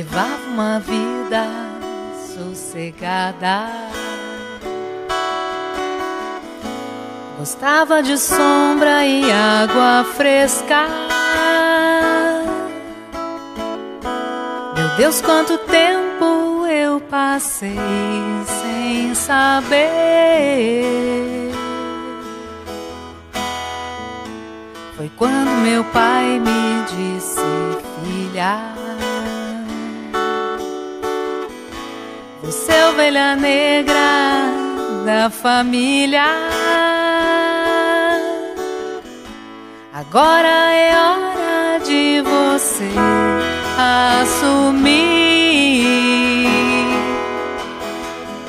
Levava uma vida sossegada. Gostava de sombra e água fresca. Meu Deus, quanto tempo eu passei sem saber. Foi quando meu pai me disse, filha. Você é ovelha negra da família. Agora é hora de você assumir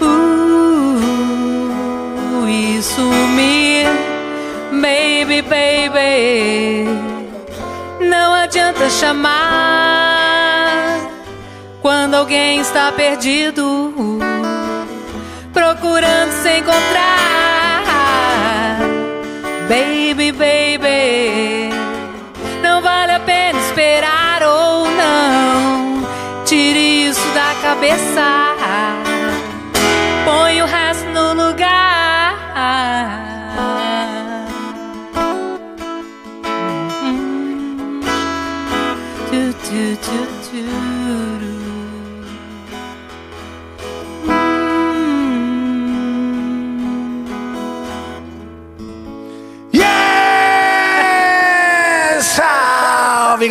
uh, e sumir, baby, baby. Não adianta chamar quando alguém está perdido, procurando se encontrar. Baby, baby, não vale a pena esperar ou não. Tire isso da cabeça,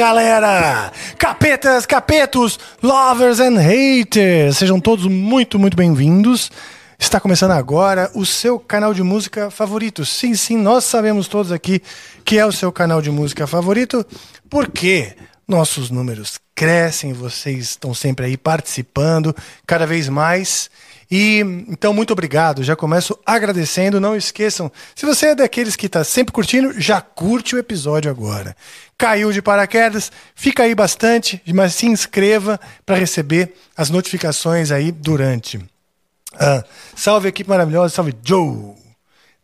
galera! Capetas, capetos, lovers and haters! Sejam todos muito, muito bem-vindos. Está começando agora o seu canal de música favorito. Sim, sim, nós sabemos todos aqui que é o seu canal de música favorito, porque nossos números crescem, vocês estão sempre aí participando cada vez mais. E então, muito obrigado. Já começo agradecendo. Não esqueçam, se você é daqueles que está sempre curtindo, já curte o episódio agora. Caiu de paraquedas, fica aí bastante, mas se inscreva para receber as notificações aí durante. Ah, salve equipe maravilhosa, salve Joe.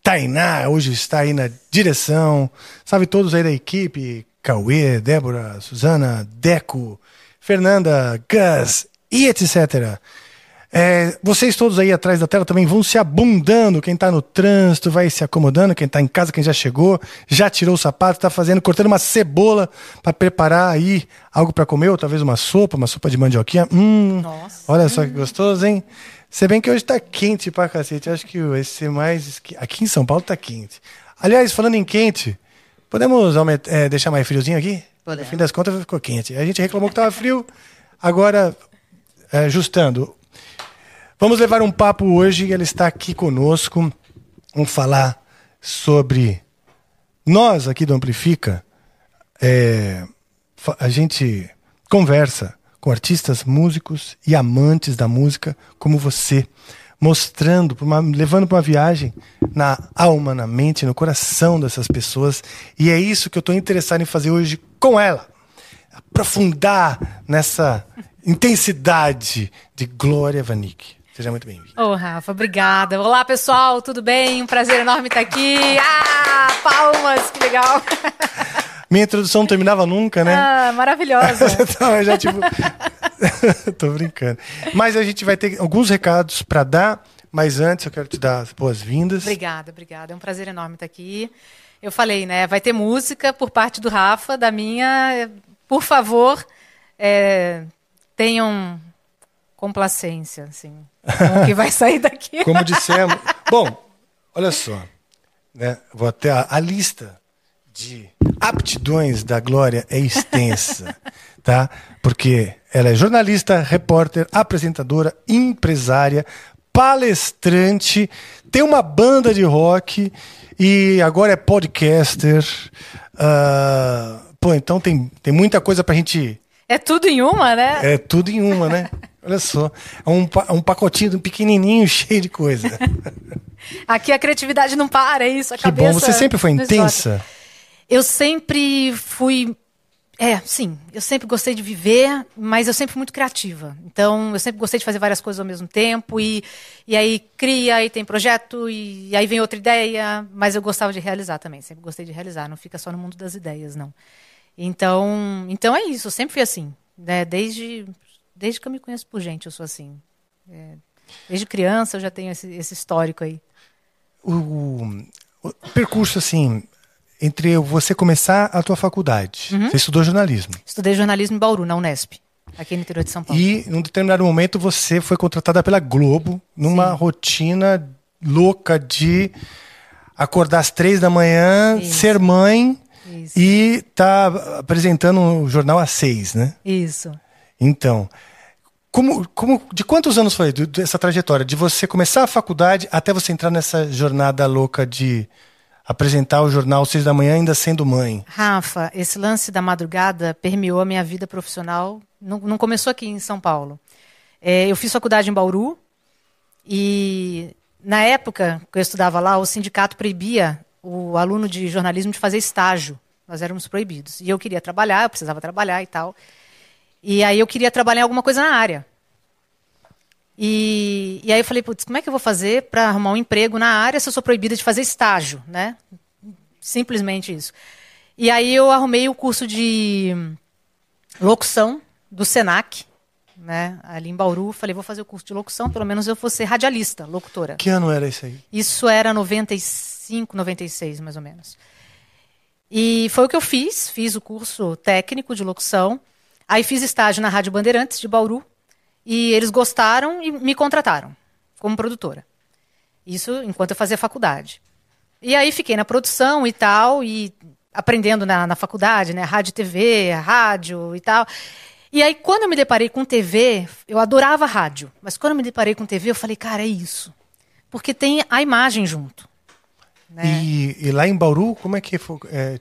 Tainá hoje está aí na direção. Salve todos aí da equipe. Cauê, Débora, Suzana, Deco, Fernanda, Gus e etc. É, vocês todos aí atrás da tela também vão se abundando. Quem tá no trânsito vai se acomodando. Quem tá em casa, quem já chegou, já tirou o sapato, tá fazendo, cortando uma cebola para preparar aí algo para comer, ou talvez uma sopa, uma sopa de mandioquinha. Hum, Nossa. olha só que gostoso, hein? Se bem que hoje tá quente pra cacete. Acho que vai ser mais. Aqui em São Paulo tá quente. Aliás, falando em quente, podemos aumentar, é, deixar mais friozinho aqui? Podemos. No fim das contas ficou quente. A gente reclamou que tava frio, agora, é, ajustando. Vamos levar um papo hoje, ela está aqui conosco. Vamos falar sobre nós aqui do Amplifica. é, a gente conversa com artistas, músicos e amantes da música como você, mostrando, uma- levando para uma viagem na alma, na mente, no coração dessas pessoas. E é isso que eu estou interessado em fazer hoje com ela aprofundar nessa intensidade de Glória Vanik. Seja muito bem-vindo. Ô, Rafa, obrigada. Olá, pessoal, tudo bem? Um prazer enorme estar aqui. Ah, palmas, que legal. Minha introdução não terminava nunca, né? Ah, maravilhosa. Então, já tipo. Tô brincando. Mas a gente vai ter alguns recados para dar, mas antes eu quero te dar as boas-vindas. Obrigada, obrigada. É um prazer enorme estar aqui. Eu falei, né? Vai ter música por parte do Rafa, da minha. Por favor, é, tenham complacência, assim, o que vai sair daqui. Como dissemos. Bom, olha só. Né? Vou até a, a lista de aptidões da Glória é extensa, tá? Porque ela é jornalista, repórter, apresentadora, empresária, palestrante, tem uma banda de rock e agora é podcaster. Ah, pô, então tem, tem muita coisa pra gente É tudo em uma, né? é tudo em uma, né? Olha só. É um, pa- um pacotinho pequenininho cheio de coisa. Aqui a criatividade não para, é isso. A Que cabeça bom. Você sempre foi intensa? Eu sempre fui. É, sim. Eu sempre gostei de viver, mas eu sempre fui muito criativa. Então, eu sempre gostei de fazer várias coisas ao mesmo tempo. E, e aí cria, e tem projeto, e, aí vem outra ideia. Mas eu gostava de realizar também. Sempre gostei de realizar. Não fica só no mundo das ideias, não. Então, então é isso. Eu sempre fui assim. Né? Desde, desde que eu me conheço por gente, eu sou assim. É, desde criança eu já tenho esse, esse histórico aí. O, o percurso, assim, entre você começar a tua faculdade. Uhum. Você estudou jornalismo. Estudei jornalismo em Bauru, na Unesp, aqui no interior de São Paulo. E, num determinado momento, você foi contratada pela Globo numa Sim. rotina louca de acordar às três da manhã, Isso. ser mãe Isso. e tá apresentando o jornal às seis, né? Isso. Então, como, como, de quantos anos foi essa trajetória? De você começar a faculdade até você entrar nessa jornada louca de apresentar o jornal às seis da manhã ainda sendo mãe? Rafa, esse lance da madrugada permeou a minha vida profissional. Não, não começou aqui em São Paulo. É, eu fiz faculdade em Bauru e na época que eu estudava lá, o sindicato proibia o aluno de jornalismo de fazer estágio. Nós éramos proibidos. E eu queria trabalhar, eu precisava trabalhar e tal. E aí eu queria trabalhar em alguma coisa na área. E, e aí eu falei, putz, como é que eu vou fazer para arrumar um emprego na área se eu sou proibida de fazer estágio, né? Simplesmente isso. E aí eu arrumei o curso de locução do Senac, né? Ali em Bauru, falei, vou fazer o curso de locução, pelo menos eu vou ser radialista, locutora. Que ano era isso aí? Isso era 95, 96, mais ou menos. E foi o que eu fiz, fiz o curso técnico de locução, aí fiz estágio na Rádio Bandeirantes de Bauru, e eles gostaram e me contrataram como produtora. Isso enquanto eu fazia faculdade. E aí fiquei na produção e tal, e aprendendo na, na faculdade, né? Rádio TV, rádio e tal. E aí, quando eu me deparei com TV, eu adorava rádio, mas quando eu me deparei com TV, eu falei, cara, é isso. Porque tem a imagem junto. Né? E, e lá em Bauru, como é que foi? É,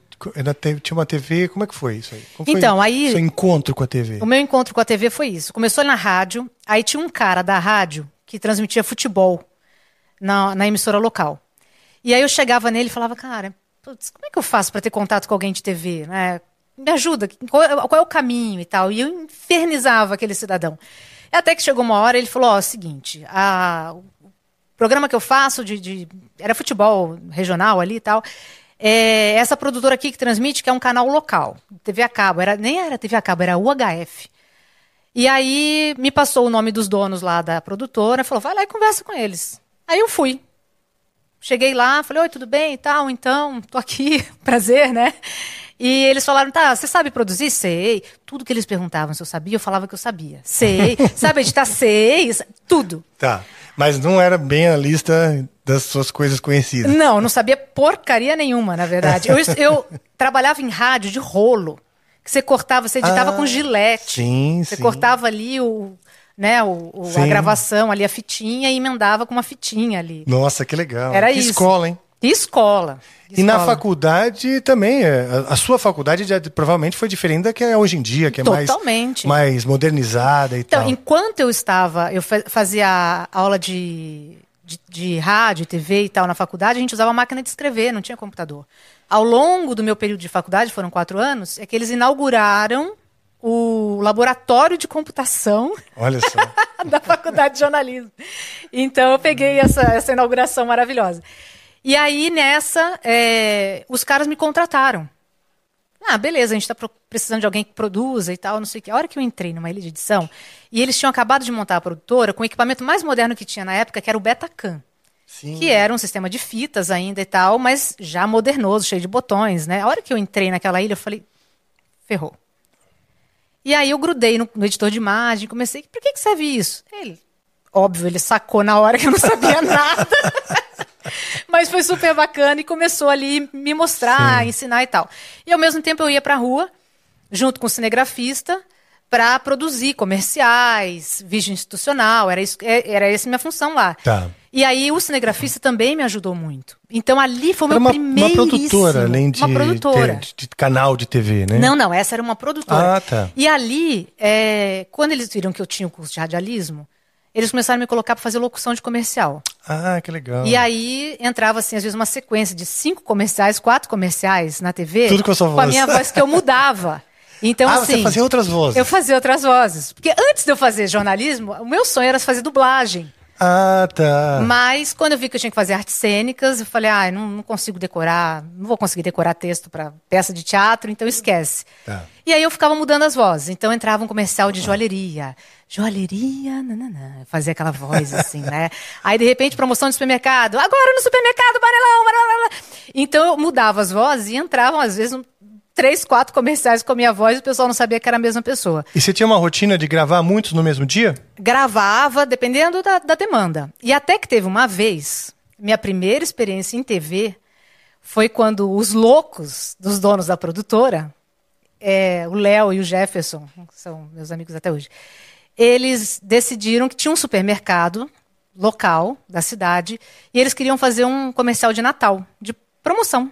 te- tinha uma TV, como é que foi isso aí? Como Então, aí- Seu encontro com a TV? O meu encontro com a TV foi isso. Começou na rádio, aí tinha um cara da rádio que transmitia futebol na, na emissora local. E aí eu chegava nele e falava, cara, putz, como é que eu faço para ter contato com alguém de TV? Né? Me ajuda, qual, é- qual é o caminho e tal? E eu infernizava aquele cidadão. Até que chegou uma hora, ele falou, ó, seguinte, a, programa que eu faço de, de- era futebol regional ali e tal. É, essa produtora aqui que transmite, que é um canal local, TV a cabo, era, nem era TV a cabo, era UHF. E aí me passou o nome dos donos lá da produtora, falou, vai lá e conversa com eles. Aí eu fui. Cheguei lá, falei, oi, tudo bem e tal, então, tô aqui, prazer, né? E eles falaram, tá, você sabe produzir? Sei. Tudo que eles perguntavam se eu sabia, eu falava que eu sabia. Sei. sabe editar? Sei. Tudo. Tá. Mas não era bem a lista das suas coisas conhecidas. Não, não sabia porcaria nenhuma, na verdade. Eu, eu trabalhava em rádio de rolo. Que você cortava, você editava Ah, com gilete. sim, Você sim. cortava ali o, né, o, o- a gravação, ali a fitinha e emendava com uma fitinha ali. Nossa, que legal. Era que isso. escola, hein? E escola. E na Escola. faculdade também, é, a, sua faculdade já, provavelmente foi diferente da que é hoje em dia, que é mais, Totalmente. mais modernizada e Então, tal. enquanto eu estava, eu fa- fazia aula de, de, de rádio, TV e tal na faculdade, a gente usava máquina de escrever, não tinha computador. Ao longo do meu período de faculdade, foram quatro anos, é que eles inauguraram o laboratório de computação da faculdade de jornalismo. Então eu peguei essa, essa inauguração maravilhosa. E aí, nessa, é, os caras me contrataram. Ah, beleza, a gente está precisando de alguém que produza e tal, não sei o que. A hora que eu entrei numa ilha de edição, e eles tinham acabado de montar a produtora com o equipamento mais moderno que tinha na época, que era o Betacam. Sim. Que era um sistema de fitas ainda e tal, mas já modernoso, cheio de botões, né? A hora que eu entrei naquela ilha, eu falei, ferrou. E aí eu grudei no, no editor de imagem, comecei, por que, que serve isso? Ele, óbvio, ele sacou na hora que eu não sabia nada. Mas foi super bacana e começou ali me mostrar, Sim. ensinar e tal. E ao mesmo tempo eu ia pra rua, junto com o cinegrafista, para produzir comerciais, vídeo institucional, era, isso, é- era essa minha função lá. Tá. E aí o cinegrafista também me ajudou muito. Então ali foi o Era meu primeiro. uma produtora, além de, Uma produtora. ter- de canal de TV, né? Não, não, essa era uma produtora. Ah, tá. E ali, é, quando eles viram que eu tinha o curso de radialismo, eles começaram a me colocar para fazer locução de comercial. Ah, que legal. E aí entrava, assim, às vezes, uma sequência de cinco comerciais, quatro comerciais na TV. Tudo com a sua Com a voz. minha voz que eu mudava. Então, ah, assim. você fazia outras vozes. Eu fazia outras vozes. Porque antes de eu fazer jornalismo, o meu sonho era fazer dublagem. Ah, tá. Mas quando eu vi que eu tinha que fazer artes cênicas, eu falei, ah, não, não consigo decorar, não vou conseguir decorar texto para peça de teatro, então esquece. Tá. E aí eu ficava mudando as vozes. Então entrava um comercial de joalheria. Joalheria, nananã. Fazia aquela voz assim, né? Aí, de repente, promoção de supermercado. Agora no supermercado, Barelão, blá. Então eu mudava as vozes e entravam, às vezes, um- três, quatro comerciais com a minha voz e o pessoal não sabia que era a mesma pessoa. E você tinha uma rotina de gravar muitos no mesmo dia? Gravava, dependendo da, da demanda. E até que teve uma vez, minha primeira experiência em TV foi quando os loucos dos donos da produtora, é, o Léo e o Jefferson, que são meus amigos até hoje, eles decidiram que tinha um supermercado local da cidade e eles queriam fazer um comercial de Natal, de promoção.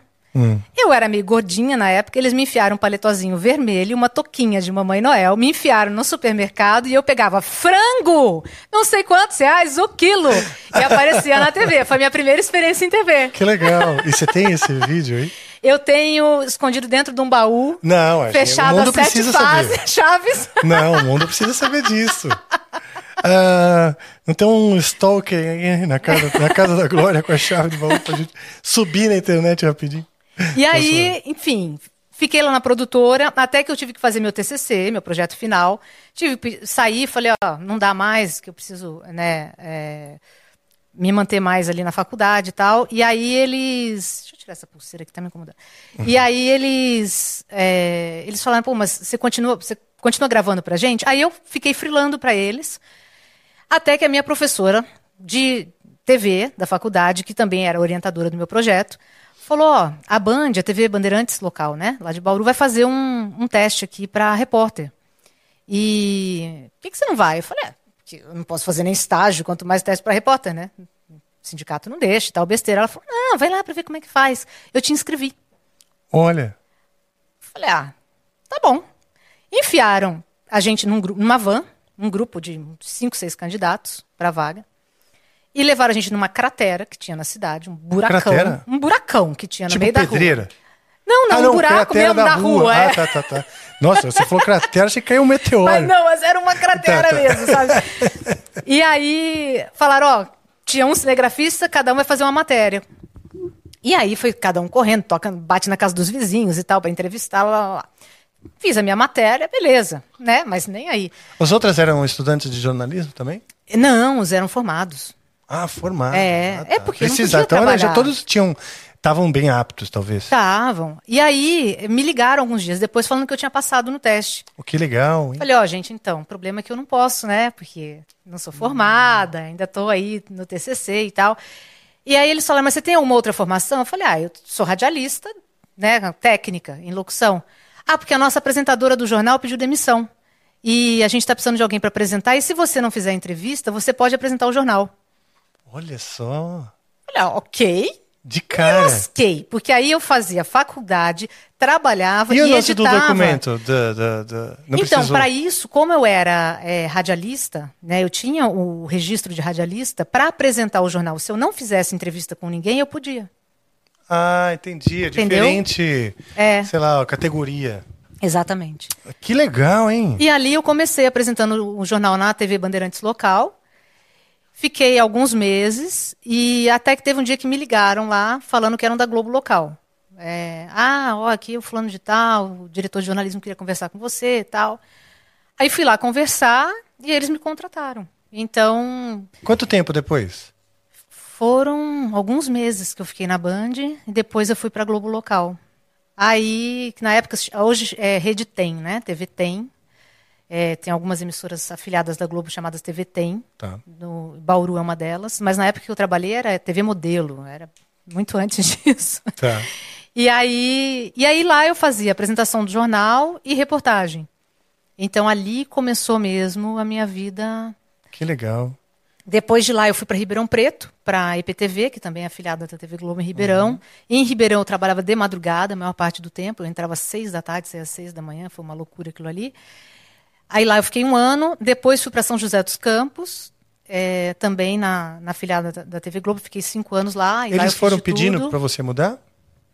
Eu era meio gordinha na época, eles me enfiaram um paletozinho vermelho, e uma toquinha de Mamãe Noel, me enfiaram no supermercado e eu pegava frango, não sei quantos reais o quilo, e aparecia na TV. Foi a minha primeira experiência em TV. Que legal. E você tem esse vídeo aí? Eu tenho escondido dentro de um baú, Não, fechado o mundo a sete precisa fases, saber. chaves. Não, o mundo precisa saber disso. Ah, não tem um stalker aí na casa, na casa da Glória com a chave do baú pra gente subir na internet rapidinho? E aí, enfim, fiquei lá na produtora, até que eu tive que fazer meu TCC, meu projeto final. Tive que sair, falei, ó, não dá mais, que eu preciso, né, é, me manter mais ali na faculdade e tal. E aí eles... Deixa eu tirar essa pulseira que tá me incomodando. E aí eles, é, eles falaram, pô, mas você continua, você continua gravando pra gente? Aí eu fiquei frilando pra eles, até que a minha professora de TV da faculdade, que também era orientadora do meu projeto, falou: ó, a Band, a TV Bandeirantes local, né, lá de Bauru, vai fazer um, um teste aqui para repórter. E por que, que você não vai? Eu falei: é, porque eu não posso fazer nem estágio, quanto mais teste para repórter, né? O sindicato não deixa, tal, besteira. Ela falou: não, vai lá para ver como é que faz. Eu te inscrevi. Olha. Falei, ah, tá bom. Enfiaram a gente num, numa van, um grupo de cinco, seis candidatos para vaga. E levaram a gente numa cratera que tinha na cidade, um buracão. Cratera? Um buracão que tinha no Tipo meio da pedreira. rua. Não, não, ah, não, um buraco mesmo da rua. é. Ah, tá, tá, tá. Nossa, você falou cratera, achei que caiu um meteoro. Mas não, mas era uma cratera Tá, tá. mesmo, sabe? E aí falaram, ó, tinha um cinegrafista, cada um vai fazer uma matéria. E aí foi cada um correndo, toca, bate na casa dos vizinhos e tal, para entrevistar, lá, lá, lá. fiz a minha matéria, beleza, né? Mas nem aí. As outras eram estudantes de jornalismo também? Não, os eram formados. Ah, formados. É, ah, é porque não Precisa. podia Então né, já trabalhar. todos tinham. Estavam bem aptos, talvez. Estavam. E aí, me ligaram alguns dias depois falando que eu tinha passado no teste. Oh, que legal, hein? Falei, ó, gente, então, o problema é que eu não posso, né? Porque não sou formada, ainda tô aí no TCC e tal. E aí eles falaram, mas você tem alguma outra formação? Eu falei, ah, eu sou radialista, né? Técnica, em locução. Ah, porque a nossa apresentadora do jornal pediu demissão. E a gente está precisando de alguém para apresentar. E se você não fizer entrevista, você pode apresentar o jornal. Olha só. Falei, ah, ok. De cara. Lasquei, porque aí eu fazia faculdade, trabalhava E e, o lance editava. do documento? Da, da, da... Não então, para isso, como eu era é, radialista, né, eu tinha o registro de radialista, para apresentar o jornal, se eu não fizesse entrevista com ninguém, eu podia. Ah, entendi. É Entendeu? diferente. É. Sei lá, categoria. Exatamente. Que legal, hein? E ali eu comecei apresentando o jornal na TV Bandeirantes Local. Fiquei alguns meses e até que teve um dia que me ligaram lá falando que eram da Globo Local. É, ah, ó, aqui é o fulano de tal, o diretor de jornalismo queria conversar com você e tal. Aí fui lá conversar e eles me contrataram. Então, Quanto tempo depois? foram alguns meses que eu fiquei na Band e depois eu fui para Globo Local. Aí, que na época, hoje é Rede Tem, né? TV Tem. É, tem algumas emissoras afiliadas da Globo chamadas TV Tem. Tá. No Bauru é uma delas. Mas na época que eu trabalhei era TV Modelo. Era muito antes disso. Tá. E aí, e aí lá eu fazia apresentação do jornal e reportagem. Então ali começou mesmo a minha vida Que legal. depois de lá, eu fui para Ribeirão Preto, para a EPTV, que também é afiliada da TV Globo em Ribeirão. Em Ribeirão, eu trabalhava de madrugada, a maior parte do tempo. Eu entrava às seis da tarde, saía às seis da manhã, foi uma loucura aquilo ali. Aí lá eu fiquei um ano, depois fui para São José dos Campos, eh, também na, na afiliada da, da TV Globo, fiquei cinco anos lá. E Eles foram pedindo para você mudar?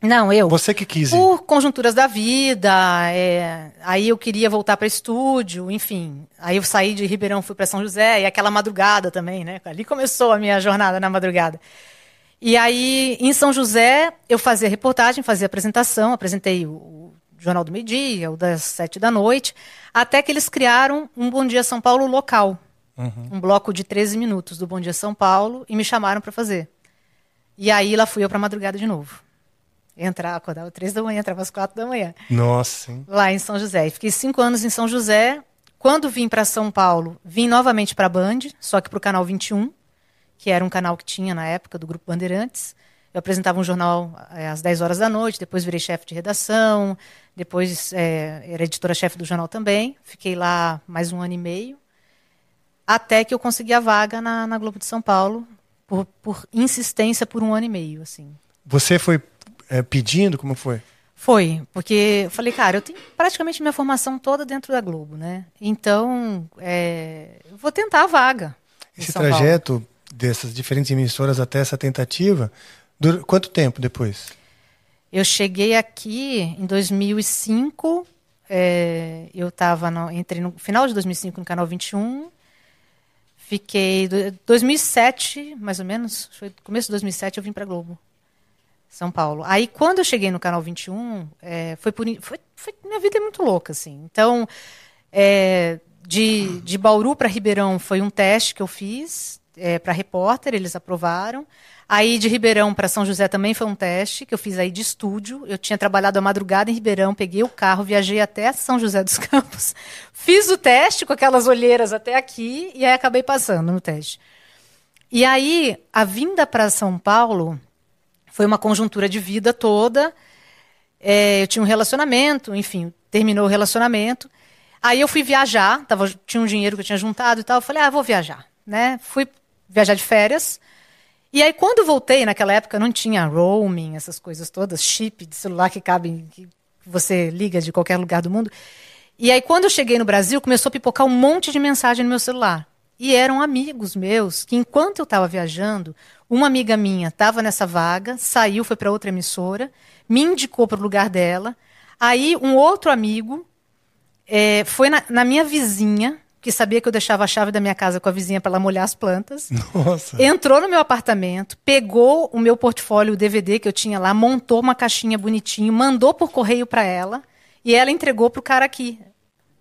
Não, eu. Você que quis. Por conjunturas da vida, é, aí eu queria voltar para estúdio, enfim. Aí eu saí de Ribeirão, fui para São José, e aquela madrugada também, né? Ali começou a minha jornada na madrugada. E aí, em São José, eu fazia reportagem, fazia apresentação, apresentei o Jornal do Meio Dia, o das sete da noite, até que eles criaram um Bom Dia São Paulo local. Um bloco de 13 minutos do Bom Dia São Paulo, e me chamaram para fazer. E aí lá fui eu para madrugada de novo. Entrar, acordava três da manhã, entrava às quatro da manhã, Nossa, hein? lá em São José. E fiquei cinco anos em São José. Quando vim para São Paulo, vim novamente para a Band, só que para o canal 21, que era um canal que tinha na época do Grupo Bandeirantes. Eu apresentava um jornal eh, às 10 horas da noite, depois virei chefe de redação, depois eh, era editora-chefe do jornal também. Fiquei lá mais um ano e meio, até que eu consegui a vaga na, na Globo de São Paulo, por, por insistência por um ano e meio, assim. Você foi é, pedindo? Como foi? Foi, porque eu falei, cara, eu tenho praticamente minha formação toda dentro da Globo, né? Então, é, vou tentar a vaga. Esse São Paulo. trajeto dessas diferentes emissoras até essa tentativa, dura quanto tempo depois? Eu cheguei aqui em 2005, é, eu estava entrei no final de 2005 no canal 21, fiquei do- 2007, mais ou menos, foi começo de 2007 eu vim para Globo. São Paulo. Aí, quando eu cheguei no Canal 21, é, foi por. Foi, foi- minha vida é muito louca, assim. Então, é, de, de Bauru para Ribeirão foi um teste que eu fiz para repórter, eles aprovaram. Aí, de Ribeirão para São José também foi um teste que eu fiz aí de estúdio. Eu tinha trabalhado a madrugada em Ribeirão, peguei o carro, viajei até São José dos Campos, fiz o teste com aquelas olheiras até aqui e aí acabei passando no teste. E aí, a vinda para São Paulo foi uma conjuntura de vida toda. É, eu tinha um relacionamento, enfim, terminou o relacionamento. Aí eu fui viajar, tava, tinha um dinheiro que eu tinha juntado e tal. Eu falei, ah, vou viajar, né? Fui viajar de férias. E aí, quando voltei, naquela época não tinha roaming, essas coisas todas, chip de celular que cabe, que você liga de qualquer lugar do mundo. E aí, quando eu cheguei no Brasil, começou a pipocar um monte de mensagem no meu celular. E eram amigos meus que, enquanto eu estava viajando, uma amiga minha estava nessa vaga, saiu, foi para outra emissora, me indicou para o lugar dela. Aí, um outro amigo eh, foi na, na minha vizinha, que sabia que eu deixava a chave da minha casa com a vizinha para ela molhar as plantas. Nossa. Entrou no meu apartamento, pegou o meu portfólio, o DVD que eu tinha lá, montou uma caixinha bonitinho, mandou por correio para ela. e ela entregou pro cara aqui,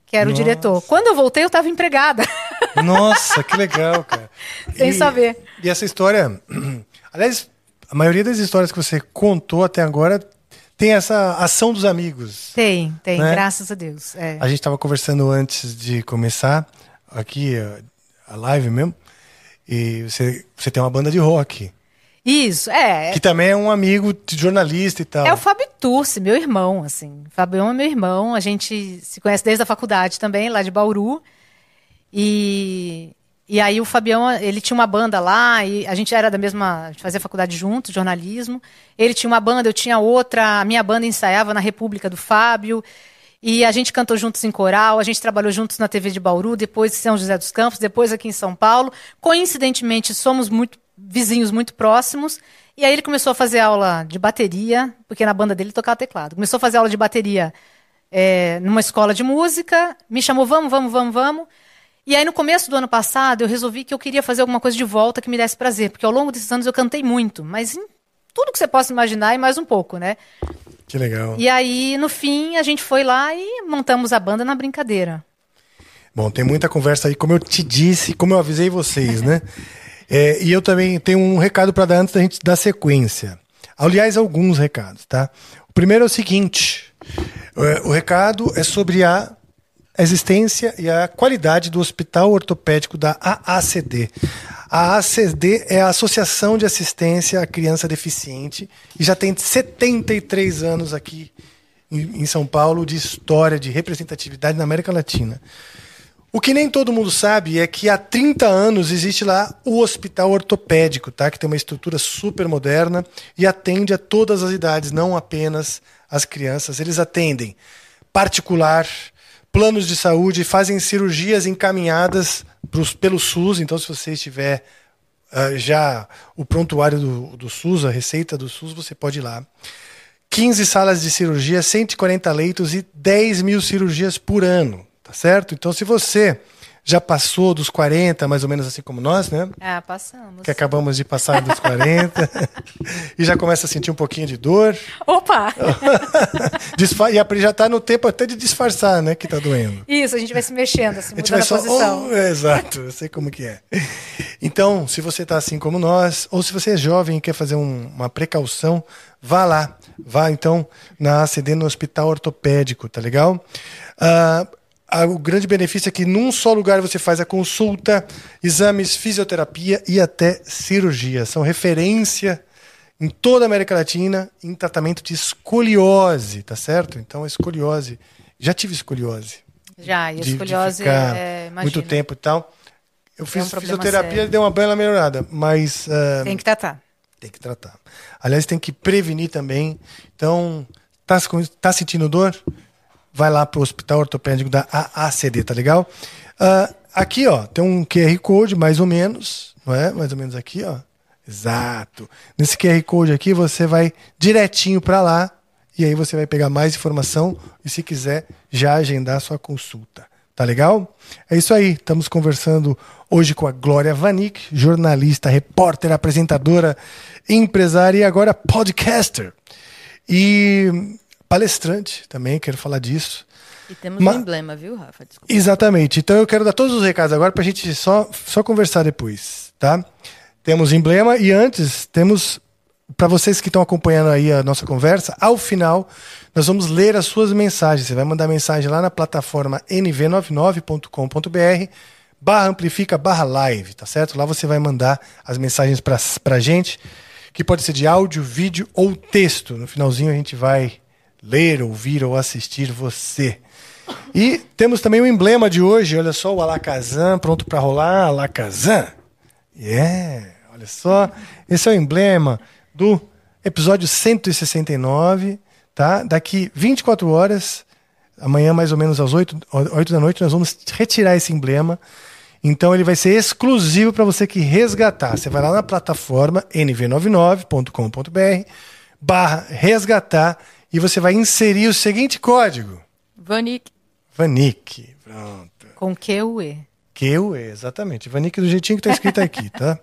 que era Nossa. o diretor. Quando eu voltei, eu tava empregada, Nossa, que legal, cara. sem E- saber. E essa história. Aliás, a maioria das histórias que você contou até agora tem essa ação dos amigos. Tem, tem, Né? graças a Deus. É. A gente estava conversando antes de começar aqui a- live mesmo. E você, você tem uma banda de rock. Isso, é. Que também é um amigo de jornalista e tal. É o Fábio Turci, meu irmão, assim. O Fabião é meu irmão, a gente se conhece desde a faculdade também, lá de Bauru. E, e aí o Fabião, ele tinha uma banda lá, e a gente era da mesma, a gente fazia faculdade junto, jornalismo. Ele tinha uma banda, eu tinha outra, a minha banda ensaiava na República do Fábio. E a gente cantou juntos em coral, a gente trabalhou juntos na TV de Bauru, depois em São José dos Campos, depois aqui em São Paulo. Coincidentemente, somos muito vizinhos muito próximos. E aí ele começou a fazer aula de bateria, porque na banda dele ele tocava teclado. Começou a fazer aula de bateria é, numa escola de música, me chamou, vamos, vamos, vamos, vamos. E aí no começo do ano passado eu resolvi que eu queria fazer alguma coisa de volta que me desse prazer, porque ao longo desses anos eu cantei muito, mas em tudo que você possa imaginar e mais um pouco, né? Que legal. E aí, no fim, a gente foi lá e montamos a banda na brincadeira. Bom, tem muita conversa aí, como eu te disse, como eu avisei vocês, né? É, e eu também tenho um recado para dar antes da gente dar sequência. Aliás, alguns recados, tá? O primeiro é o seguinte: é, o recado é sobre a existência e a qualidade do Hospital Ortopédico da AACD. A AACD é a Associação de Assistência à Criança Deficiente e já tem 73 anos aqui em em São Paulo de história, de representatividade na América Latina. O que nem todo mundo sabe é que há 30 anos existe lá o Hospital Ortopédico, tá? que tem uma estrutura super moderna e atende a todas as idades, não apenas as crianças. Eles atendem particular, planos de saúde, fazem cirurgias encaminhadas pros, pelo SUS. Então, se você estiver ah, já o prontuário do, do SUS, a receita do SUS, você pode ir lá. 15 salas de cirurgia, 140 leitos e 10 mil cirurgias por ano, tá certo? Então, se você já passou dos 40, mais ou menos assim como nós, né? Ah, passamos. Que acabamos de passar dos 40 e já começa a sentir um pouquinho de dor. Opa! E a Pri já está no tempo até de disfarçar, né? Que tá doendo. Isso, a gente vai se mexendo, assim, A gente mudando vai a só. posição. Oh, é, exato, eu sei como que é. Então, se você está assim como nós, ou se você é jovem e quer fazer um- uma precaução, vá lá. Vá então na ACD no Hospital Ortopédico, tá legal? Ah, o grande benefício é que num só lugar você faz a consulta, exames, fisioterapia e até cirurgia. São referência em toda a América Latina em tratamento de escoliose, tá certo? Então, a escoliose. Já tive escoliose Já, e a de, de escoliose ficar é, muito tempo e tal. Eu fiz um fisioterapia e deu uma bela melhorada, mas ah, Tem que tratar. tem que tratar. Aliás, tem que prevenir também. Então, tá, tá sentindo dor? Vai lá pro Hospital Ortopédico da AACD, tá legal? Ah, aqui, ó, tem um QR Code, mais ou menos, não é? Mais ou menos aqui, ó. Exato. Nesse QR Code aqui, você vai direitinho para lá e aí você vai pegar mais informação e, se quiser, já agendar sua consulta. Tá legal? É isso aí. Estamos conversando hoje com a Glória Vanik, jornalista, repórter, apresentadora, empresária e agora podcaster. E palestrante também, quero falar disso. E temos um emblema, viu, Rafa? Desculpa. Exatamente. Então eu quero dar todos os recados agora para a gente só, só conversar depois, tá? Temos emblema e antes temos para vocês que estão acompanhando aí a nossa conversa, ao final nós vamos ler as suas mensagens. Você vai mandar mensagem lá na plataforma nv99.com.br barra amplifica barra live, tá certo? Lá você vai mandar as mensagens para pra gente, que pode ser de áudio, vídeo ou texto. No finalzinho a gente vai ler, ouvir ou assistir você. E temos também o emblema de hoje, olha só, o Alakazam, pronto para rolar, Alakazam. Yeah, olha só, esse é o emblema do episódio 169, tá? Daqui 24 horas, amanhã mais ou menos às 8, 8 da noite, nós vamos retirar esse emblema. Então ele vai ser exclusivo para você que resgatar. Você vai lá na plataforma nv99.com.br barra resgatar e você vai inserir o seguinte código. Vanik. Vanik. Pronto. Com Q U E. QE, exatamente. Vanik do jeitinho que está escrito aqui, tá?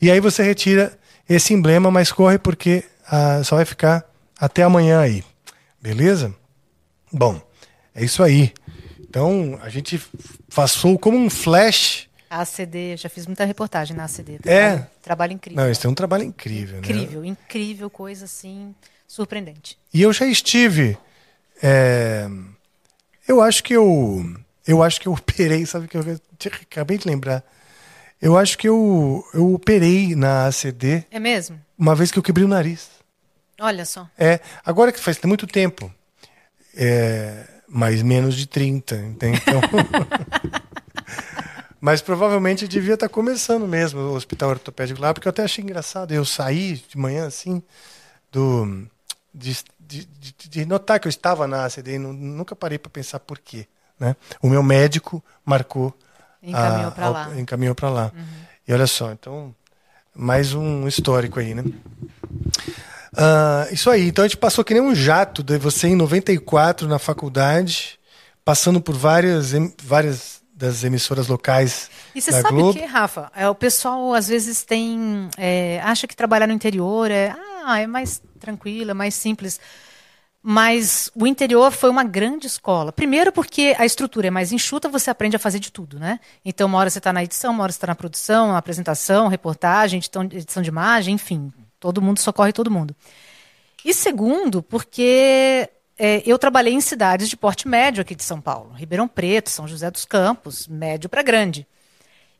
E aí você retira esse emblema, mas corre porque ah, só vai ficar até amanhã aí. Beleza? Bom, é isso aí. Então, a gente passou como um flash. A ACD, já fiz muita reportagem na ACD. É? Trabalho, incrível. Não, isso é um trabalho incrível, né? incrível, incrível, coisa assim, surpreendente. E eu já estive. é, Eu acho que eu. Eu acho que eu operei, sabe que eu acabei de lembrar. Eu acho que eu, eu operei na ACD É mesmo? uma vez que eu quebrei o nariz. Olha só. É, agora que faz muito tempo. É, mas menos de 30, entende? Então. mas provavelmente devia estar começando mesmo o hospital ortopédico lá, porque eu até achei engraçado. Eu saí de manhã assim, do, de, de, de- notar que eu estava na ACD e nu- nunca parei para pensar por quê. Né? O meu médico marcou. Encaminhou a- pra a- lá. Uhum. Encaminhou para lá. E olha só, então, mais um histórico aí, né? Ah, isso aí, então a gente passou que nem um jato de você em 94 na faculdade, passando por várias, várias das emissoras locais E você da sabe o Globo. que, Rafa? É, o pessoal às vezes tem. é, acha que trabalhar no interior é, ah, é mais tranquilo, é mais simples. Mas o interior foi uma grande escola. Primeiro porque a estrutura é mais enxuta, você aprende a fazer de tudo, né? Então, uma hora você está na edição, uma hora você está na produção, na apresentação, reportagem, edição de imagem, enfim. Todo mundo socorre todo mundo. E segundo, porque é, eu trabalhei em cidades de porte médio aqui de São Paulo. Ribeirão Preto, São José dos Campos, médio para grande.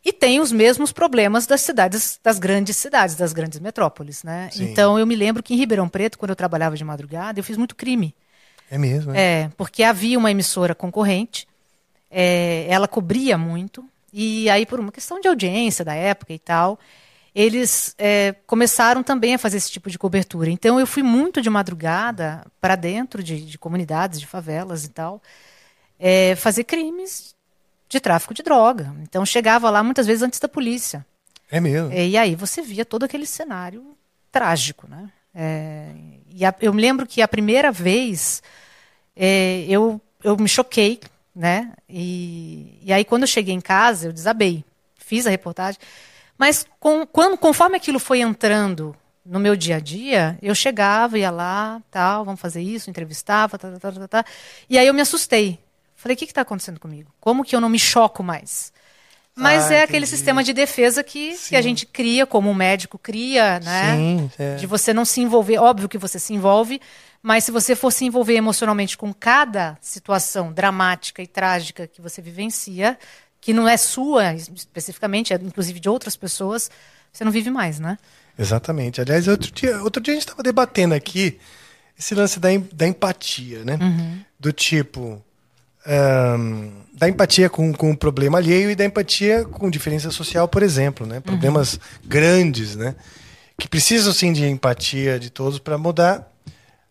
E tem os mesmos problemas das cidades, das grandes cidades, das grandes metrópoles, né? Sim. Então eu me lembro que em Ribeirão Preto, quando eu trabalhava de madrugada, eu fiz muito crime. É mesmo, é? É, porque havia uma emissora concorrente, é, ela cobria muito, e aí, por uma questão de audiência da época e tal, eles é, começaram também a fazer esse tipo de cobertura. Então, eu fui muito de madrugada para dentro de, de comunidades, de favelas e tal, é, fazer crimes de tráfico de droga. Então, chegava lá muitas vezes antes da polícia. É mesmo. É, E aí você via todo aquele cenário trágico, né? É, e a- eu me lembro que a primeira vez é, eu, eu me choquei, né? E, e aí quando eu cheguei em casa eu desabei, fiz a reportagem, mas com, quando, conforme aquilo foi entrando no meu dia a dia, eu chegava, ia lá, tal, vamos fazer isso, entrevistava, tá, tá, tá, tá, tá, e aí eu me assustei. Falei, o que está acontecendo comigo? Como que eu não me choco mais? Mas Ah, é aquele entendi. sistema de defesa que, que a gente cria, como um médico cria, né? Sim, é. De você não se envolver. Óbvio que você se envolve, mas se você for se envolver emocionalmente com cada situação dramática e trágica que você vivencia, que não é sua especificamente, é inclusive de outras pessoas, você não vive mais, né? Exatamente. Aliás, outro dia, outro dia a gente estava debatendo aqui esse lance da, da empatia, né? Do tipo. ahn, da empatia com, com o problema alheio e da empatia com diferença social, por exemplo, né? Problemas grandes, né? Que precisam sim de empatia de todos para mudar,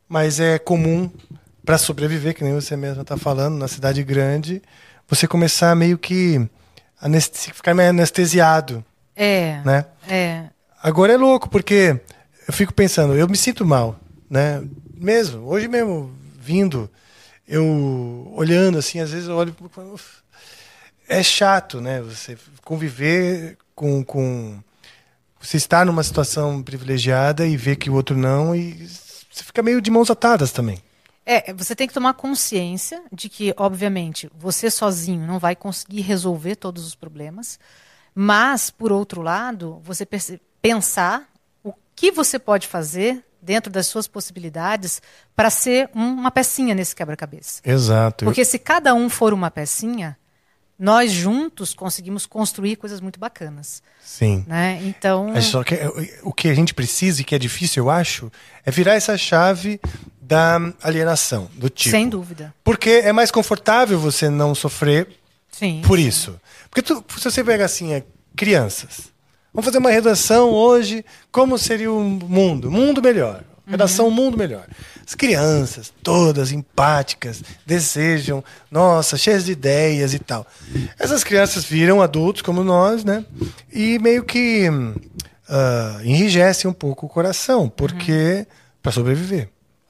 mas é comum para sobreviver, que nem você mesmo está falando, na cidade grande, você começar meio que aneste- ficar meio anestesiado, É. né? É. Agora é louco, porque eu fico pensando, eu me sinto mal, né? Mesmo, hoje mesmo, vindo, eu olhando assim, às vezes eu olho. É chato, né? Você conviver com, com. Você estar numa situação privilegiada e ver que o outro não, e você fica meio de mãos atadas também. É, você tem que tomar consciência de que, obviamente, você sozinho não vai conseguir resolver todos os problemas, mas, por outro lado, você pensar o que você pode fazer dentro das suas possibilidades para ser um- uma pecinha nesse quebra-cabeça. Exato. Porque se cada um for uma pecinha, nós juntos conseguimos construir coisas muito bacanas, Sim. né? Então, gente só quer- o que a gente precisa e que é difícil, eu acho, é virar essa chave da alienação, do tipo. sem dúvida. Porque é mais confortável você não sofrer Sim. por isso. Porque tu- se você pega assim, é, crianças. Vamos fazer uma redação hoje, como seria o mundo? Mundo melhor. Redação Mundo Melhor. As crianças, todas empáticas, desejam, nossa, cheias de ideias e tal. Essas crianças viram adultos como nós, né? E meio que ah, enrijecem um pouco o coração, porque para sobreviver.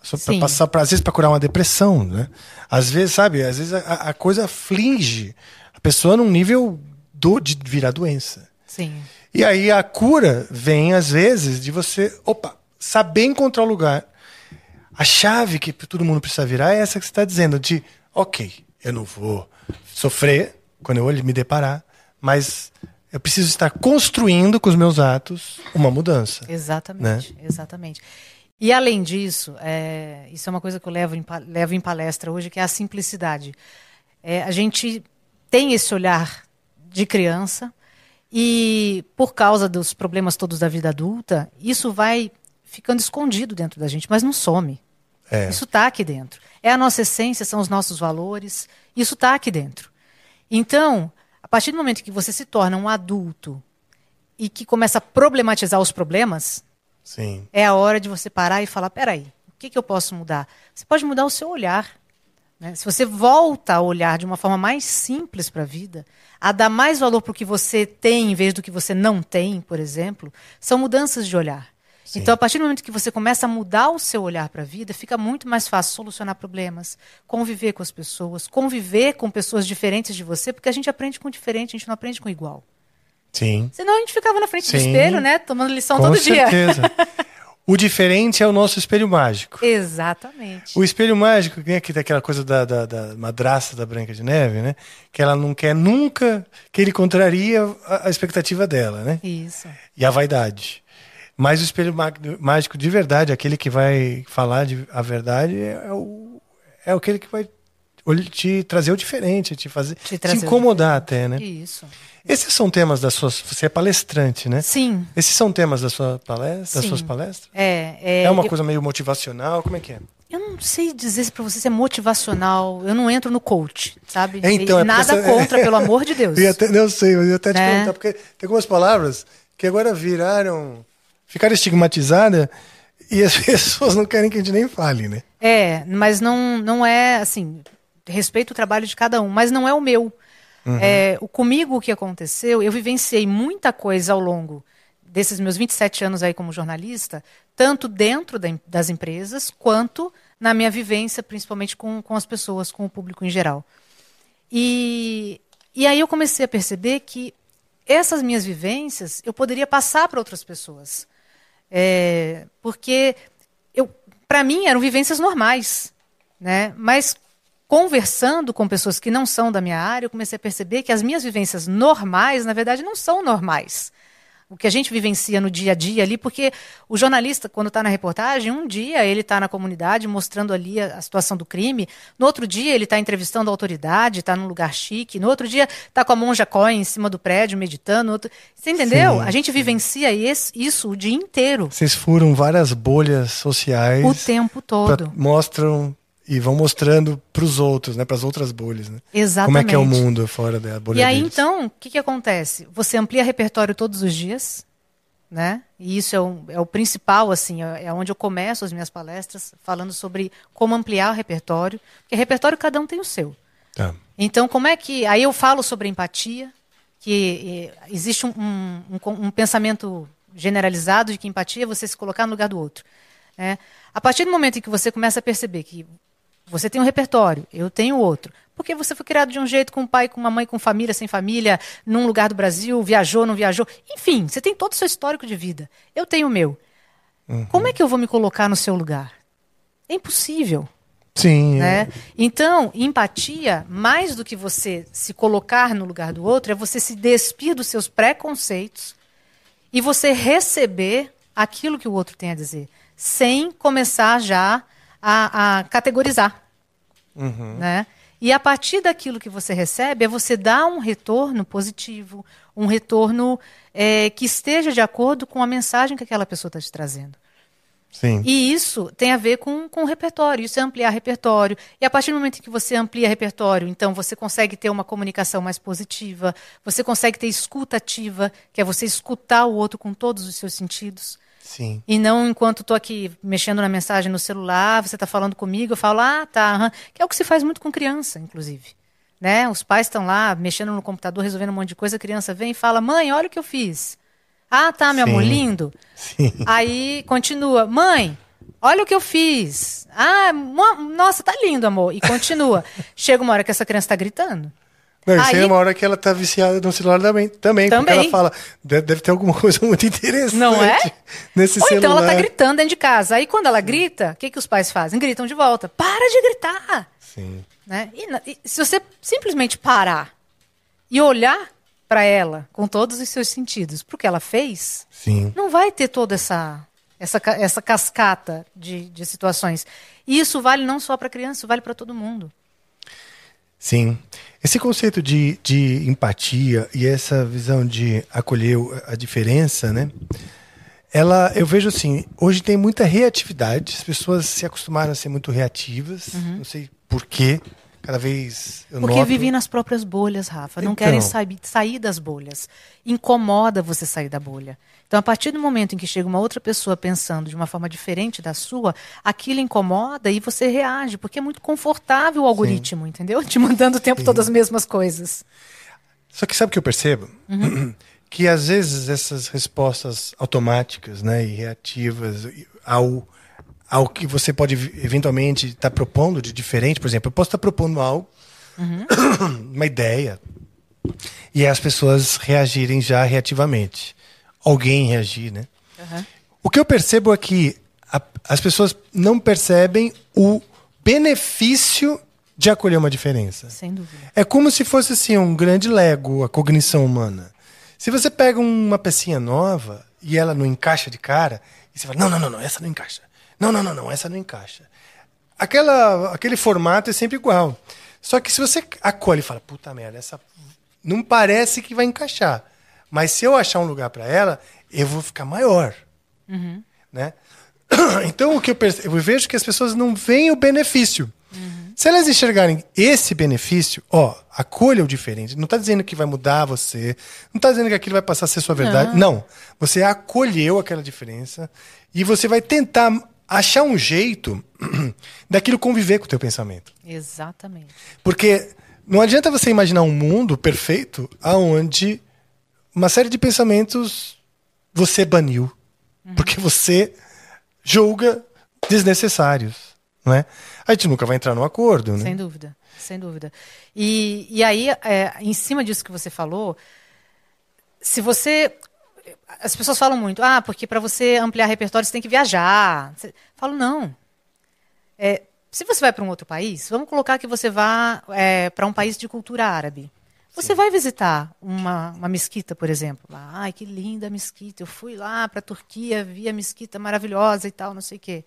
Para Sim. passar, pra, às vezes para curar uma depressão, né? Às vezes, sabe, às vezes a, a coisa aflige a pessoa num nível do, de virar doença. Sim. E aí a cura vem, às vezes, de você, opa, saber encontrar o lugar. a chave que todo mundo precisa virar é essa que você está dizendo, de ok, eu não vou sofrer quando eu me deparar, mas eu preciso estar construindo com os meus atos uma mudança. Exatamente, exatamente. E além disso, é, isso é uma coisa que eu levo em, levo em palestra hoje, que é a simplicidade. É, a gente tem esse olhar de criança e por causa dos problemas todos da vida adulta, isso vai ficando escondido dentro da gente, mas não some. É. Isso está aqui dentro. É a nossa essência, são os nossos valores. Isso está aqui dentro. Então, a partir do momento que você se torna um adulto e que começa a problematizar os problemas, Sim. é a hora de você parar e falar: peraí, o que, que eu posso mudar? Você pode mudar o seu olhar. né? Se você volta a olhar de uma forma mais simples para a vida, a dar mais valor para o que você tem em vez do que você não tem, por exemplo, são mudanças de olhar. Sim. Então, a partir do momento que você começa a mudar o seu olhar para a vida, fica muito mais fácil solucionar problemas, conviver com as pessoas, conviver com pessoas diferentes de você, porque a gente aprende com diferente, a gente não aprende com igual. Sim. Senão a gente ficava na frente do Sim. espelho, né? Tomando lição Com todo dia. certeza. o diferente é o nosso espelho mágico. Exatamente. O espelho mágico, tem aqui daquela coisa da, da, da madraça da Branca de Neve, né? Que ela não quer nunca que ele contraria a, a expectativa dela, né? Isso. E a vaidade. Mas o espelho má- mágico de verdade, aquele que vai falar de, a verdade, é, é o, é aquele que vai te trazer o diferente, te fazer Te te, incomodar até, né? Isso. Esses são temas das suas. Você é palestrante, né? Sim. Esses são temas da sua palestra, das Sim. suas palestras? É, é, É uma eu, coisa meio motivacional? Como é que é? eu não sei dizer se para você se é motivacional. Eu não entro no coach, sabe? É, então, E é nada contra, pelo amor de Deus. Eu, até, não sei, eu ia até te Né? perguntar, porque tem algumas palavras que agora viraram. ficaram estigmatizadas e as pessoas não querem que a gente nem fale, né? É, mas não, não é assim. Respeito o trabalho de cada um, mas não é o meu. É, o comigo o que aconteceu, eu vivenciei muita coisa ao longo desses meus 27 anos aí como jornalista, tanto dentro da das empresas quanto na minha vivência, principalmente com, com as pessoas, com o público em geral. E, e aí eu comecei a perceber que essas minhas vivências eu poderia passar para outras pessoas. É, porque eu, para mim eram vivências normais, né? Mas conversando com pessoas que não são da minha área, eu comecei a perceber que as minhas vivências normais, na verdade, não são normais. O que a gente vivencia no dia a dia ali, porque o jornalista, quando está na reportagem, um dia ele está na comunidade mostrando ali a, a situação do crime, no outro dia ele está entrevistando a autoridade, está num lugar chique, no outro dia está com a monja Coin em cima do prédio meditando. Outro... Você entendeu? Sim, a gente vivencia esse- isso o dia inteiro, Vocês furam várias bolhas sociais. o tempo pra- todo. mostram e vão mostrando para os outros, né? Para as outras bolhas, né? Exatamente. Como é que é o mundo fora da bolha E aí, deles. então, o que, que acontece? Você amplia repertório todos os dias, né? E isso é, um- é o principal, assim, é é onde eu começo as minhas palestras, falando sobre como ampliar o repertório. Porque repertório cada um tem o seu. Tá. Então, como é que. Aí eu falo sobre empatia, que existe um, um, um um pensamento generalizado de que empatia é você se colocar no lugar do outro. né? A partir do momento em que você começa a perceber que você tem um repertório, eu tenho outro. Porque você foi criado de um jeito, com um pai, com uma mãe, com família, sem família, num lugar do Brasil, viajou, não viajou. Enfim, você tem todo o seu histórico de vida. Eu tenho o meu. Como é que eu vou me colocar no seu lugar? É impossível Sim. né? Então, empatia, mais do que você se colocar no lugar do outro, é você se despir dos seus preconceitos e você receber aquilo que o outro tem a dizer, sem começar já a, a categorizar. Né? E a partir daquilo que você recebe, é você dar um retorno positivo, um retorno eh, que esteja de acordo com a mensagem que aquela pessoa está te trazendo. Sim. E isso tem a ver com, com o repertório, isso é ampliar repertório. E a partir do momento em que você amplia repertório, então você consegue ter uma comunicação mais positiva, você consegue ter escuta ativa, que é você escutar o outro com todos os seus sentidos. Sim. E não enquanto estou aqui mexendo na mensagem no celular, você está falando comigo, eu falo, ah, tá, aham. que é o que se faz muito com criança, inclusive. Né? Os pais estão lá mexendo no computador, resolvendo um monte de coisa, a criança vem e fala, mãe, olha o que eu fiz. Ah, tá, meu amor, Sim. lindo. Sim. Aí continua, mãe, olha o que eu fiz. Ah, nossa, tá lindo, amor. E continua. Chega uma hora que essa criança está gritando. Não, isso aí é uma hora que ela tá viciada no celular também. Também, porque Também. ela fala, deve, deve ter alguma coisa muito interessante Não é? nesse Ou celular. então ela tá gritando dentro de casa. Aí quando ela grita, o que, que os pais fazem? Gritam de volta. Para de gritar! Sim. Né? E, e se você simplesmente parar e olhar para ela com todos os seus sentidos, pro que ela fez, Sim. não vai ter toda essa essa, essa cascata de, de situações. E isso vale não só para criança, isso vale para todo mundo. Sim. Esse conceito de, de empatia e essa visão de acolher a diferença, né? Ela, eu vejo assim, hoje tem muita reatividade, as pessoas se acostumaram a ser muito reativas, não sei por quê, cada vez eu Uhum. Porque noto... vivem nas próprias bolhas, Rafa. Não Então. querem sair, sair das bolhas. Incomoda você sair da bolha. Então, a partir do momento em que chega uma outra pessoa pensando de uma forma diferente da sua, aquilo incomoda e você reage, porque é muito confortável o algoritmo, entendeu? Te mandando o tempo todo as mesmas coisas. Só que sabe o que eu percebo? Que às vezes essas respostas automáticas né, e reativas ao, ao que você pode eventualmente estar propondo de diferente, por exemplo, eu posso estar propondo algo, uma ideia, e as pessoas reagirem já reativamente. Alguém reagir, né? O que eu percebo é que a- as pessoas não percebem o benefício de acolher uma diferença. Sem dúvida. É como se fosse assim um grande Lego, a cognição humana. Se você pega uma pecinha nova e ela não encaixa de cara, e você fala, não, não, não, não, essa não encaixa. Não, não, não, não, essa não encaixa. Aquela, aquele formato é sempre igual. Só que se você acolhe e fala, puta merda, essa não parece que vai encaixar. Mas se eu achar um lugar para ela, eu vou ficar maior. Né? Então o que eu, perce- eu vejo que as pessoas não veem o benefício. Se elas enxergarem esse benefício, ó, acolha o diferente. Não está dizendo que vai mudar você, não está dizendo que aquilo vai passar a ser sua verdade. Não. Você acolheu aquela diferença e você vai tentar achar um jeito daquilo conviver com o teu pensamento. Exatamente. Porque não adianta você imaginar um mundo perfeito aonde uma série de pensamentos você baniu. Porque você julga desnecessários. Não é? A gente nunca vai entrar num acordo, né? Sem dúvida, sem dúvida. E, e aí, é, em cima disso que você falou, se você. As pessoas falam muito, ah, porque para você ampliar repertório você tem que viajar. Falo, não. É, se você vai para um outro país, vamos colocar que você vá para um país de cultura árabe. Você vai visitar uma, uma mesquita, por exemplo. Ai, que linda a mesquita. Eu fui lá para a Turquia, vi a mesquita maravilhosa e tal, não sei o quê.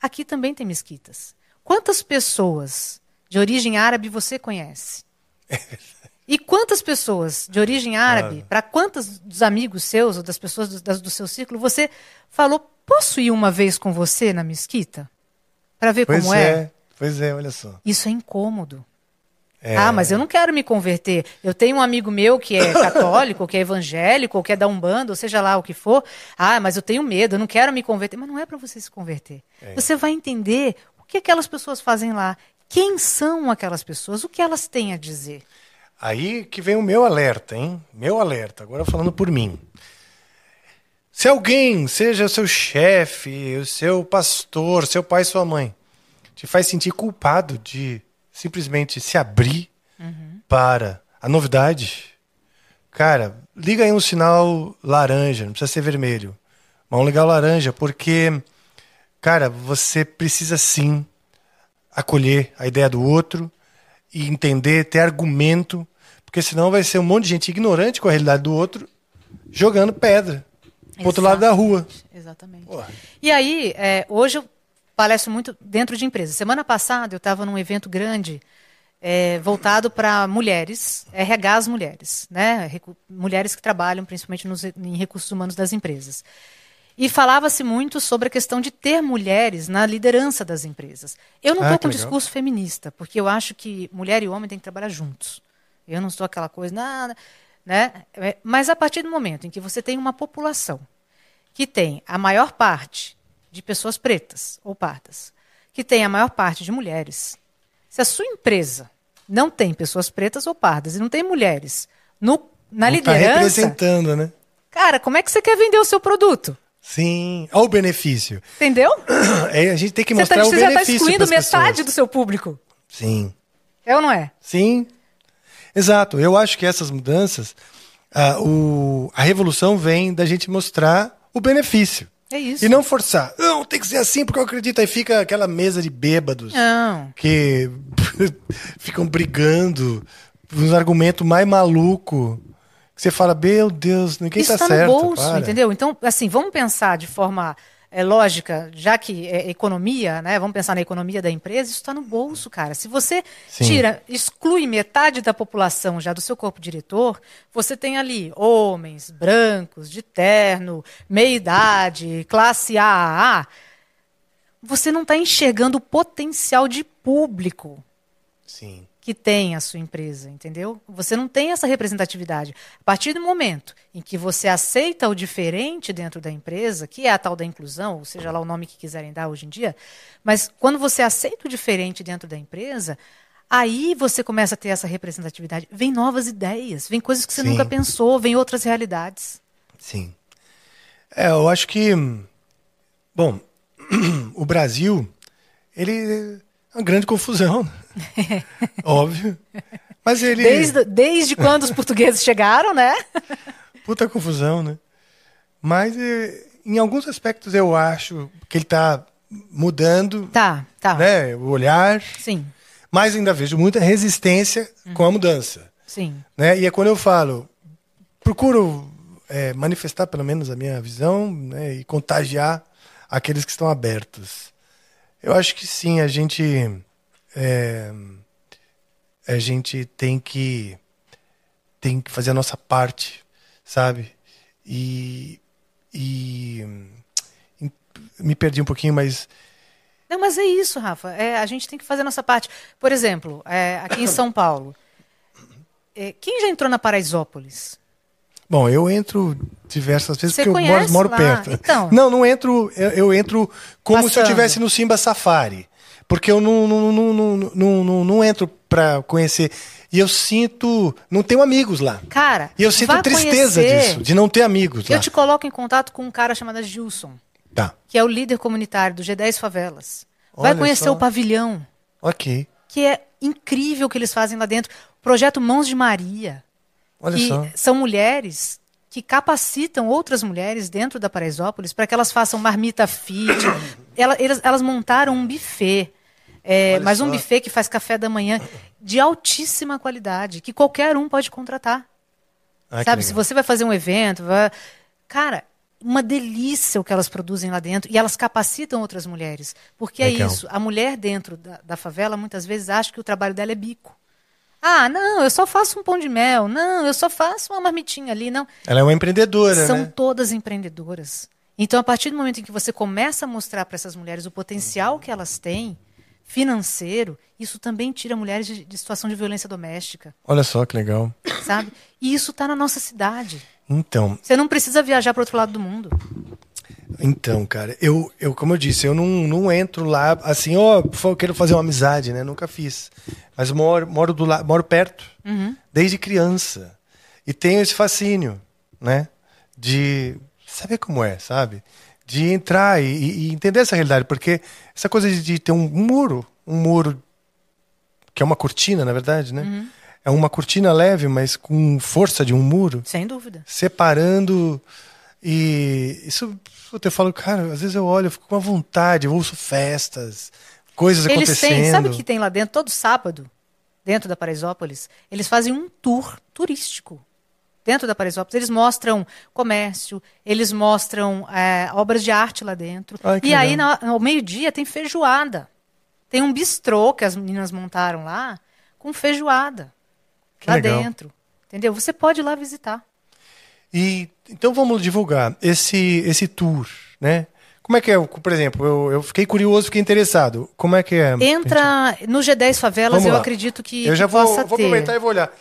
Aqui também tem mesquitas. Quantas pessoas de origem árabe você conhece? E quantas pessoas de origem árabe, para quantos dos amigos seus ou das pessoas do, das- do seu círculo, você falou, posso ir uma vez com você na mesquita? Para ver Pois como é, é? pois é, olha só. Isso é incômodo. É, Ah, mas eu não quero me converter. Eu tenho um amigo meu que é católico, que é evangélico, ou que é da Umbanda, ou seja lá o que for. Ah, mas eu tenho medo, eu não quero me converter. Mas não é para você se converter. Você vai entender o que aquelas pessoas fazem lá. Quem são aquelas pessoas? O que elas têm a dizer? Aí que vem o meu alerta, hein? Meu alerta, agora falando por mim. Se alguém, seja o seu chefe, o seu pastor, seu pai, sua mãe, te faz sentir culpado de simplesmente se abrir para a novidade, cara, liga aí um sinal laranja, não precisa ser vermelho. Mas um legal laranja, porque, cara, você precisa sim acolher a ideia do outro e entender, ter argumento, porque senão vai ser um monte de gente ignorante com a realidade do outro, jogando pedra pro outro lado da rua. Exatamente. Porra. E aí, é, hoje eu palestro muito dentro de empresas. Semana passada eu estava num evento grande é, voltado para mulheres, RH as mulheres, né? Recu- mulheres que trabalham principalmente nos, em recursos humanos das empresas. E falava-se muito sobre a questão de ter mulheres na liderança das empresas. Eu não Ah, estou que com um discurso feminista, porque eu acho que mulher e homem têm que trabalhar juntos. Eu não sou aquela coisa, nada, né? É, Mas a partir do momento em que você tem uma população que tem a maior parte de pessoas pretas ou pardas, que tem a maior parte de mulheres, se a sua empresa não tem pessoas pretas ou pardas e não tem mulheres no, na Não tá liderança, representando, né? cara, como é que você quer vender o seu produto? Sim, olha o benefício. Entendeu? É, a gente tem que Você, tá, mostrar o você já está benefício excluindo metade pessoas. do seu público. Sim, É ou não é? sim. Exato. Eu acho que essas mudanças, a, o, a revolução vem da gente mostrar o benefício. É isso. E não forçar. Não, tem que ser assim porque eu acredito. Aí fica aquela mesa de bêbados Não. que ficam brigando uns argumentos mais maluco. Que você fala, meu Deus, ninguém Isso tá está certo. no bolso, para. entendeu? Então, assim, vamos pensar de forma é, lógica, já que é economia, né? Vamos pensar na economia da empresa, isso está no bolso, cara. Se você Sim. tira, exclui metade da população já do seu corpo diretor, você tem ali homens, brancos, de terno, meia-idade, classe AAA. Você não está enxergando o potencial de público Sim. Que tem a sua empresa, entendeu? Você não tem essa representatividade. A partir do momento em que você aceita o diferente dentro da empresa, que é a tal da inclusão, ou seja lá o nome que quiserem dar hoje em dia, mas quando você aceita o diferente dentro da empresa, aí você começa a ter essa representatividade. Vem novas ideias, vem coisas que você Sim. nunca pensou, vem outras realidades. Sim. É, eu acho que. Bom, o Brasil, ele é uma grande confusão. Óbvio. Mas ele. Desde, desde quando os portugueses chegaram, né? Puta confusão, né? Mas eh, em alguns aspectos eu acho que ele está mudando Tá, tá. né, o olhar, Sim, mas ainda vejo muita resistência com a mudança. sim. Né? E é quando eu falo, procuro eh, manifestar pelo menos a minha visão né, e contagiar aqueles que estão abertos. Eu acho que sim, a gente eh, a gente tem que tem que fazer a nossa parte, sabe? E, e me perdi um pouquinho, mas Não, mas é isso, Rafa. É, a gente tem que fazer a nossa parte. Por exemplo, é, aqui em São Paulo, é, quem já entrou na Paraisópolis? Bom, eu entro diversas vezes Você porque eu moro, moro perto. Então. Não, não entro. Eu, eu entro como se eu Passando. estivesse no Simba Safari. Porque eu não, não, não, não, não, não, não entro pra conhecer. E eu sinto. Não tenho amigos lá. Cara, E eu sinto tristeza conhecer. disso, de não ter amigos lá. Eu te coloco em contato com um cara chamado Gilson, Tá. que é o líder comunitário do G10 Favelas. Vai Olha conhecer só. o pavilhão, Ok. que é incrível o que eles fazem lá dentro. Projeto Mãos de Maria. Olha que só. são mulheres que capacitam outras mulheres dentro da Paraisópolis para que elas façam marmita fit. Ela- elas, elas montaram um buffet, é, mas um buffet que faz café da manhã de altíssima qualidade, que qualquer um pode contratar. Ah, Sabe, se você vai fazer um evento, vai... cara, uma delícia o que elas produzem lá dentro e elas capacitam outras mulheres. Porque é Legal. isso, a mulher dentro da, da favela muitas vezes acha que o trabalho dela é bico. Ah, não, eu só faço um pão de mel. Não, eu só faço uma marmitinha ali. Não, Ela é uma empreendedora, são né? todas empreendedoras. Então, a partir do momento em que você começa a mostrar para essas mulheres o potencial que elas têm financeiro, isso também tira mulheres de, de situação de violência doméstica, Olha só que legal. sabe? E isso está na nossa cidade. Então, Você não precisa viajar para outro lado do mundo. Então, cara, eu, eu como eu disse, eu não, não entro lá assim, ó, eu quero fazer uma amizade, né? Nunca fiz. Mas moro, moro, do la, moro perto, desde criança. E tenho esse fascínio, né? De saber como é, sabe? De entrar e, e entender essa realidade. Porque essa coisa de, ter um muro, um muro que é uma cortina, na verdade, né? É uma cortina leve, mas com força de um muro Sem dúvida. separando. E isso, eu falo, cara, às vezes eu olho, eu fico com uma vontade, eu ouço festas, coisas Eles acontecendo. têm, sabe o que tem lá dentro? Todo sábado, dentro da Paraisópolis, eles fazem um tour turístico. Dentro da Paraisópolis, eles mostram comércio, eles mostram é, obras de arte lá dentro. Ai, e aí, na- ao meio-dia, tem feijoada. Tem um bistrô que as meninas montaram lá, com feijoada. Que lá legal. dentro. Entendeu? Você pode ir lá visitar. E então vamos divulgar esse esse tour, né? Como é que é? Por exemplo, eu, eu fiquei curioso, fiquei interessado. Como é que é? Entra no G10 Favelas, Vamos eu lá. acredito que, Eu já que vou, possa vou aproveitar e vou olhar.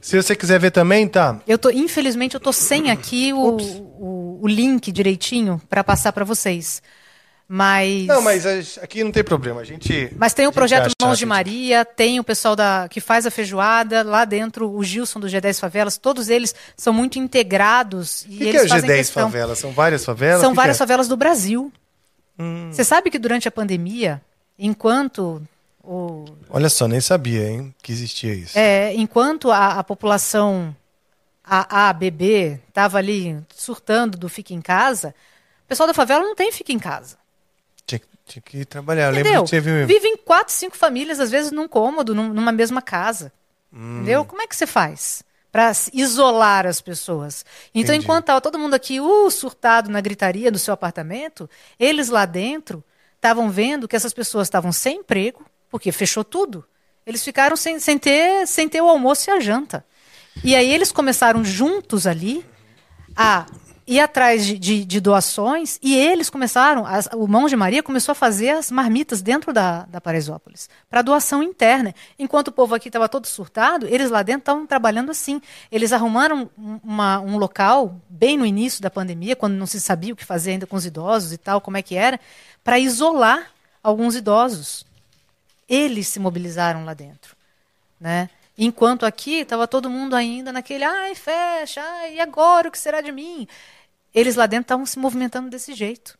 Se você quiser ver também, tá. Eu tô, infelizmente, eu tô sem aqui o, o, o link direitinho para passar para vocês. Mas, Não, mas a- aqui não tem problema. A gente. mas tem o projeto acha Mãos de Maria, tem o pessoal da que faz a feijoada lá dentro, o Gilson do G10 Favelas, todos eles são muito integrados e O que, que eles é o fazem G10 questão. favelas? São várias favelas? São que várias que é? favelas do Brasil. Hum. Você sabe que durante a pandemia, enquanto o, Olha só, nem sabia, hein, que existia isso. é, enquanto a, a população A, A, B, B estava ali surtando do fica em casa, o pessoal da favela não tem fica em casa. Tinha, tinha que trabalhar. Eu Entendeu? lembro que teve. Vivem quatro, cinco famílias, às vezes, num cômodo, num- numa mesma casa. Hum. Entendeu? Como é que você faz? Para isolar as pessoas. Então, Entendi. enquanto estava todo mundo aqui uh, surtado na gritaria do seu apartamento, eles lá dentro estavam vendo que essas pessoas estavam sem emprego, porque fechou tudo. Eles ficaram sem, sem, ter, sem ter o almoço e a janta. E aí eles começaram juntos ali a ir atrás de, de- de doações e eles começaram, as- o Mão de Maria começou a fazer as marmitas dentro da, da Paraisópolis, para doação interna. Enquanto o povo aqui estava todo surtado, eles lá dentro estavam trabalhando assim. Eles arrumaram um- uma- um local, bem no início da pandemia, quando não se sabia o que fazer ainda com os idosos e tal, como é que era, para isolar alguns idosos. Eles se mobilizaram lá dentro né? Enquanto aqui estava todo mundo ainda naquele, ai, fecha, ai, e agora o que será de mim? Eles lá dentro estavam se movimentando desse jeito.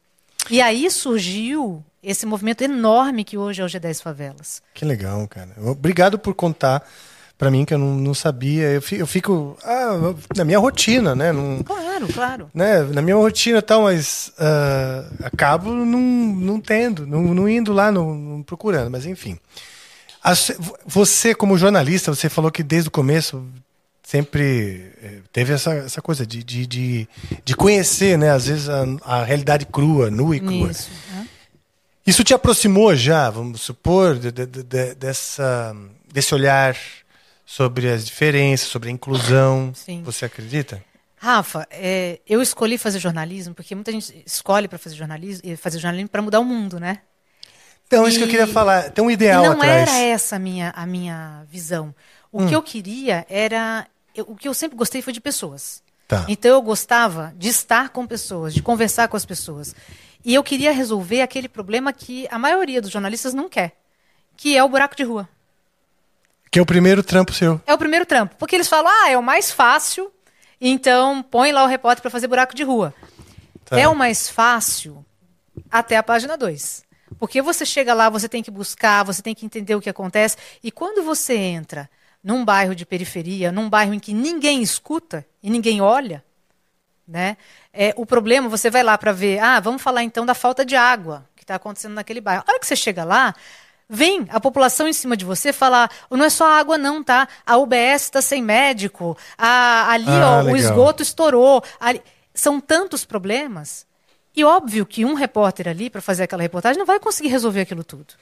E aí surgiu esse movimento enorme que hoje é o G10 Favelas. Que legal, cara. Obrigado por contar pra mim que eu não, não sabia. Eu fico, eu fico, ah, na minha rotina, né? Não, Claro, claro. né? Na minha rotina e tal, mas ah, acabo não, não tendo, não, não indo lá, não, não procurando, mas enfim. Você, como jornalista, você falou que desde o começo sempre eh, teve essa, essa coisa de, de, de, de conhecer, né? Às vezes a, a realidade crua, nua e crua. Isso. né? Isso te aproximou já, vamos supor, de- de- de- dessa, desse olhar sobre as diferenças, sobre a inclusão. Sim. Você acredita? Rafa, é, eu escolhi fazer jornalismo porque muita gente escolhe para fazer jornalismo, fazer jornalismo para mudar o mundo, né? Então, isso que eu E- queria falar. Tem um E ideal não atrás. era essa a minha, a minha visão. O Hum. que eu queria era. eu- o que eu sempre gostei foi de pessoas. Tá. Então eu gostava de estar com pessoas, de conversar com as pessoas. E eu queria resolver aquele problema que a maioria dos jornalistas não quer, que é o buraco de rua. Que é o primeiro trampo seu. É o primeiro trampo. Porque eles falam, ah, é o mais fácil, então põe lá o repórter para fazer buraco de rua. Tá. É o mais fácil até a página 2. Porque você chega lá, você tem que buscar, você tem que entender o que acontece. E quando você entra num bairro de periferia, num bairro em que ninguém escuta e ninguém olha, né? É, o problema, você vai lá para ver, ah, vamos falar então da falta de água que está acontecendo naquele bairro. A hora que você chega lá, vem a população em cima de você falar, não é só a água não, tá? A UBS está sem médico, a- ali Ah, ó, o esgoto estourou. ali- São tantos problemas. E óbvio que um repórter ali, para fazer aquela reportagem, não vai conseguir resolver aquilo tudo.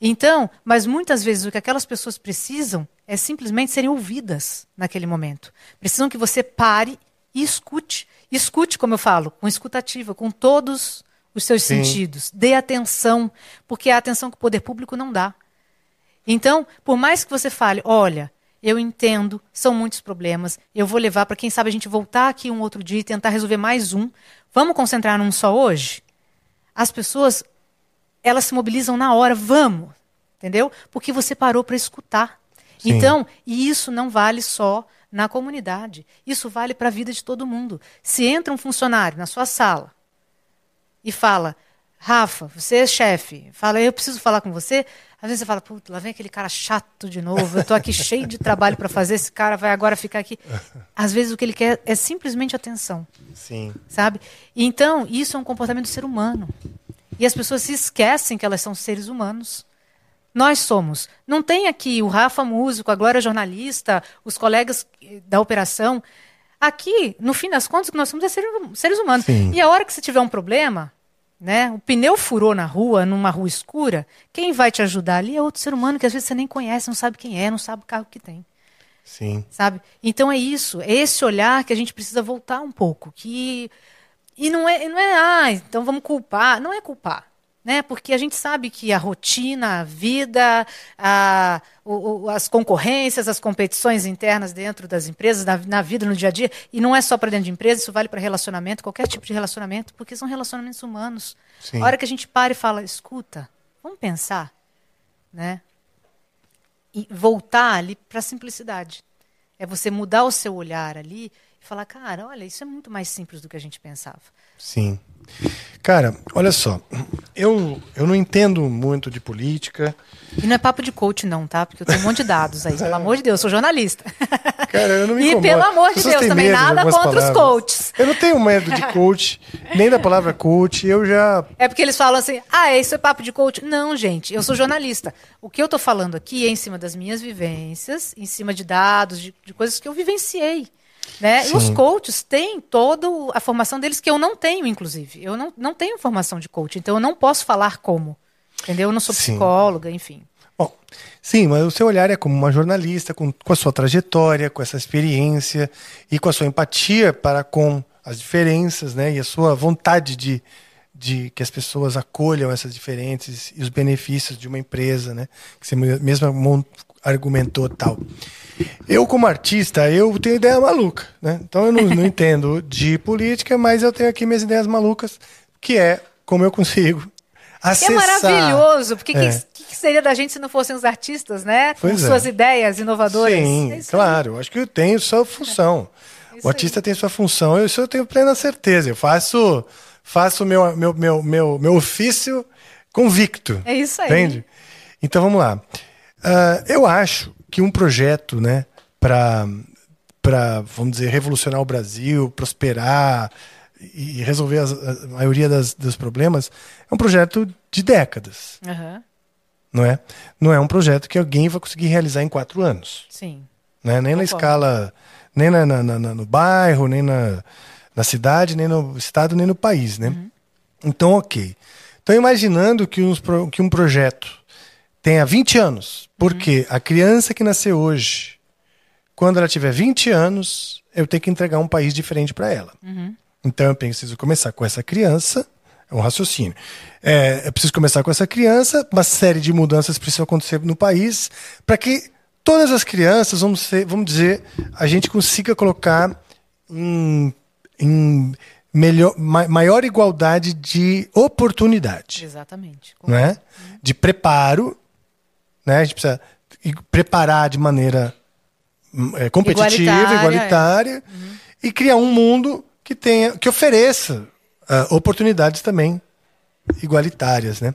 Então, mas muitas vezes o que aquelas pessoas precisam é simplesmente serem ouvidas naquele momento. Precisam que você pare e escute. Escute, como eu falo, com escutativa, com todos os seus Sim. sentidos. Dê atenção, porque é a atenção que o poder público não dá. Então, por mais que você fale, olha, eu entendo, são muitos problemas, eu vou levar para quem sabe a gente voltar aqui um outro dia e tentar resolver mais um. Vamos concentrar num só hoje? As pessoas, elas se mobilizam na hora, vamos, entendeu? Porque você parou para escutar. Sim. Então, e isso não vale só na comunidade, isso vale para a vida de todo mundo. Se entra um funcionário na sua sala e fala, Rafa, você é chefe, fala, eu preciso falar com você. Às vezes você fala, puta, lá vem aquele cara chato de novo, eu estou aqui cheio de trabalho para fazer, esse cara vai agora ficar aqui. Às vezes o que ele quer é simplesmente atenção, Sim. sabe? Então, isso é um comportamento do ser humano. E as pessoas se esquecem que elas são seres humanos. Nós somos. Não tem aqui o Rafa músico, a Glória jornalista, os colegas da operação. Aqui, no fim das contas, o que nós somos é seres, seres humanos. Sim. E a hora que você tiver um problema, né, o pneu furou na rua, numa rua escura, quem vai te ajudar ali é outro ser humano que às vezes você nem conhece, não sabe quem é, não sabe o carro que tem Sim. sabe? Então é isso, é esse olhar que a gente precisa voltar um pouco, que e não é, não é, ah, então vamos culpar, não é culpar, né? Porque a gente sabe que a rotina, a vida, a, o- o- as concorrências, as competições internas dentro das empresas, na, na vida, no dia a dia, e não é só para dentro de empresa, isso vale para relacionamento, qualquer tipo de relacionamento, porque são relacionamentos humanos. Sim. A hora que a gente para e fala, escuta, vamos pensar, né? E voltar ali para a simplicidade. É você mudar o seu olhar ali e falar, cara, olha, isso é muito mais simples do que a gente pensava. Sim. Cara, olha só. Eu, eu não entendo muito de política. E não é papo de coach, não, tá? Porque eu tenho um monte de dados aí. Pelo amor de Deus, eu sou jornalista. Cara, eu não me E incomodo. pelo amor de Deus, também nada contra os palavras. coaches. Eu não tenho medo de coach, nem da palavra coach. Eu já. É porque eles falam assim, ah, isso é papo de coach. Não, gente, eu sou jornalista. O que eu tô falando aqui é em cima das minhas vivências, em cima de dados, de, de coisas que eu vivenciei. Né? E os Sim. coaches têm toda a formação deles que eu não tenho, inclusive. Eu não, não tenho formação de coach, então eu não posso falar como. Entendeu? Eu não sou Sim. psicóloga, enfim. Bom, sim, mas o seu olhar é como uma jornalista, com, com a sua trajetória, com essa experiência e com a sua empatia para com as diferenças, né? E a sua vontade de, de que as pessoas acolham essas diferenças e os benefícios de uma empresa, né? Que você mesmo argumentou tal. Eu, como artista, eu tenho ideia maluca, né? Então eu não, não entendo de política, mas eu tenho aqui minhas ideias malucas, que é como eu consigo Que é acessar... maravilhoso, porque o É. que, que seria da gente se não fossem os artistas, né? Com Pois é. suas ideias inovadoras. Sim, É aí. claro. Acho que eu tenho sua função. Isso o artista tem sua função. Eu, isso eu tenho plena certeza. Eu faço faço meu meu meu meu, meu ofício convicto. É isso aí. Entende? Então vamos lá. Ah, eu acho que um projeto, né, para para vamos dizer revolucionar o Brasil, prosperar e resolver as- a maioria das, dos problemas é um projeto de décadas, Aham, não é? Não é um projeto que alguém vai conseguir realizar em quatro anos Sim. né? Nem na Concordo. escala, nem na, na- na- na- no bairro, nem na, na cidade, nem no estado, nem no país, né? Então, ok. Então, imaginando que, uns que um projeto tenha 20 anos, porque a criança que nasceu hoje, quando ela tiver 20 anos, eu tenho que entregar um país diferente para ela. Então, eu preciso começar com essa criança, é um raciocínio. É, eu preciso começar com essa criança, uma série de mudanças precisam acontecer no país para que todas as crianças, vamos, ser- vamos dizer, a gente consiga colocar em, em melhor, ma- maior igualdade de oportunidade Exatamente. não é? De preparo, né? A gente precisa preparar de maneira hum, é, competitiva, Igualitária, é. igualitária, e criar um mundo que tenha, que ofereça ah, oportunidades também igualitárias, né?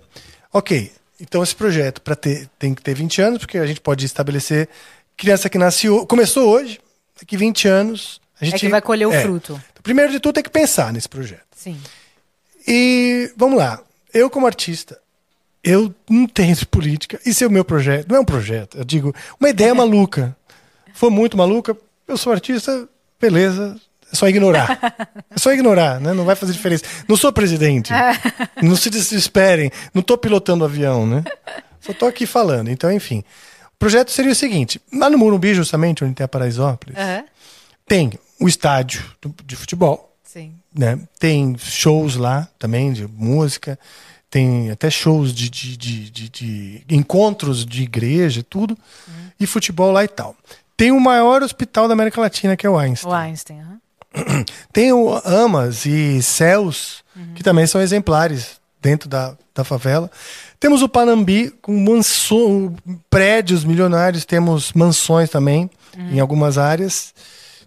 Ok. Então esse projeto para ter tem que ter 20 anos, porque a gente pode estabelecer criança que nasceu, começou hoje, daqui 20 anos a gente É que vai colher o é. fruto. Então, primeiro de tudo tem que pensar nesse projeto. Sim. E vamos lá. Eu, como artista, eu não tenho de política. Isso é o meu projeto. Não é um projeto. Eu digo, uma ideia maluca. For muito maluca, eu sou artista, beleza. É só ignorar. É só ignorar, né? Não vai fazer diferença. Não sou presidente. Não se desesperem. Não estou pilotando avião, né? Só estou aqui falando. Então, enfim. O projeto seria o seguinte: lá no Morumbi, justamente, onde tem a Paraisópolis, Aham. tem o estádio de futebol, Sim. né? Tem shows lá também de música, tem até shows de, de, de, de- encontros de igreja, e tudo, e futebol lá e tal. Tem o maior hospital da América Latina, que é o Einstein. O Einstein. aham. Tem o Amas e Céus, que também são exemplares dentro da, da favela. Temos o Panambi, com manso, prédios milionários, temos mansões também, em algumas áreas.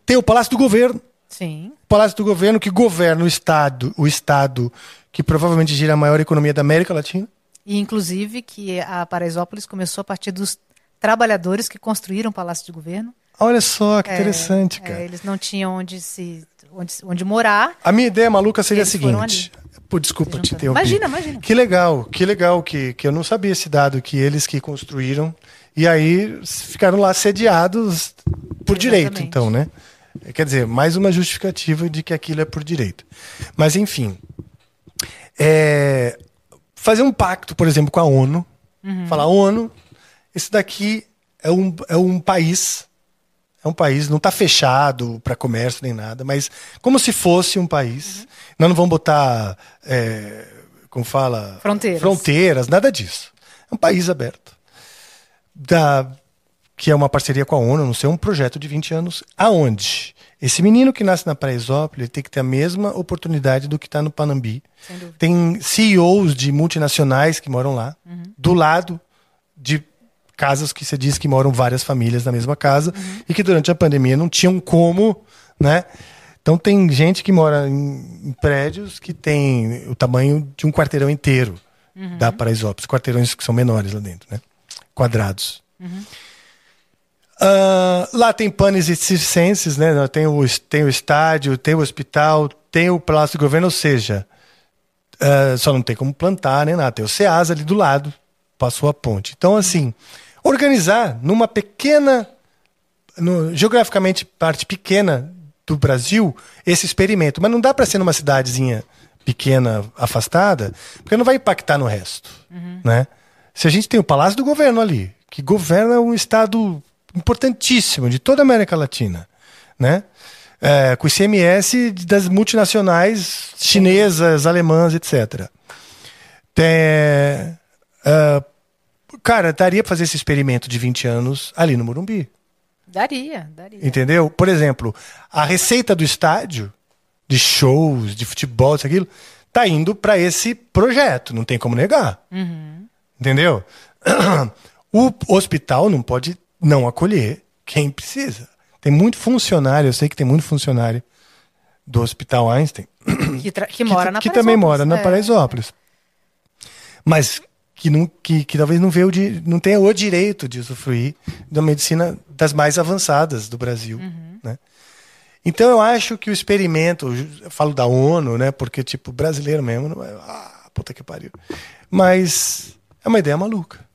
Tem o Palácio do Governo, Sim. o Palácio do Governo que governa o Estado, o Estado que provavelmente gira a maior economia da América Latina. E, inclusive, que a Paraisópolis começou a partir dos trabalhadores que construíram o Palácio de Governo. Olha só que É, interessante, é, cara. eles não tinham onde se onde, onde morar. A minha ideia maluca seria a seguinte. Pô, desculpa te interromper. Imagina, imagina. Que legal, que legal que, que eu não sabia esse dado, que eles que construíram. E aí ficaram lá sediados por direito, Exatamente. então, né? Quer dizer, mais uma justificativa de que aquilo é por direito. Mas, enfim. É, fazer um pacto, por exemplo, com a ONU. Uhum. Falar, ONU, esse daqui é um, é um país. É um país, não está fechado para comércio nem nada, mas como se fosse um país. Uhum. Nós não vamos botar, é, como fala? Fronteiras. Fronteiras, nada disso. É um país aberto. Da, que é uma parceria com a ONU, não sei, um projeto de 20 anos. Aonde? Esse menino que nasce na Paraisópolis ele tem que ter a mesma oportunidade do que está no Panambi. Tem CEOs de multinacionais que moram lá, do lado de casas que você diz que moram várias famílias na mesma casa e que durante a pandemia não tinham como né? Então tem gente que mora em, prédios que tem o tamanho de um quarteirão inteiro da Paraisópolis, quarteirões que são menores lá dentro, né? Quadrados. Ah, lá tem panes e circenses, né? Tem o, tem o estádio, tem o hospital, tem o Palácio do Governo, ou seja, ah, só não tem como plantar nem nada. Tem o SEAS ali do lado, passou a ponte. Então, assim, organizar numa pequena, no- geograficamente parte pequena do Brasil, esse experimento. Mas não dá para ser numa cidadezinha pequena, afastada, porque não vai impactar no resto. Né? Se a gente tem o Palácio do Governo ali, que governa um estado importantíssimo de toda a América Latina, né? É, com o ICMS das multinacionais chinesas, alemãs, etc. Tem, ah, cara, daria para fazer esse experimento de 20 anos ali no Morumbi. Daria, daria. Entendeu? Por exemplo, a receita do estádio, de shows, de futebol, isso aquilo, tá indo para esse projeto, não tem como negar. Entendeu? O hospital não pode não acolher quem precisa. Tem muito funcionário, eu sei que tem muito funcionário do Hospital Einstein Que, que mora na que também Paraisópolis, mora na é. Paraisópolis. Mas que, não, que, que talvez não, vê o di, não tenha o direito de usufruir da medicina das mais avançadas do Brasil. Uhum. Né? Então eu acho que o experimento, eu falo da ONU, né? Porque, tipo, brasileiro mesmo, não é. Ah, puta que pariu. Mas é uma ideia maluca.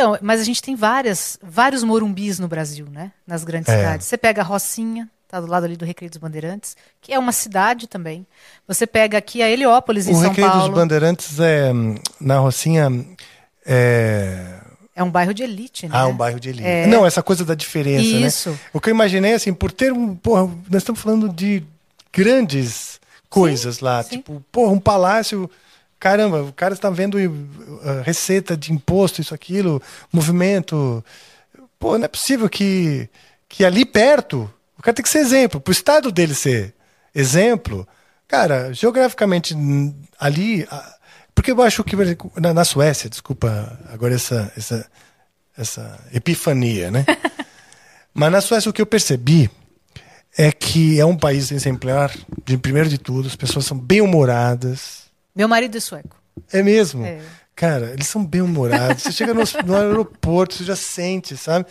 Então, mas a gente tem várias, vários morumbis no Brasil, né? Nas grandes É. cidades. Você pega a Rocinha, tá do lado ali do Recreio dos Bandeirantes, que é uma cidade também. Você pega aqui a Heliópolis, em o São Recreio Paulo. dos Bandeirantes é na Rocinha. É, É um bairro de elite, né? Ah, um bairro de elite. É. Não, essa coisa da diferença, Isso. né? O que eu imaginei, assim, por ter um... Porra, nós estamos falando de grandes coisas lá. sim. Tipo, porra, um palácio... Caramba, o cara está vendo uh, receita de imposto, isso, aquilo, movimento... Pô, não é possível que, que ali perto... O cara tem que ser exemplo. Para o estado dele ser exemplo... Cara, geograficamente ali... Porque eu acho que na, na Suécia, desculpa agora essa, essa, essa epifania, né? Mas na Suécia o que eu percebi é que é um país exemplar, de primeiro de tudo, as pessoas são bem-humoradas. Meu marido é sueco. É mesmo? É. Cara, eles são bem-humorados. Você chega no, no aeroporto, você já sente, sabe?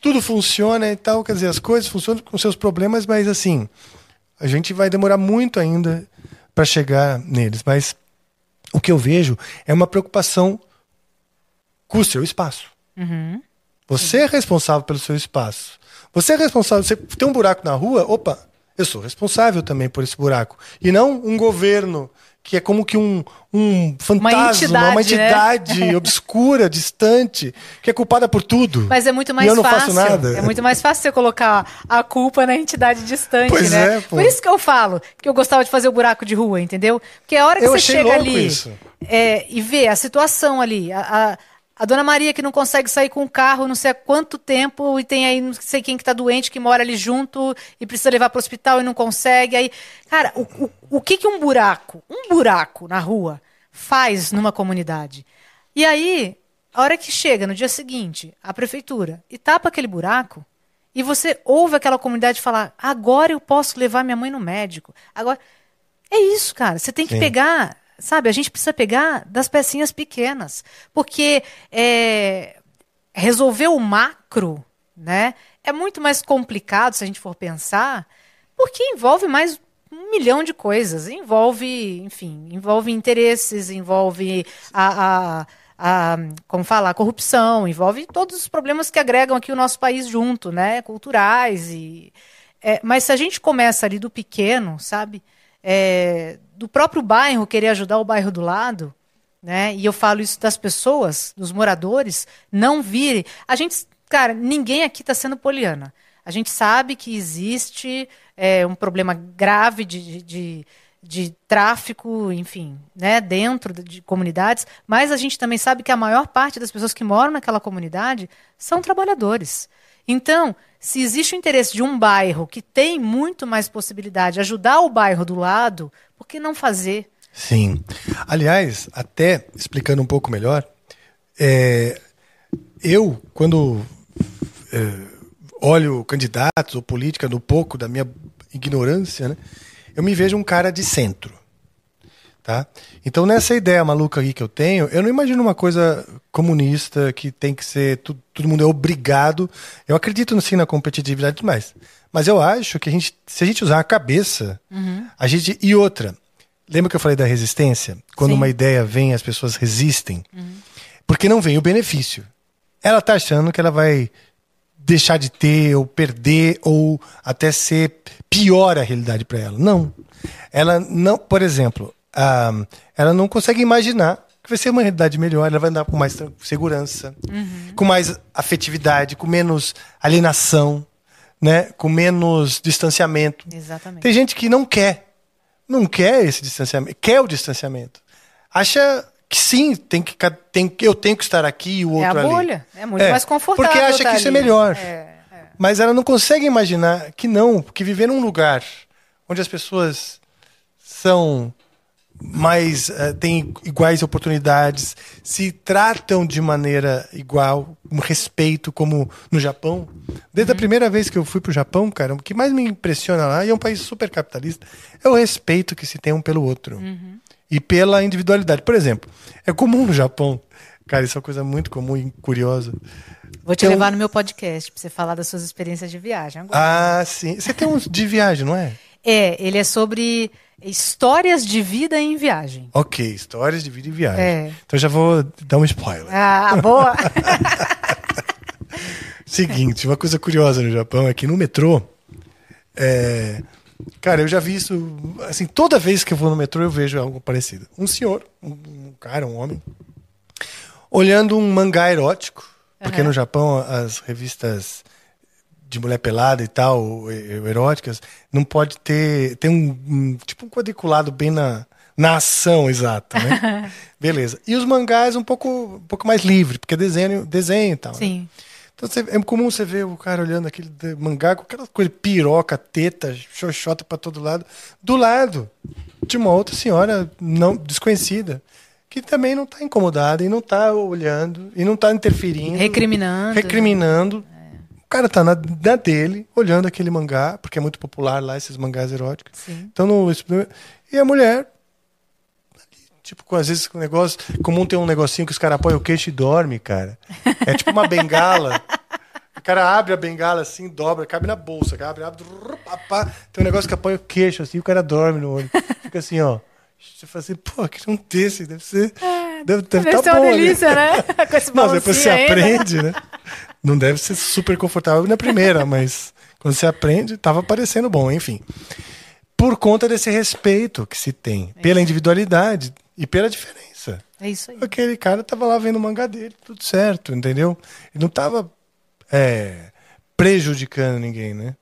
Tudo funciona e tal, quer dizer, as coisas funcionam com seus problemas, mas assim, a gente vai demorar muito ainda para chegar neles. Mas o que eu vejo é uma preocupação com o seu espaço. Você é responsável pelo seu espaço. Você é responsável. Você tem um buraco na rua, opa, eu sou responsável também por esse buraco. E não um governo que é como que um, um fantasma, uma entidade, entidade, né? obscura, distante, que é culpada por tudo. Mas é muito mais e eu não fácil. faço nada. É muito mais fácil você colocar a culpa na entidade distante, Pois né? é, pô. Por isso que eu falo que eu gostava de fazer o buraco de rua, entendeu? Porque a hora que Eu você chega ali é, e vê a situação ali, a, a, a dona Maria que não consegue sair com o carro não sei há quanto tempo e tem aí não sei quem que tá doente que mora ali junto e precisa levar para o hospital e não consegue. Aí, cara, o, o, o que que um buraco, um buraco na rua faz numa comunidade? E aí, a hora que chega no dia seguinte, a prefeitura e tapa aquele buraco, e você ouve aquela comunidade falar: agora eu posso levar minha mãe no médico. Agora. É isso, cara. Você tem que Sim. pegar, sabe? A gente precisa pegar das pecinhas pequenas. Porque é, resolver o macro, né? É muito mais complicado se a gente for pensar, porque envolve mais um milhão de coisas. Envolve, enfim, envolve interesses, envolve a, a, a como falar, a corrupção, envolve todos os problemas que agregam aqui o nosso país junto, né? Culturais e é, mas se a gente começa ali do pequeno, sabe? É, do próprio bairro querer ajudar o bairro do lado, né? E eu falo isso das pessoas, dos moradores, não virem. A gente, cara, ninguém aqui está sendo poliana. A gente sabe que existe é, um problema grave de, de, de, tráfico, enfim, né, dentro de, de comunidades, mas a gente também sabe que a maior parte das pessoas que moram naquela comunidade são trabalhadores. Então, se existe o interesse de um bairro que tem muito mais possibilidade de ajudar o bairro do lado, por que não fazer? Sim. Aliás, até explicando um pouco melhor, é, eu, quando é, olho candidatos ou política no pouco da minha ignorância, né? Eu me vejo um cara de centro. Tá? Então, nessa ideia maluca aí que eu tenho, eu não imagino uma coisa comunista que tem que ser. Todo, todo mundo é obrigado. Eu acredito sim na competitividade demais. Mas eu acho que a gente, se a gente usar a cabeça, a gente. E outra. Lembra que eu falei da resistência? Quando Sim. uma ideia vem, as pessoas resistem. Porque não vem o benefício. Ela tá achando que ela vai deixar de ter, ou perder, ou até ser pior a realidade para ela. Não. Ela não, por exemplo, ah, ela não consegue imaginar que vai ser uma realidade melhor, ela vai andar com mais segurança, com mais afetividade, com menos alienação, né? com menos distanciamento. Exatamente. Tem gente que não quer. Não quer esse distanciamento. Quer o distanciamento. Acha que sim, tem que, tem, eu tenho que estar aqui e o É outro a ali. bolha. É muito mais confortável. Porque acha que isso é ali. melhor. É, é. Mas ela não consegue imaginar que não, que viver num lugar onde as pessoas são mais eh, têm iguais oportunidades, se tratam de maneira igual, com respeito, como no Japão. Desde Uhum. a primeira vez que eu fui pro Japão, cara, o que mais me impressiona lá, e é um país super capitalista, é o respeito que se tem um pelo outro. Uhum. E pela individualidade. Por exemplo, é comum no Japão, cara, isso é uma coisa muito comum e curiosa. Vou te Então- levar no meu podcast pra você falar das suas experiências de viagem agora. Ah, sim. Você tem uns de viagem, não é? É, ele é sobre histórias de vida em viagem. Ok, histórias de vida e viagem. É. Então já vou dar um spoiler. Ah, boa! Seguinte, uma coisa curiosa no Japão é que no metrô. é, Cara, eu já vi isso. Assim, toda vez que eu vou no metrô eu vejo algo parecido. Um senhor, um, cara, um homem, olhando um mangá erótico. Porque Aham. no Japão as revistas de mulher pelada e tal, eróticas, não pode ter. Tem um, um- tipo um quadriculado bem na, na ação exata, né? Beleza. E os mangás um pouco, um pouco mais livre, porque é desenho, desenho e tal. né? Então é comum você ver o cara olhando aquele mangá com aquela coisa piroca, teta, xoxota pra todo lado, do lado de uma outra senhora não desconhecida, que também não tá incomodada e não tá olhando e não tá interferindo. Recriminando. Recriminando. O cara tá na, na dele, olhando aquele mangá, porque é muito popular lá esses mangás eróticos. Sim. Então no, e a mulher Tipo, com, às vezes o negócio. Comum tem um negocinho que os caras apoiam o queixo e dorme, cara. É tipo uma bengala. O cara abre a bengala assim, dobra, cabe na bolsa, abre, abre, drrr, pá, tem um negócio que apoia o queixo, assim, o cara dorme no olho. Fica assim, ó. Você fala assim, pô, que não desse, deve ser. Deve, deve, Deve tá ser uma bom ali. delícia, né? Com esse Não, depois você ainda. aprende, né? Não deve ser super confortável na primeira, mas quando você aprende, tava parecendo bom, enfim. Por conta desse respeito que se tem pela individualidade e pela diferença. É isso aí. Aquele cara tava lá vendo o mangá dele, tudo certo, entendeu? Ele não tava é, prejudicando ninguém, né?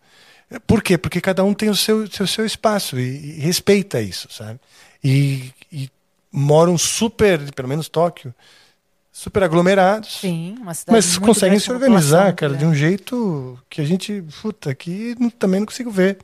Por quê? Porque cada um tem o seu, seu, seu espaço e, e respeita isso, sabe? E, e moram super, pelo menos Tóquio, super aglomerados. Sim, uma cidade Mas conseguem se organizar, cara, de um grande. jeito que a gente, puta, aqui não- também não consigo ver.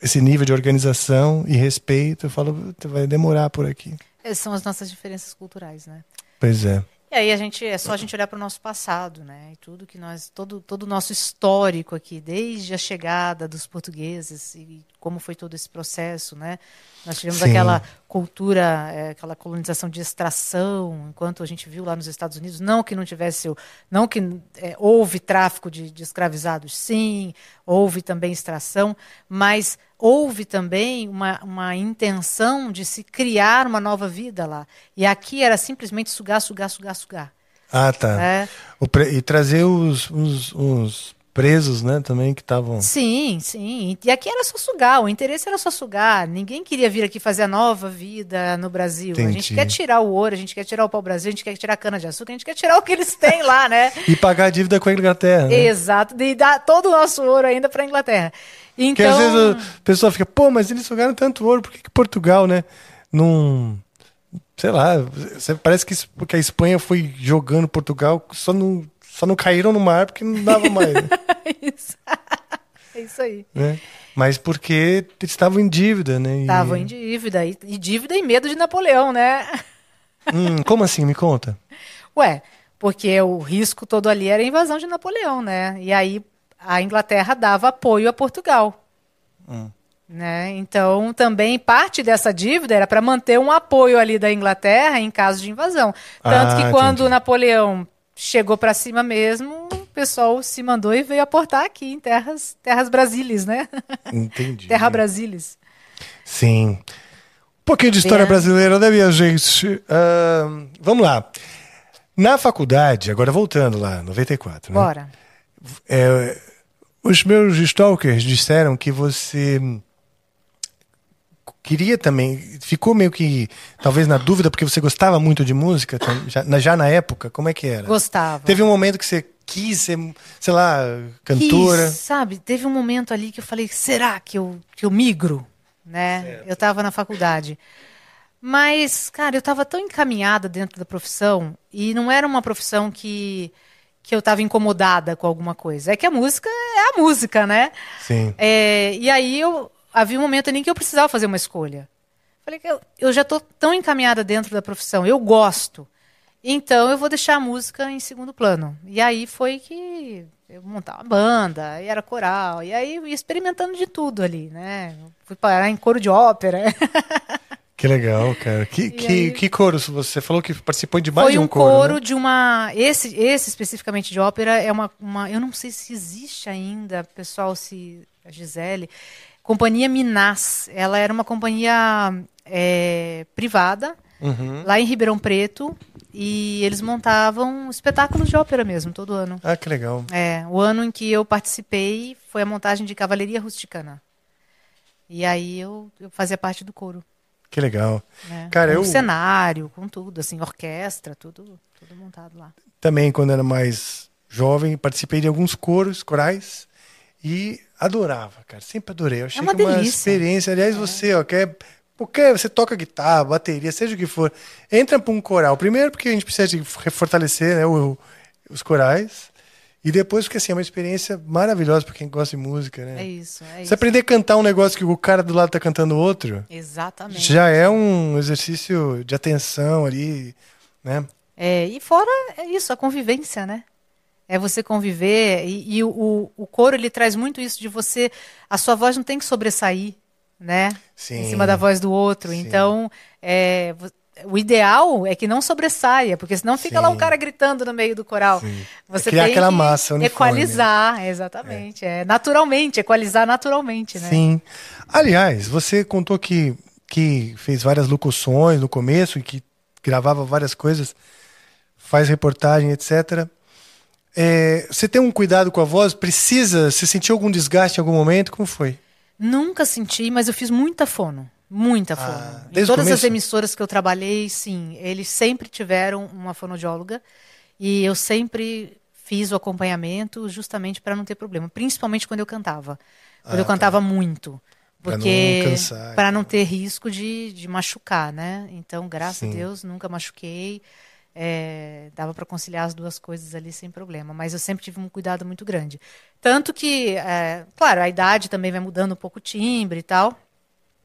Esse nível de organização e respeito, eu falo, vai demorar por aqui. Essas são as nossas diferenças culturais, né? Pois é. E aí a gente é só a gente olhar para o nosso passado, né? E tudo que nós, todo todo o nosso histórico aqui, desde a chegada dos portugueses e como foi todo esse processo, né? Nós tivemos Sim. aquela cultura, eh, aquela colonização de extração, enquanto a gente viu lá nos Estados Unidos, não que não tivesse, não que eh, houve tráfico de, de escravizados, sim, houve também extração, mas houve também uma, uma intenção de se criar uma nova vida lá. E aqui era simplesmente sugar, sugar, sugar, sugar. Ah, tá. É. O pre- E trazer os, os, os presos, né, também, que estavam. Sim, sim. E aqui era só sugar, o interesse era só sugar. Ninguém queria vir aqui fazer a nova vida no Brasil. A gente Entendi. quer tirar o ouro, a gente quer tirar o pau-brasil, a gente quer tirar a cana-de-açúcar, a gente quer tirar o que eles têm lá, né? E pagar a dívida com a Inglaterra. Né? Exato, e dar todo o nosso ouro ainda para a Inglaterra. Porque Então, às vezes a pessoa fica, pô, mas eles sugaram tanto ouro, por que, que Portugal, né? Não. Sei lá, parece que porque a Espanha foi jogando Portugal, só não, só não caíram no mar porque não dava mais. né? isso. é isso aí. né? Mas porque eles estavam em dívida, né? E- Estavam em dívida, e, e dívida e medo de Napoleão, né? Hum, como assim? Me conta. Ué, porque o risco todo ali era a invasão de Napoleão, né? E aí a Inglaterra dava apoio a Portugal. Né? Então, também parte dessa dívida era para manter um apoio ali da Inglaterra em caso de invasão. Tanto Ah, que quando entendi. Napoleão chegou para cima mesmo, o pessoal se mandou e veio aportar aqui em terras, terras brasilis, né? Entendi. Terra Brasilis. Sim. Um pouquinho de história brasileira, né, minha gente? Ahn, vamos lá. Na faculdade, agora voltando lá, 94, né? Bora. É, os meus stalkers disseram que você queria também, ficou meio que, talvez na dúvida, porque você gostava muito de música, tam- já, na- já na época, como é que era? Gostava. Teve um momento que você quis ser, sei lá, cantora. Quis, sabe, teve um momento ali que eu falei, será que eu, que eu migro? Né? Eu estava na faculdade. Mas, cara, eu estava tão encaminhada dentro da profissão e não era uma profissão que, que eu estava incomodada com alguma coisa. É que a música é a música, né? Sim. É, e aí eu havia um momento em que eu precisava fazer uma escolha. Falei que eu, eu já estou tão encaminhada dentro da profissão, eu gosto. Então eu vou deixar a música em segundo plano. E aí foi que eu montava uma banda, e era coral, e aí eu ia experimentando de tudo ali, né? Fui parar em coro de ópera. Que legal, cara. Que, que, aí- que coro? Você falou que participou de mais Foi de um, um coro. coro né? de uma. Esse, esse especificamente de ópera é uma, uma. Eu não sei se existe ainda, pessoal, se. A Gisele. Companhia Minas. Ela era uma companhia é, privada, Uhum. lá em Ribeirão Preto. E eles montavam espetáculos de ópera mesmo, todo ano. Ah, que legal. É, o ano em que eu participei foi a montagem de Cavalaria Rusticana. E aí eu, eu fazia parte do coro. Que legal. Né? Cara, com eu- cenário, com tudo, assim, orquestra, tudo, tudo montado lá. Também, quando era mais jovem, participei de alguns coros, corais, e adorava, cara. Sempre adorei. Eu achei uma que é uma experiência. Aliás, você, ó, quer. Porque você toca guitarra, bateria, seja o que for. Entra para um coral. Primeiro, porque a gente precisa de fortalecer né, o- os corais. E depois, porque assim, é uma experiência maravilhosa para quem gosta de música, né? É isso, é Você isso. aprender a cantar um negócio que o cara do lado tá cantando outro, Exatamente. já é um exercício de atenção ali, né? É, e fora é isso, a convivência, né? É você conviver e, e o, o, coro ele traz muito isso de você, a sua voz não tem que sobressair, né? Sim. Em cima da voz do outro. Sim. Então, é, o ideal é que não sobressaia, porque senão fica lá um Sim. cara gritando no meio do coral. Sim. Você Criar tem aquela que massa uniforme. equalizar, exatamente, é. naturalmente, equalizar naturalmente, né? Sim. Aliás, você contou que, que fez várias locuções no começo e que gravava várias coisas, faz reportagem, etc. É, você tem um cuidado com a voz? Precisa? Você sentiu algum desgaste em algum momento? Como foi? Nunca senti, mas eu fiz muita fono. Muita fono. Ah, em todas as emissoras que eu trabalhei, sim, eles sempre tiveram uma fonoaudióloga e eu sempre fiz o acompanhamento justamente para não ter problema, principalmente quando eu cantava. Quando Ah, eu cantava muito. Pra não Porque para não tal. ter risco de, de machucar, né? Então, graças Sim. a Deus, nunca machuquei. É, dava para conciliar as duas coisas ali sem problema. Mas eu sempre tive um cuidado muito grande. Tanto que, é, claro, a idade também vai mudando um pouco o timbre e tal.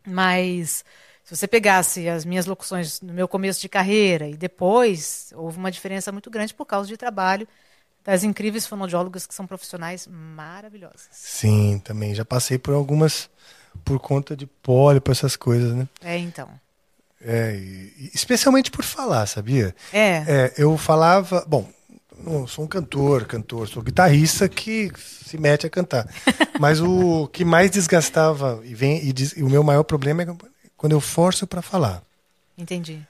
Mas se você pegasse as minhas locuções no meu começo de carreira e depois, houve uma diferença muito grande por causa de trabalho das incríveis fonoaudiólogas que são profissionais maravilhosas. Sim, também. Já passei por algumas por conta de pólipo, essas coisas, né? É, então. É, e- especialmente por falar, sabia? É. É, eu falava. Bom, não sou um cantor, cantor, sou guitarrista que se mete a cantar. Mas o que mais desgastava e, vem, e, diz- e o meu maior problema é quando eu forço para falar. Entendi.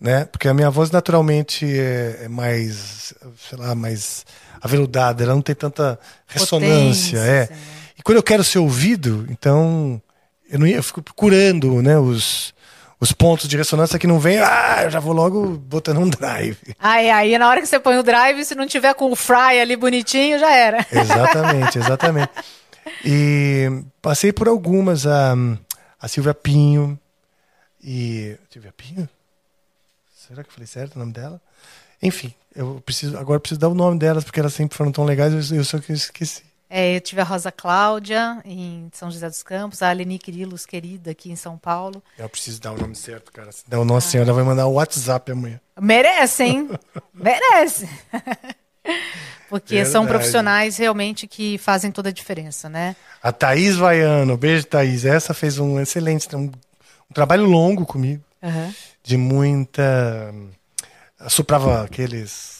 Né? Porque a minha voz naturalmente é, é mais, sei lá, mais aveludada, ela não tem tanta ressonância. Potência, é. assim, né? E quando eu quero ser ouvido, então eu, não ia, eu fico procurando né, os, os pontos de ressonância que não vem, ah, eu já vou logo botando um drive. Aí, aí, na hora que você põe o drive, se não tiver com o fry ali bonitinho, já era. Exatamente, exatamente. E passei por algumas, a, a Silvia Pinho e. Silvia Pinho? Será que eu falei certo o nome dela? Enfim, eu preciso, agora eu preciso dar o nome delas, porque elas sempre foram tão legais, eu, eu só que eu esqueci. É, eu tive a Rosa Cláudia, em São José dos Campos, a Aleni Quirilos, querida, aqui em São Paulo. Eu preciso dar o nome certo, cara. Senão, nossa senhora, ela vai mandar o WhatsApp amanhã. Merece, hein? Merece. Porque são Verdade. profissionais realmente que fazem toda a diferença, né? A Thaís Vaiano, beijo, Thaís. Essa fez um excelente, um, um trabalho longo comigo, Aham. de muita. Soprava aqueles.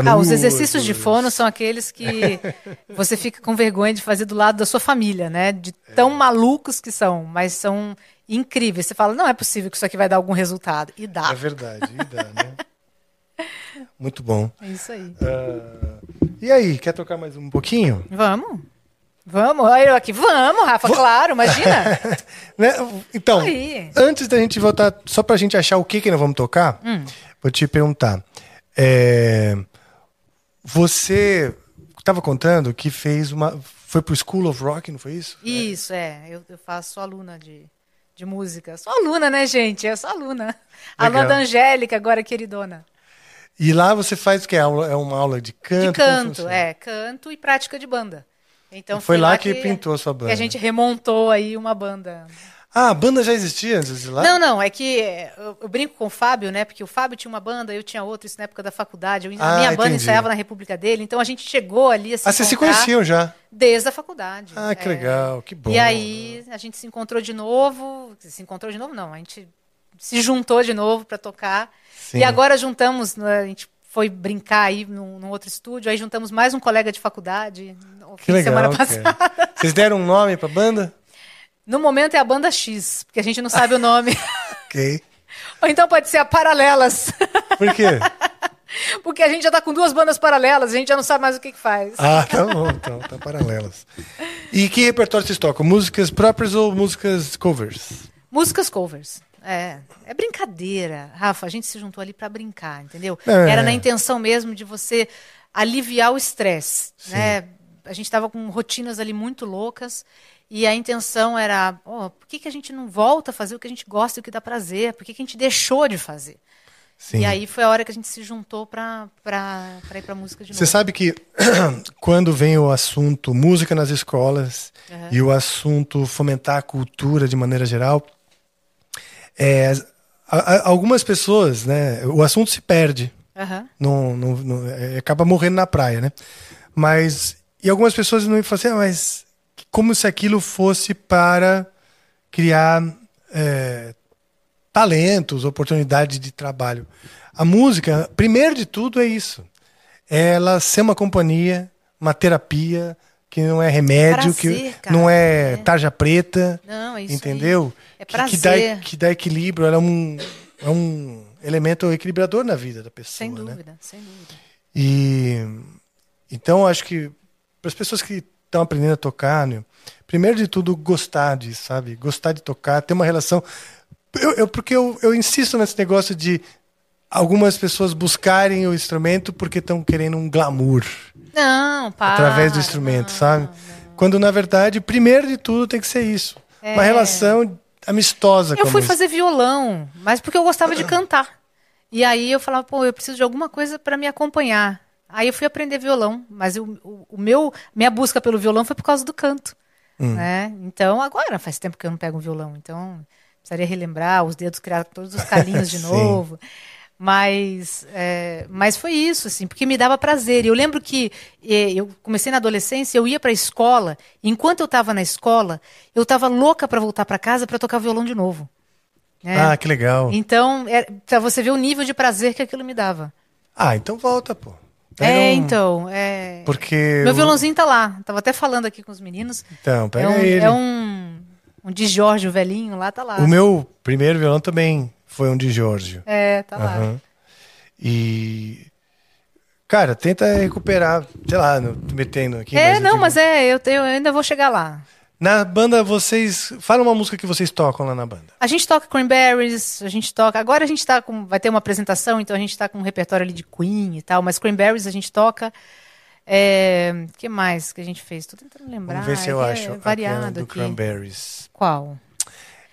Ah, Canudos. os exercícios de fono são aqueles que você fica com vergonha de fazer do lado da sua família, né? De tão É. malucos que são, mas são incríveis. Você fala, não é possível que isso aqui vai dar algum resultado. E dá. É verdade, e dá, né? Muito bom. É isso aí. Ah, e aí, quer tocar mais um pouquinho? Vamos? Vamos? Olha eu aqui. Vamos, Rafa, claro, imagina. Né? Então, Aí. antes da gente voltar, só pra gente achar o que que nós vamos tocar, Hum. vou te perguntar. É, você estava contando que fez uma. Foi pro School of Rock, não foi isso? Isso, é. Eu, eu faço aluna de, de música. Sou aluna, né, gente? Eu sou aluna. Aluna Legal. da Angélica, agora queridona. E lá você faz o que? É aula- é uma aula de canto? De canto, é. Canto e prática de banda. Então Foi lá que pintou a sua banda. Que a gente remontou aí uma banda. Ah, a banda já existia antes de lá? Não, não, é que eu, eu brinco com o Fábio, né? Porque o Fábio tinha uma banda, eu tinha outra, isso na época da faculdade. Eu, Ah, a minha banda entendi. ensaiava na República dele, então a gente chegou ali a se ah, vocês se conheciam já. Desde a faculdade. Ah, que é. legal, que bom. E aí a gente se encontrou de novo. Se encontrou de novo, não. A gente se juntou de novo para tocar. Sim. E agora juntamos, né, a gente foi brincar aí num, num outro estúdio, aí juntamos mais um colega de faculdade Que legal. semana passada. cara. Vocês deram um nome pra banda? No momento é a banda X, porque a gente não sabe o nome. Ok. Ou então pode ser a Paralelas, Por quê? porque a gente já tá com duas bandas paralelas, a gente já não sabe mais o que, que faz. Ah, tá bom, então, tá paralelas. E que repertório vocês tocam? Músicas próprias ou músicas covers? Músicas covers. É, é brincadeira. Rafa, a gente se juntou ali para brincar, entendeu? É. Era na intenção mesmo de você aliviar o estresse, né? A gente estava com rotinas ali muito loucas e a intenção era, ó, por que, que a gente não volta a fazer o que a gente gosta e o que dá prazer? Por que, que a gente deixou de fazer? Sim. E aí foi a hora que a gente se juntou para ir para música de novo. Você sabe que quando vem o assunto música nas escolas e o assunto fomentar a cultura de maneira geral, é, algumas pessoas, né, o assunto se perde, Aham. não, não, não- é, acaba morrendo na praia, né? Mas e algumas pessoas não falam assim, ah, mas como se aquilo fosse para criar é, talentos, oportunidades de trabalho. A música, primeiro de tudo, é isso. Ela ser uma companhia, uma terapia, que não é remédio, Prazer, que cara, não é é. tarja preta, Não, é isso aí. entendeu? É Que- que, prazer. dá, que dá equilíbrio, ela é um, é um elemento equilibrador na vida da pessoa. Sem né? dúvida, sem dúvida. E então acho que para as pessoas que estão aprendendo a tocar, né, primeiro de tudo gostar disso, sabe? Gostar de tocar, ter uma relação. Eu, eu- porque eu, eu insisto nesse negócio de algumas pessoas buscarem o instrumento porque estão querendo um glamour Não, para. através do instrumento, não, sabe? Quando na verdade, primeiro de tudo tem que ser isso, uma relação amistosa É. Eu fui música. fazer violão, mas porque eu gostava de cantar. E aí eu falava, pô, eu preciso de alguma coisa para me acompanhar. Aí eu fui aprender violão, mas eu- o, o meu minha busca pelo violão foi por causa do canto, Hum. né? Então agora faz tempo que eu não pego um violão, então precisaria relembrar os dedos criar todos os calinhos de novo. Mas, é, mas foi isso, assim, porque me dava prazer. E eu lembro que eu comecei na adolescência, eu ia para a escola, enquanto eu estava na escola, eu estava louca para voltar para casa para tocar violão de novo. né? Ah, que legal. Então, é, para você ver o nível de prazer que aquilo me dava. Ah, então volta, pô. É, um- então. É... Porque Meu o- violãozinho tá lá. Tava até falando aqui com os meninos. Então, pega é um, ele. é um, um de Jorge, o velhinho, lá tá lá. O meu primeiro violão também foi um de Giorgio. É, tá lá. Aham. E. Cara, tenta recuperar, sei lá, no, metendo aqui. É, eu não, digo- mas é, eu, eu ainda vou chegar lá. Na banda, vocês. Fala uma música que vocês tocam lá na banda. A gente toca Cranberries, a gente toca. Agora a gente tá com. Vai ter uma apresentação, então a gente tá com um repertório ali de Queen e tal, mas Cranberries a gente toca. É, que mais que a gente fez? Tô tentando lembrar. Vamos ver se é eu é acho. variado do aqui. Cranberries. Qual?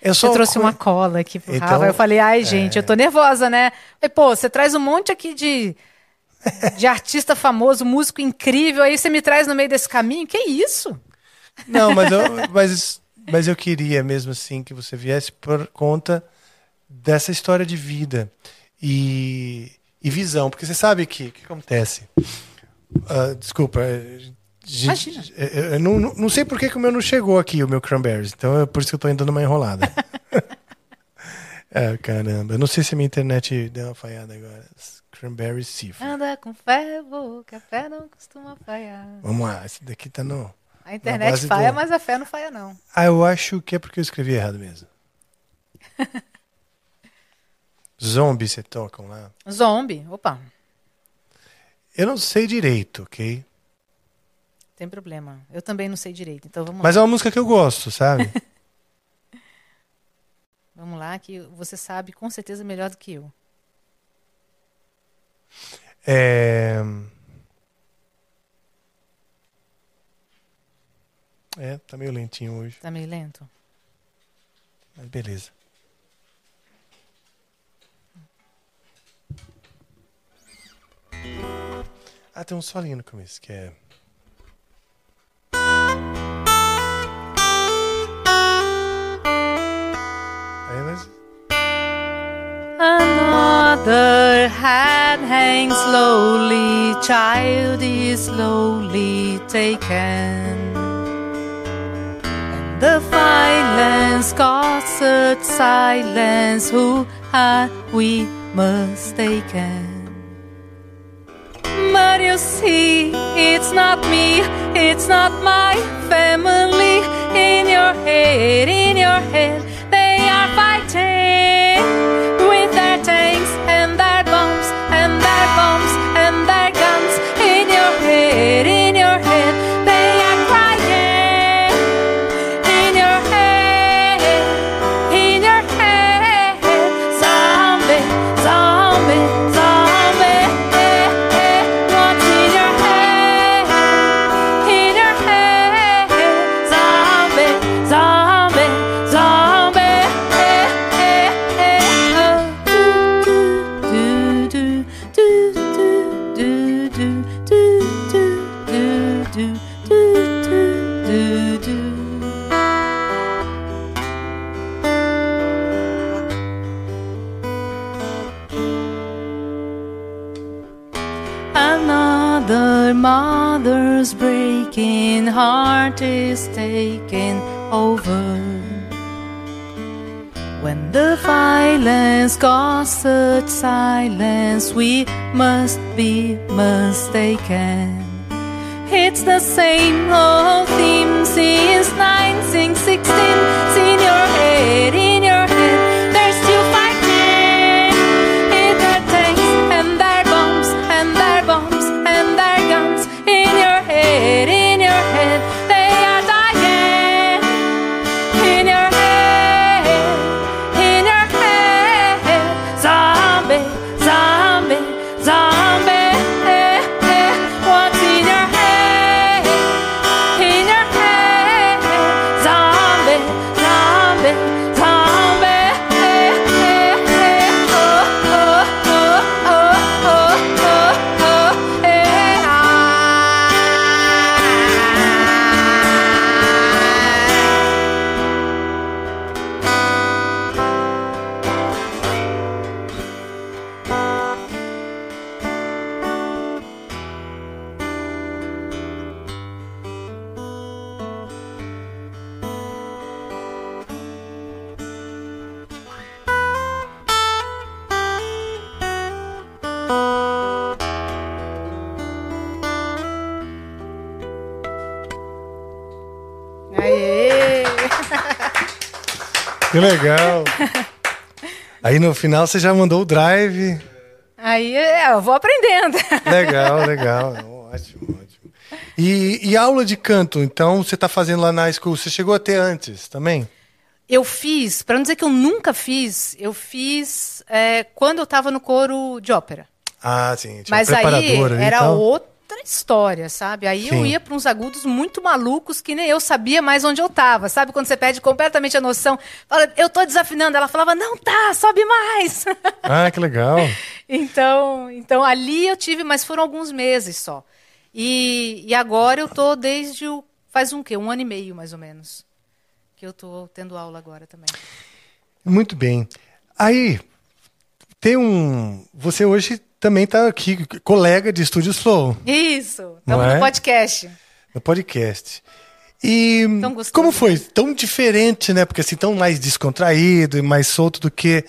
Eu Você só trouxe uma cola aqui pro Então, Rafa. Eu falei, ai, gente, eu tô nervosa, né? Falei, pô, você traz um monte aqui de, de artista famoso, músico incrível, aí você me traz no meio desse caminho? Que isso? Não, mas eu, mas, mas eu queria mesmo assim que você viesse por conta dessa história de vida e, e visão. Porque você sabe que o que acontece? Ah, desculpa. gente, Imagina. é, eu não, não- sei por que, que o meu não chegou aqui, o meu cranberries. Então é por isso que eu tô indo dando uma enrolada. é, caramba. Eu não sei se a minha internet deu uma falhada agora. Cranberry cifra. Anda com fé, boca, fé não costuma falhar. Vamos lá, esse daqui tá no. A internet falha, do- mas a fé não falha, não. Ah, eu acho que é porque eu escrevi errado mesmo. Zombie, você tocam lá. Zombie, opa, Eu não sei direito, ok? tem problema. Eu também não sei direito, então vamos Mas lá. é uma música que eu gosto, sabe? Vamos lá, que você sabe com certeza melhor do que eu. É... É, tá meio lentinho hoje, Tá meio lento? mas beleza. Ah, tem um solinho no começo, que é... Aí, mas... Another hand hangs slowly, child is slowly taken. The violence caused silence, who are we mistaken? But you see, it's not me, it's not my family. In your head, in your head, they are fighting is taking over. When the violence caused causes silence, we must be mistaken. It's the same old theme since 1916. In your head, in your head, Aí no final você já mandou o drive. Aí é, eu vou aprendendo. Legal, legal. Ótimo, ótimo. E, e aula de canto, então, você está fazendo lá na school. Você chegou a ter antes também? Eu fiz, para não dizer que eu nunca fiz, eu fiz é, quando eu estava no coro de ópera. Ah, sim. Tinha Mas aí era tal. Outra história, sabe? Aí eu Sim. ia para uns agudos muito malucos que nem eu sabia mais onde eu tava, sabe? Quando você perde completamente a noção, fala, eu tô desafinando. Ela falava, não tá, sobe mais. Ah, que legal. então, então ali eu tive, mas foram alguns meses só. E, e agora eu tô desde o faz um quê? Um ano e meio mais ou menos que eu tô tendo aula agora também. Muito bem. Aí, tem um. Você hoje também tá aqui, colega de Estúdios Flow, Isso, estamos é? no podcast. no podcast. E como foi? Tão diferente, né? Porque assim, tão mais descontraído e mais solto do que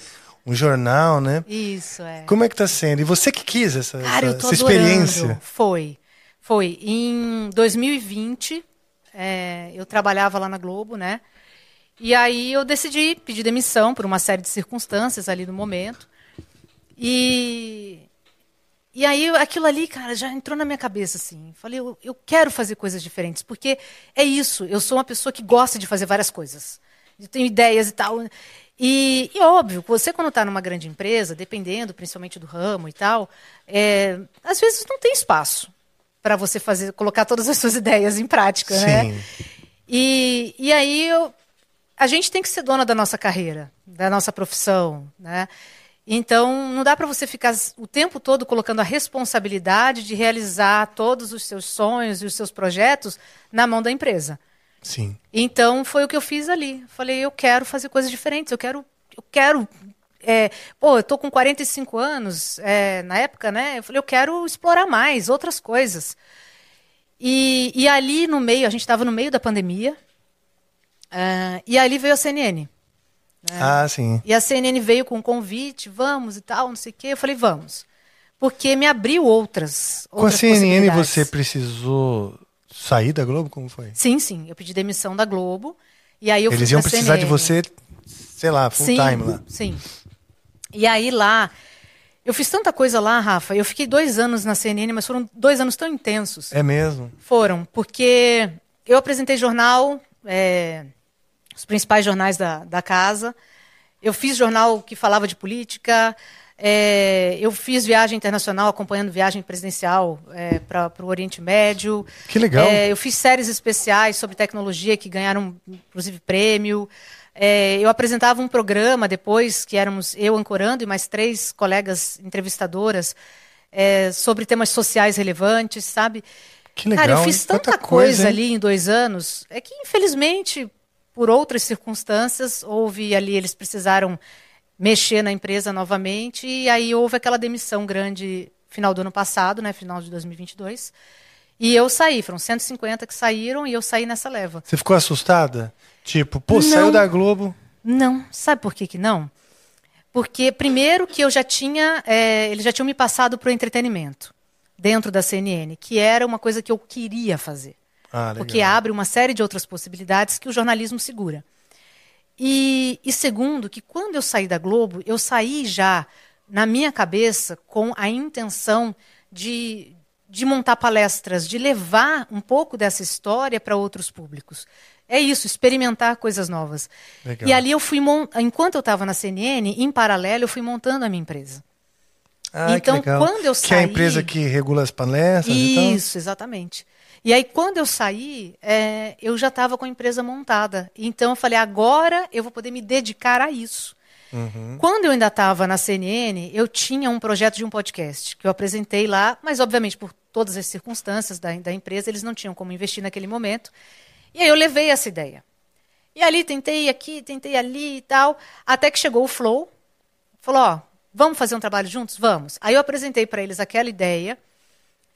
um jornal, né? Isso, é. Como é que tá sendo? E você que quis essa, Cara, eu essa, essa experiência? Foi. Foi. Em 2020, é, eu trabalhava lá na Globo, né? E aí eu decidi pedir demissão por uma série de circunstâncias ali no momento. E, e aí aquilo ali, cara, já entrou na minha cabeça, assim. Falei, eu, eu quero fazer coisas diferentes, porque é isso. Eu sou uma pessoa que gosta de fazer várias coisas. Eu tenho ideias e tal. E, e óbvio, você quando está numa grande empresa, dependendo principalmente do ramo e tal, é, às vezes não tem espaço para você fazer, colocar todas as suas ideias em prática, né? Sim. E, e aí eu, a gente tem que ser dona da nossa carreira, da nossa profissão, né? Então não dá para você ficar o tempo todo colocando a responsabilidade de realizar todos os seus sonhos e os seus projetos na mão da empresa. Sim. Então foi o que eu fiz ali. Falei, eu quero fazer coisas diferentes, eu quero, eu quero. é, pô, eu tô com 45 anos, é, na época, né? Eu falei, eu quero explorar mais outras coisas. E, e ali no meio, a gente estava no meio da pandemia, ah, e ali veio a CNN. Ah, sim. E a CNN veio com um convite, vamos e tal, não sei o quê. Eu falei, vamos. Porque me abriu outras. Com a outras CNN possibilidades. você precisou sair da Globo? Como foi? Sim, sim. Eu pedi demissão da Globo. E aí eu Eles iam precisar de CNN. você, sei lá, full sim, time lá. Sim. E aí lá, eu fiz tanta coisa lá, Rafa. Eu fiquei dois anos na CNN, mas foram dois anos tão intensos. É mesmo? Foram, porque eu apresentei jornal, é, os principais jornais da, da casa. Eu fiz jornal que falava de política. é, eu fiz viagem internacional, acompanhando viagem presidencial para o Oriente Médio. Que legal. É, eu fiz séries especiais sobre tecnologia que ganharam, inclusive, prêmio. É, eu apresentava um programa depois, que éramos eu ancorando e mais três colegas entrevistadoras, é, sobre temas sociais relevantes, sabe? Que legal, Cara, eu fiz tanta coisa, coisa, ali em dois anos, é que infelizmente, por outras circunstâncias, houve ali, eles precisaram mexer na empresa novamente, e aí houve aquela demissão grande final do ano passado, né, final de 2022. E eu saí, foram 150 que saíram e eu saí nessa leva. Você ficou assustada? Tipo, pô, Não. saiu da Globo. Não, sabe por que, que não? Porque, primeiro, que eu já tinha. é, eles já tinham me passado para o entretenimento dentro da CNN, que era uma coisa que eu queria fazer. Ah. Porque abre uma série de outras possibilidades que o jornalismo segura. E, e segundo, que quando eu saí da Globo, eu saí já na minha cabeça com a intenção de, de montar palestras, de levar um pouco dessa história para outros públicos. É isso, experimentar coisas novas. Legal. E ali eu fui, enquanto eu estava na CNN, em paralelo, eu fui montando a minha empresa. Ah, então, quando eu Que é a saí- empresa que regula as palestras. Isso, exatamente. E aí, quando eu saí, é, eu já estava com a empresa montada. Então, eu falei, agora eu vou poder me dedicar a isso. Uhum. Quando eu ainda estava na CNN, eu tinha um projeto de um podcast que eu apresentei lá, mas, obviamente, por todas as circunstâncias da, da empresa, eles não tinham como investir naquele momento. E aí eu levei essa ideia. E ali, tentei aqui, tentei ali e tal, até que chegou o Flow, falou, ó, vamos fazer um trabalho juntos? Vamos. Aí eu apresentei para eles aquela ideia,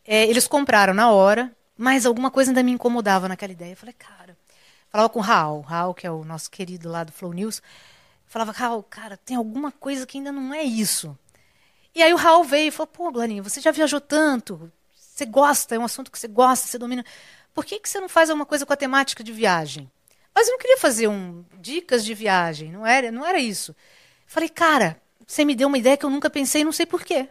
é, eles compraram na hora, mas alguma coisa ainda me incomodava naquela ideia. Eu falei, cara, falava com o Raul, Raul, que é o nosso querido lá do Flow News, falava, Raul, cara, tem alguma coisa que ainda não é isso. E aí o Raul veio e falou, pô, Glarinha, você já viajou tanto, você gosta, é um assunto que você gosta, você domina. Por que, que você não faz alguma coisa com a temática de viagem? Mas eu não queria fazer um dicas de viagem, não era, não era isso. Falei, cara, você me deu uma ideia que eu nunca pensei, não sei porquê.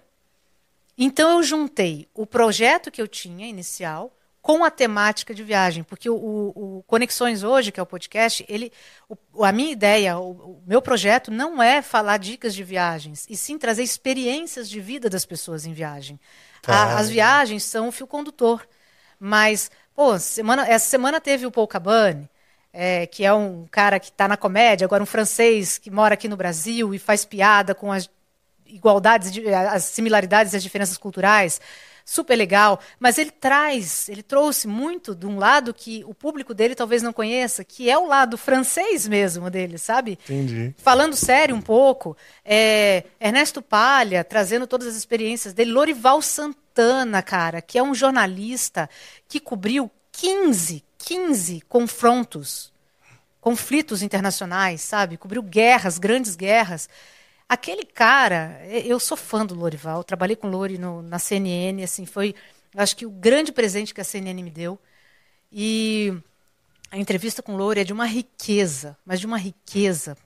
Então eu juntei o projeto que eu tinha inicial com a temática de viagem, porque o, o- Conexões hoje, que é o podcast, ele, o- a minha ideia, o, o meu projeto não é falar dicas de viagens, e sim trazer experiências de vida das pessoas em viagem. Tá. A- as viagens são o fio condutor, mas pô, semana, essa semana teve o Paul Cabane, é, que é um cara que está na comédia, agora um francês que mora aqui no Brasil e faz piada com as igualdades, de- as similaridades e as diferenças culturais. Super legal, mas ele traz, ele trouxe muito de um lado que o público dele talvez não conheça, que é o lado francês mesmo dele, sabe? Entendi. Falando sério um pouco, é, Ernesto Palha trazendo todas as experiências dele, Lorival Santana, cara, que é um jornalista que cobriu 15, 15 confrontos, conflitos internacionais, sabe? Cobriu guerras, grandes guerras. Aquele cara, eu sou fã do Lorival, trabalhei com o Lori no- na CNN, assim, foi, acho que o grande presente que a CNN me deu. E a entrevista com o Lori é de uma riqueza, mas de uma riqueza.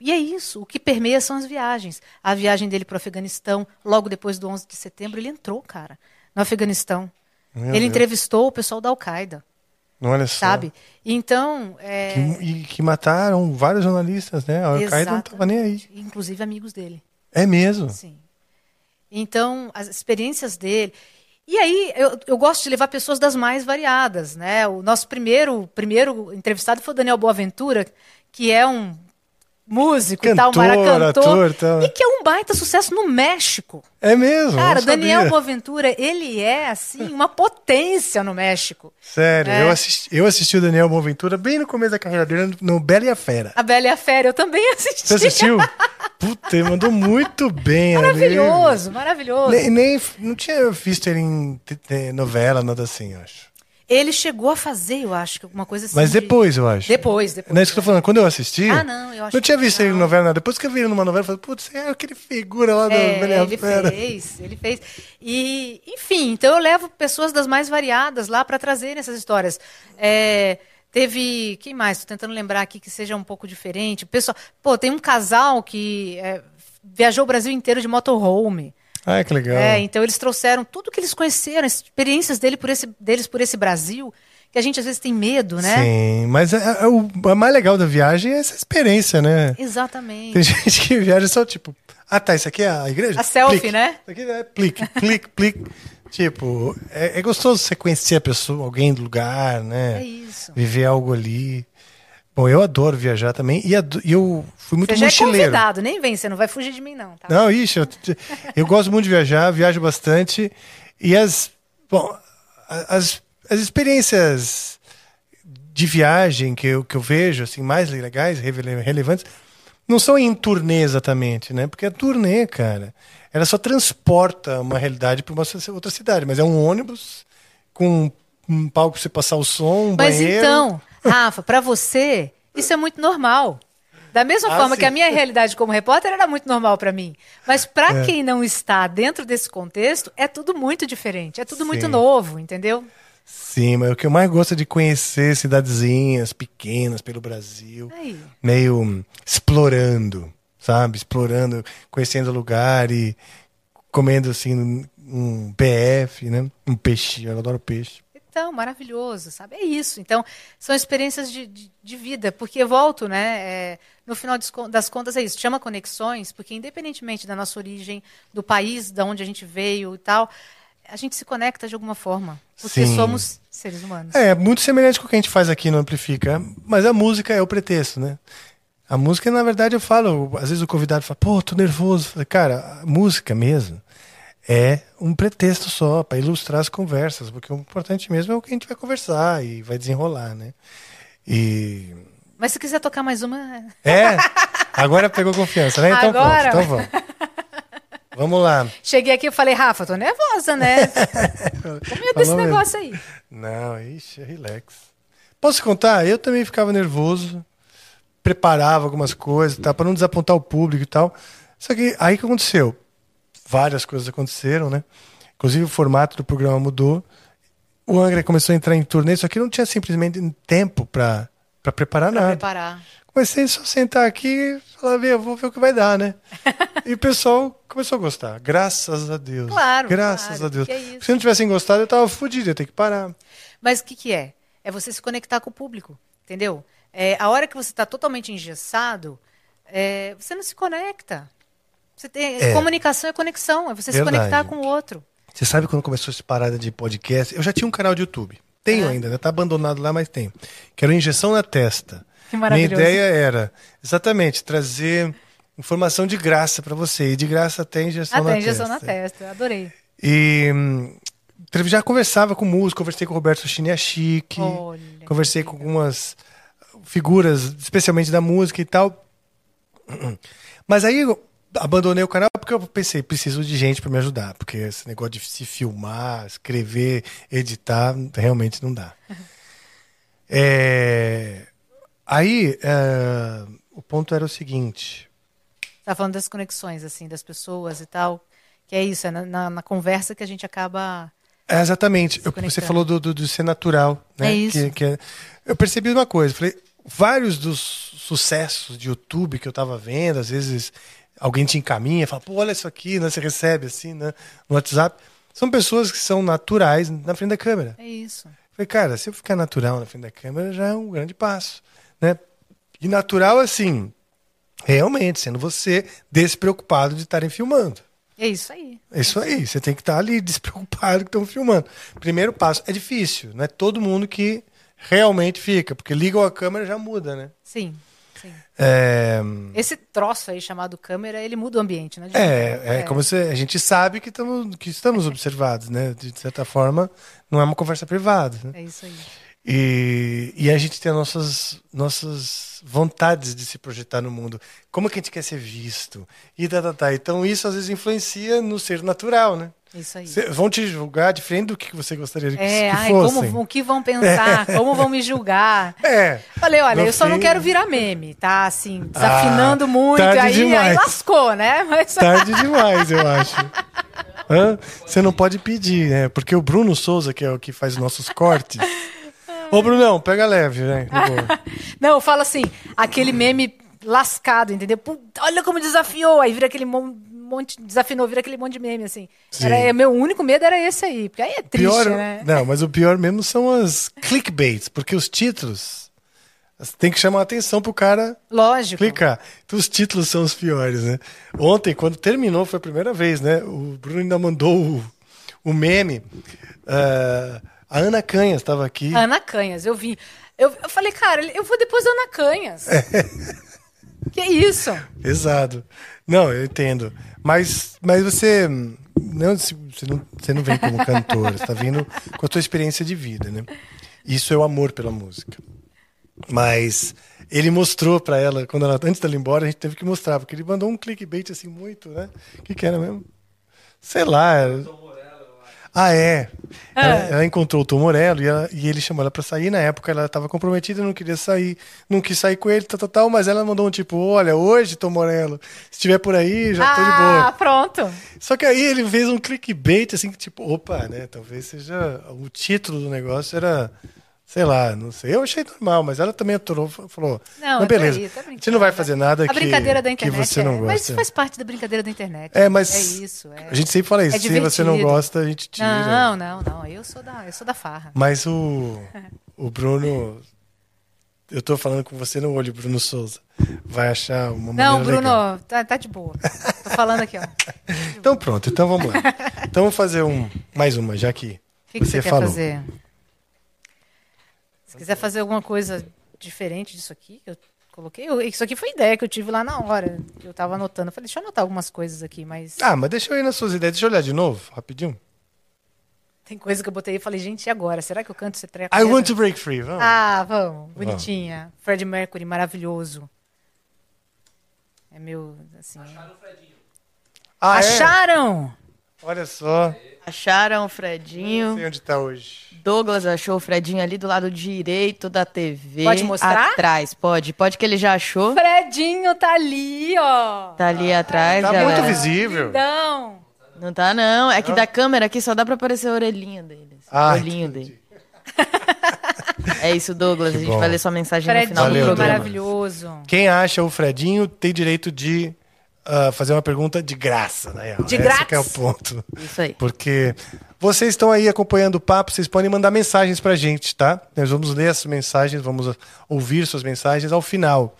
E é isso, o que permeia são as viagens. A viagem dele para o Afeganistão, logo depois do 11 de setembro, ele entrou, cara, no Afeganistão. Meu ele Deus. entrevistou o pessoal da Al-Qaeda, Olha só. sabe? Então, é, Que, e que mataram vários jornalistas, né? A Al-Qaeda não tava nem aí. inclusive amigos dele. É mesmo. Sim. Então, as experiências dele. E aí, eu, eu gosto de levar pessoas das mais variadas, né? O nosso primeiro, primeiro entrevistado foi o Daniel Boaventura, que é um músico e tal, Cantor, maracantor, ator, tal. e que é um baita sucesso no México. É mesmo. Cara, Daniel. Boaventura, ele é, assim, uma potência no México. Sério, É. eu, assisti, eu assisti o Daniel Boaventura bem no começo da carreira dele, no Bela e a Fera. A Bela e a Fera, eu também assisti. Você assistiu? Puta, ele mandou muito bem ali. Maravilhoso, maravilhoso. Nem, nem- não tinha visto ele em te- novela, nada assim, eu acho. Ele chegou a fazer, eu acho, alguma coisa assim. Mas de- depois, eu acho. Depois, depois. Não é isso que eu tô falando. Quando eu assisti. Ah, não, eu acho Não tinha visto ele em não. novela, nada. Depois que eu vi ele numa novela, eu falei, putz, é aquele figura lá da É, Bela e a ele Fera. fez, ele fez. E, enfim, então eu levo pessoas das mais variadas lá para trazerem essas histórias. É, teve. Quem mais? Estou tentando lembrar aqui que seja um pouco diferente. Pessoal, pô, tem um casal que é, viajou o Brasil inteiro de motorhome. Ah, que legal. É, então eles trouxeram tudo que eles conheceram, as experiências dele por esse, deles por esse Brasil, que a gente às vezes tem medo, né? Sim, mas é, é o a mais legal da viagem é essa experiência, né? Exatamente. Tem gente que viaja só tipo, ah tá, isso aqui é a igreja? A selfie, Plique. né? Isso aqui é plique, plique, plique. Tipo, é, é gostoso você conhecer a pessoa, alguém do lugar, né? É isso. Viver algo ali. Bom, eu adoro viajar também e, e eu fui muito Você já é mochileiro. convidado, nem vem, você não vai fugir de mim, não, tá? Não, ixi, eu, eu gosto muito de viajar, viajo bastante. E as, bom, as, as experiências de viagem que eu, que eu vejo, assim, mais legais, rele- relevantes, não são em turnê exatamente, né? Porque a turnê, cara, ela só transporta uma realidade para uma outra cidade, mas é um ônibus com um palco para você passar o som, um Mas banheiro. então, Rafa, pra você, isso é muito normal. Da mesma Ah, forma sim. que a minha realidade como repórter era muito normal pra mim. Mas pra É. quem não está dentro desse contexto, é tudo muito diferente, é tudo muito Sim. novo, entendeu? Sim, mas o que eu mais gosto é de conhecer cidadezinhas pequenas pelo Brasil. Aí. meio explorando, sabe? Explorando, conhecendo o lugar e comendo assim um PF, né? Um peixe, eu adoro peixe. Então, maravilhoso, sabe? É isso. Então, são experiências de, de, de vida, porque eu volto, né? é, no final das con- das contas é isso, chama conexões, porque independentemente da nossa origem, do país da onde a gente veio e tal, a gente se conecta de alguma forma, porque Sim. somos seres humanos. É, muito semelhante com o que a gente faz aqui no Amplifica, mas a música é o pretexto, né? A música, na verdade, eu falo, às vezes o convidado fala, pô, tô nervoso. Cara, música mesmo é um pretexto só para ilustrar as conversas, porque o importante mesmo é o que a gente vai conversar e vai desenrolar, né? E Mas se quiser tocar mais uma, É? Agora pegou confiança, né? Então Agora. pronto, então vamos. Vamos lá. cheguei aqui e falei, Rafa, tô nervosa, né? Com medo desse negócio aí. Não, ixi, relax. Posso contar? Eu também ficava nervoso, preparava algumas coisas, tá, para não desapontar o público e tal. Só que aí o que aconteceu? Várias coisas aconteceram, né? Inclusive o formato do programa mudou. O Angra começou a entrar em turnê, só que não tinha simplesmente tempo para para preparar Pra nada. preparar. Comecei só a sentar aqui e falar, "Vê, eu vou ver o que vai dar, né? e o pessoal começou a gostar. Graças a Deus. Claro, Graças claro, a Deus. é. Se não tivessem gostado, eu tava fudido, ia ter que parar. Mas o que, que é? É você se conectar com o público, entendeu? É, a hora que você está totalmente engessado, é, você não se conecta. Você tem, É. Comunicação é conexão, é você se Verdade. conectar com o outro. Você sabe quando começou essa parada de podcast? Eu já tinha um canal de YouTube. Tenho É. ainda, né? Tá abandonado lá, mas tenho. Que era o Injeção na Testa. Que Minha maravilhoso. ideia era, exatamente, trazer informação de graça para você. E de graça até injeção na Até injeção testa. na testa, adorei. E hum, já conversava com músicos, conversei com o Roberto Chiniachique, conversei com algumas figuras, especialmente da música e tal. Mas aí abandonei o canal porque eu pensei, preciso de gente para me ajudar, porque esse negócio de se filmar, escrever, editar, realmente não dá. É, Aí, é, o ponto era o seguinte. Tá falando das conexões, assim, das pessoas e tal. Que é isso, é na, na- conversa que a gente acaba. É, exatamente. Eu- você falou do, do, do ser natural. Né? É isso. Que, que é- eu percebi uma coisa. Falei, vários dos sucessos de YouTube que eu tava vendo, às vezes alguém te encaminha, fala, pô, olha isso aqui, né? Você recebe assim, né? No WhatsApp. São pessoas que são naturais na frente da câmera. É isso. Falei, cara, se eu ficar natural na frente da câmera, já é um grande passo. Né? E natural, assim, realmente, sendo você despreocupado de estarem filmando. É isso aí. É isso aí, você tem que estar ali despreocupado que estão filmando. Primeiro passo, é difícil, não é todo mundo que realmente fica, porque ligam a câmera já muda, né? Sim. É, Esse troço aí chamado câmera, ele muda o ambiente, né? é, é como se a gente sabe que, tamo, que estamos observados, né? De certa forma, não é uma conversa privada. Né? É isso aí. E, e a gente tem as nossas, nossas vontades de se projetar no mundo. Como que a gente quer ser visto? E tá, tá, tá. Então isso às vezes influencia no ser natural, né? É isso aí. Cê- vão te julgar diferente do que você gostaria de que, É, que ai, fossem. como, o que vão pensar, como vão me julgar. É. Falei, olha, No eu só não quero virar meme, tá? Assim, desafinando Ah, muito, tarde aí, aí lascou, né? Mas Tarde demais, eu acho. Hã? Você não pode pedir, né? Porque o Bruno Souza, que é o que faz os nossos cortes. Ô, Brunão, pega leve, né? Não, eu falo assim, aquele meme lascado, entendeu? Olha como desafiou, aí vira aquele mon- monte, desafinou, vira aquele monte de meme, assim. Sim. Era, meu único medo era esse aí, porque aí é triste, pior, né? Não, mas o pior mesmo são as clickbaits, porque os títulos tem que chamar a atenção pro cara Lógico. clicar. Então os títulos são os piores, né? Ontem, quando terminou, foi a primeira vez, né? O Bruno ainda mandou o, o meme. ah, a Ana Canhas estava aqui. Ana Canhas, eu vi. Eu, eu falei, cara, eu vou depois da Ana Canhas. que isso? Pesado. Não, eu entendo. Mas, mas você. Não, você, não, você não vem como cantora, você está vindo com a sua experiência de vida, né? Isso é o amor pela música. Mas ele mostrou pra ela, quando ela, antes dela ir embora, a gente teve que mostrar, porque ele mandou um clickbait assim muito, né? O que, que era mesmo? Sei lá. era- Ah, é. Ela, ela encontrou o Tom Morello e, ela- e ele chamou ela pra sair. Na época ela estava comprometida, não queria sair, não quis sair com ele, tal, tal, tal, mas ela mandou um tipo: Olha, hoje, Tom Morello, se estiver por aí, já tô de ah, boa. pronto. Só que aí ele fez um clickbait, assim, que tipo, opa, né? Talvez seja. O título do negócio era. Sei lá, não sei. Eu achei normal, mas ela também aturou, falou: Não, Não, beleza. peraí, tá brincando. não vai fazer nada A que, brincadeira da que você é, não Mas gosta. faz parte da brincadeira da internet. É, mas É isso, é. a gente sempre fala isso. É se você não gosta, a gente tira. Não, não, não. Eu sou da, eu sou da farra. Mas o, o Bruno. Eu tô falando com você no olho, Bruno Souza. Vai achar uma maneira Não, Bruno, legal. tá, tá de boa. Tô falando aqui, ó. Então pronto, então vamos lá. Então vamos fazer um, mais uma, já que, que, que você, quer falou. fazer? Se quiser fazer alguma coisa diferente disso aqui, que eu coloquei. eu- isso aqui foi ideia que eu tive lá na hora. Que eu tava anotando. Eu falei, deixa eu anotar algumas coisas aqui, mas Ah, mas deixa eu ir nas suas ideias. Deixa eu olhar de novo, rapidinho. tem coisa que eu botei e falei, gente, e agora? Será que eu canto esse treco? I want to break free. Vamos. Ah, vamos. Bonitinha. Fred Mercury, maravilhoso. É meu, assim. Ah, é? Acharam? Olha só. Acharam o Não Fredinho. sei onde tá hoje. Douglas achou o Fredinho ali do lado direito da TV. Pode mostrar? Atrás, pode. Pode que ele já achou. Fredinho tá ali, ó. Tá ali atrás, Tá galera. muito visível. Então. Não tá, não. É que da câmera aqui só dá pra aparecer a orelhinha dele. assim, Ah, o olhinho entendi. dele. É isso, Douglas. Que a gente bom. vai ler sua mensagem no Fredinho, final Valeu, do programa. maravilhoso. Quem acha o Fredinho tem direito de ah, fazer uma pergunta de graça, real. De Esse que é o ponto. Isso aí. Porque vocês estão aí acompanhando o papo, vocês podem mandar mensagens pra gente, tá? Nós vamos ler essas mensagens, vamos ouvir suas mensagens ao final.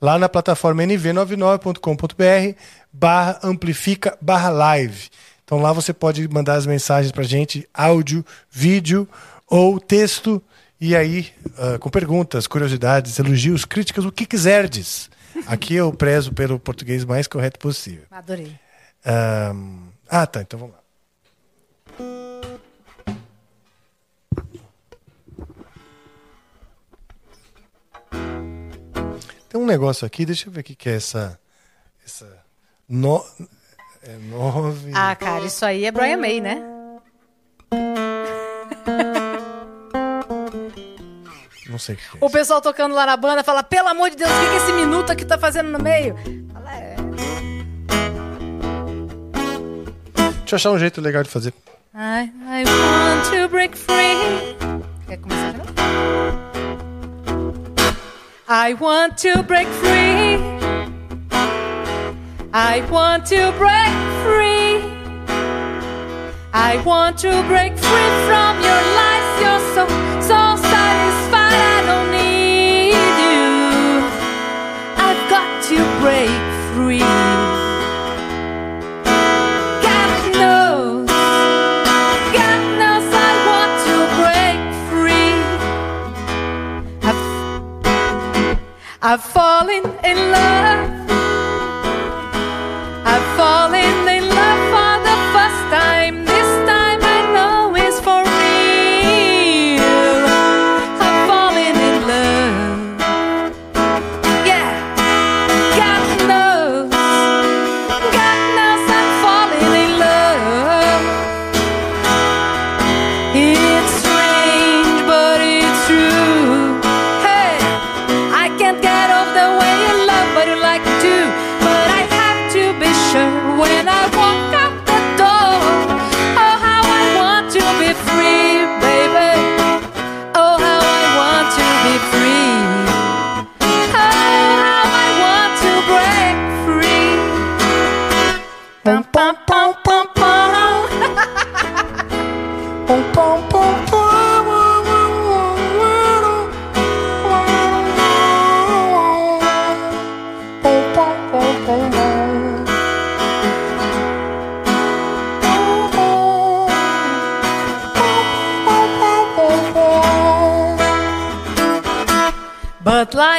Lá na plataforma nv99.com.br barra amplifica barra live. Então lá você pode mandar as mensagens pra gente, áudio, vídeo ou texto, e aí ah, com perguntas, curiosidades, elogios, críticas, o que quiserdes. Aqui eu prezo pelo português mais correto possível. Adorei. Um... Ah, tá. Então vamos lá. Tem um negócio aqui, deixa eu ver o que, que é essa. essa no, é nove. Ah, cara, isso aí é Brian May, né? Não sei o que, que é. O pessoal tocando lá na banda fala, pelo amor de Deus, o que, que esse minuto aqui tá fazendo no meio? Fala, é. Deixa eu achar um jeito legal de fazer. I, I want to break free. Quer começar novo? I want to break free. I want to break free. I want to break free from your lies. You're so, so have fun.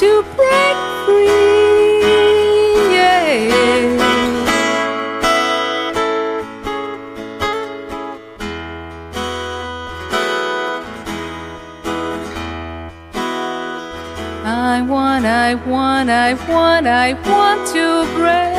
To break free. Yeah. I want, I want, I want, I want to break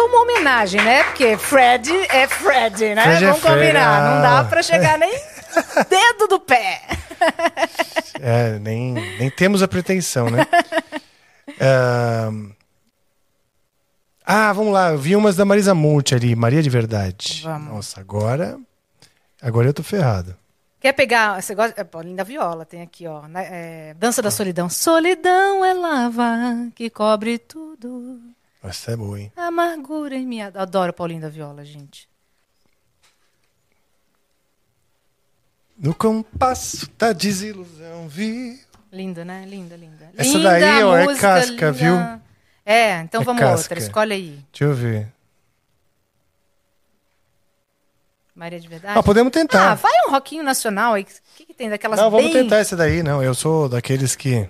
É só uma homenagem, né? Porque Fred é Fred, né? Fred é Vamos Fred, combinar. ah. Não dá pra chegar nem dedo do pé. É, nem, nem temos a pretensão, né? Ahn. Ah, vamos lá. Eu vi umas da Marisa Monte ali. Maria de Verdade. Vamos. Nossa, agora. Agora eu tô ferrado. Quer pegar. Você gosta. É, Paulinho da Viola, tem aqui, ó. né, é, Dança da Solidão. Solidão é lava que cobre tudo. Essa é boa, hein? Amargura em minha. Adoro Paulinho da Viola, gente. No compasso da desilusão vi. Linda, né? Linda, linda. Essa Linda daí, ó, é casca, linda. viu? É, então É vamos casca. outra. Escolhe aí. Deixa eu ver. Maria de Verdade. Ah, podemos Ah, tentar. vai um rockinho nacional aí. O que, que tem daquelas não, vamos bem... tentar essa daí. Não, eu sou daqueles que.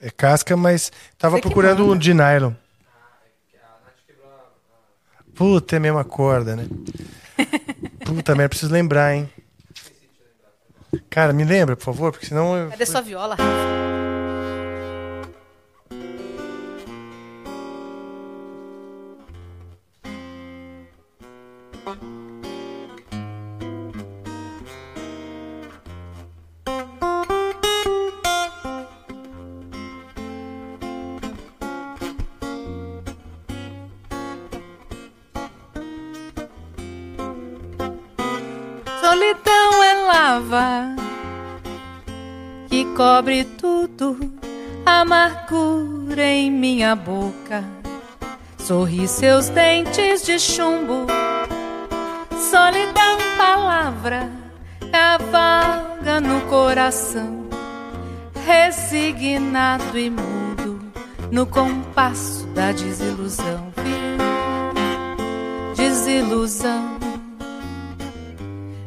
É casca, mas tava Você procurando um de nylon. Puta, é a mesma corda, né? Puta merda, preciso lembrar, hein? Cara, me lembra, por favor, porque senão eu. Cadê sua viola, que cobre tudo, amargura em minha boca. Sorri seus dentes de chumbo, solidão, palavra, cavalga no coração, resignado e mudo, no compasso da desilusão? Desilusão,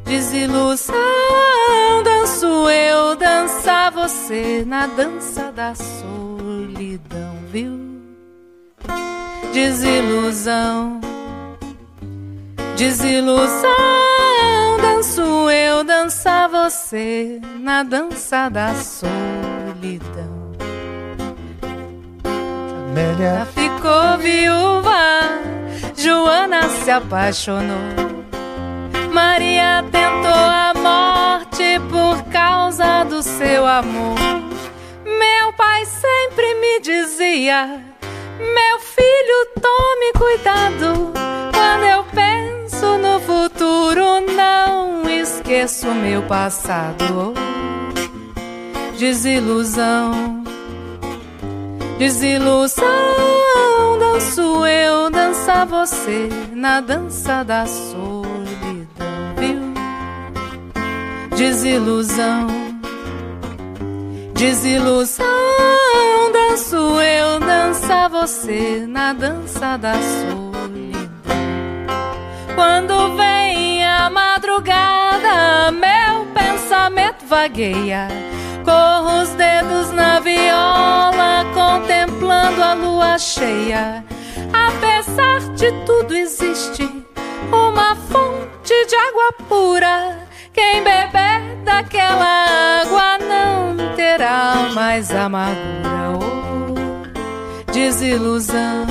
desilusão, danço eu, dança você na dança da solidão, viu? Desilusão, desilusão, danço eu, dança você na dança da solidão. Amélia. Ficou viúva, Joana se apaixonou. Maria tentou a morte por causa do seu amor. Meu pai sempre me dizia: Meu filho, tome cuidado. Quando eu penso no futuro, não esqueço meu passado. Desilusão, desilusão. Danço eu, dança você na dança da solidão, Desilusão, desilusão. Danço eu, dança você na dança da solidão. Quando vem a madrugada, meu pensamento vagueia. Corro os dedos na viola, contemplando a lua cheia. Apesar de tudo, existe uma fonte de água pura. Quem beber daquela água não terá mais amargura. Oh, desilusão,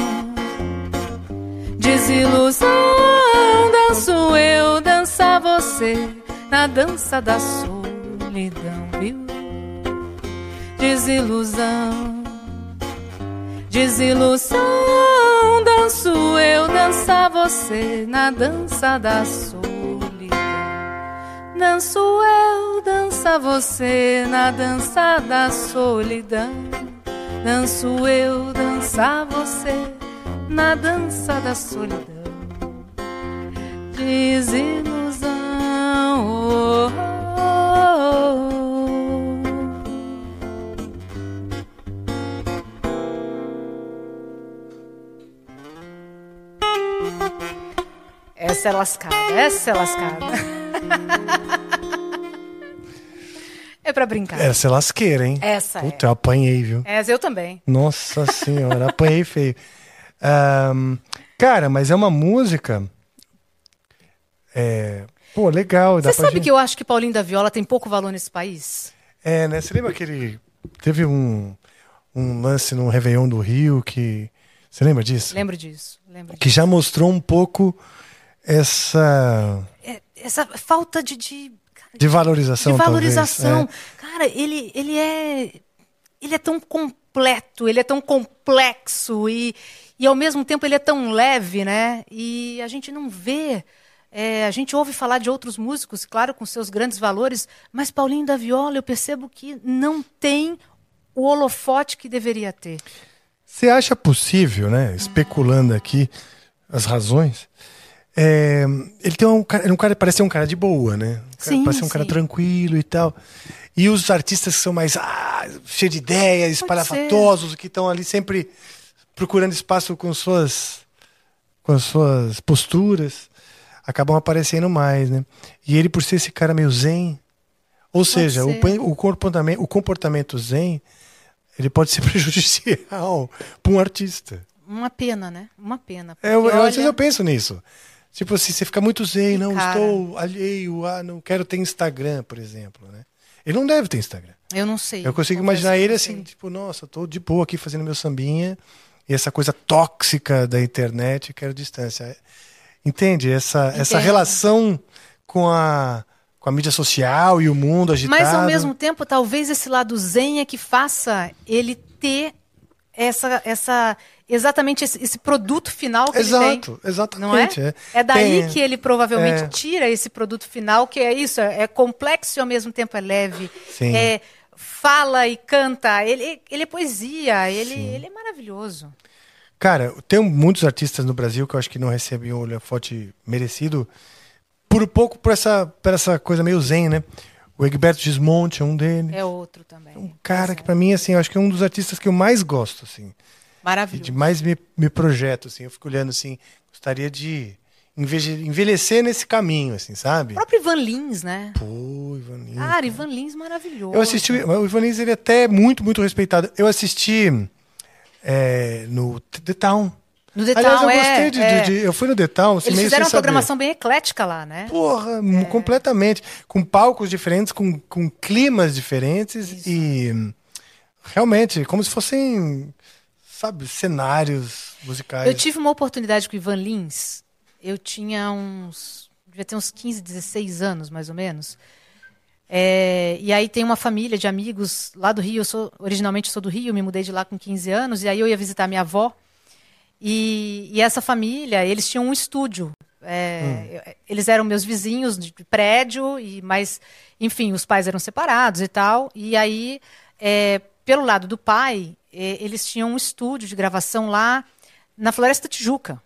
desilusão. Danço eu, dança você na dança da solidão, viu? Desilusão, desilusão. Danço eu, dança você na dança da solidão. Danço eu, dança você na dança da solidão. Danço eu, dança você na dança da solidão. Desilusão. Oh, oh, oh. Essa é lascada, essa é lascada. É pra brincar. Essa é lasqueira, hein? Essa é. Puta, eu apanhei, viu? Essa eu também. Nossa senhora, apanhei feio. Ahn, cara, mas é uma música. É. Pô, legal. Você sabe gente... que eu acho que Paulinho da Viola tem pouco valor nesse país? É, né? Você lembra aquele. Teve um, um lance no Réveillon do Rio que. Você lembra disso? Lembro disso, lembro Que disso. já mostrou um pouco essa. Essa falta de, de, De valorização, de talvez, valorização. é. Cara, ele, ele é. Ele é tão completo, ele é tão complexo e, e ao mesmo tempo ele é tão leve, né? E a gente não vê. é, a gente ouve falar de outros músicos, claro, com seus grandes valores, mas Paulinho da Viola, eu percebo que não tem o holofote que deveria ter. Você acha possível, né? Especulando aqui as razões. É, ele tem um cara, é um cara parece ser um cara de boa, né? Um cara- Sim, parece ser um cara sim. tranquilo e tal. E os artistas que são mais ah, cheios de ideias, espalhafatosos, que estão ali sempre procurando espaço com suas com as suas posturas, acabam aparecendo mais, né? E ele por ser esse cara meio zen, ou seja, o, o comportamento, o comportamento zen, ele pode ser prejudicial para um artista. Uma pena, né? Uma pena. É, eu, eu- às olha, vezes eu penso nisso. Tipo assim, você fica muito zen, não cara. estou alheio, ah, não quero ter Instagram, por exemplo, né? Ele não deve ter Instagram. eu não sei. Eu consigo imaginar ele assim, sei. tipo, nossa, tô de boa aqui fazendo meu sambinha e essa coisa tóxica da internet, quero distância. Entende? Essa, essa relação com a, com a mídia social e o mundo agitado. Mas ao mesmo tempo, talvez esse lado zen é que faça ele ter essa, essa exatamente esse, esse produto final que ele Exato, tem. Não é? exatamente. é. É daí Tem- que ele provavelmente é. tira esse produto final, que é isso, é é complexo e ao mesmo tempo é leve. Sim. É, fala e canta. Ele, ele é poesia, ele, ele é maravilhoso. Cara, tem muitos artistas no Brasil que eu acho que não recebem o holofote merecido por um pouco por essa, por essa coisa meio zen, né? O Egberto Gismonte é um deles. É outro também. Um cara que pra mim, assim, eu acho que é um dos artistas que eu mais gosto, assim. E Maravilhoso. de mais me, me projeto, assim. Eu fico olhando, assim, gostaria de envelhecer nesse caminho, assim, sabe? O próprio Ivan Lins, né? Pô, Ivan Lins. Cara, Ivan Lins maravilhoso. Eu assisti, o Ivan Lins, ele é até muito, muito respeitado. Eu assisti é, no The Town. No The Aliás, Town, eu é, gostei de, é. de- de- Eu fui no The Town, assim, Eles fizeram uma saber. programação bem eclética lá, né? Porra, m- completamente. Com palcos diferentes, com, com climas diferentes e hum, realmente, como se fossem, sabe, cenários musicais. Eu tive uma oportunidade com o Ivan Lins. Eu tinha uns. Devia ter uns 15, 16 anos, mais ou menos. É, e aí tem uma família de amigos lá do Rio. Eu sou, originalmente sou do Rio, me mudei de lá com 15 anos. E aí eu ia visitar minha avó. E, e essa família, eles tinham um estúdio. É, eu- Eles eram meus vizinhos de prédio, e mas, enfim, os pais eram separados e tal. E aí, é, pelo lado do pai, eles tinham um estúdio de gravação lá na Floresta Tijuca.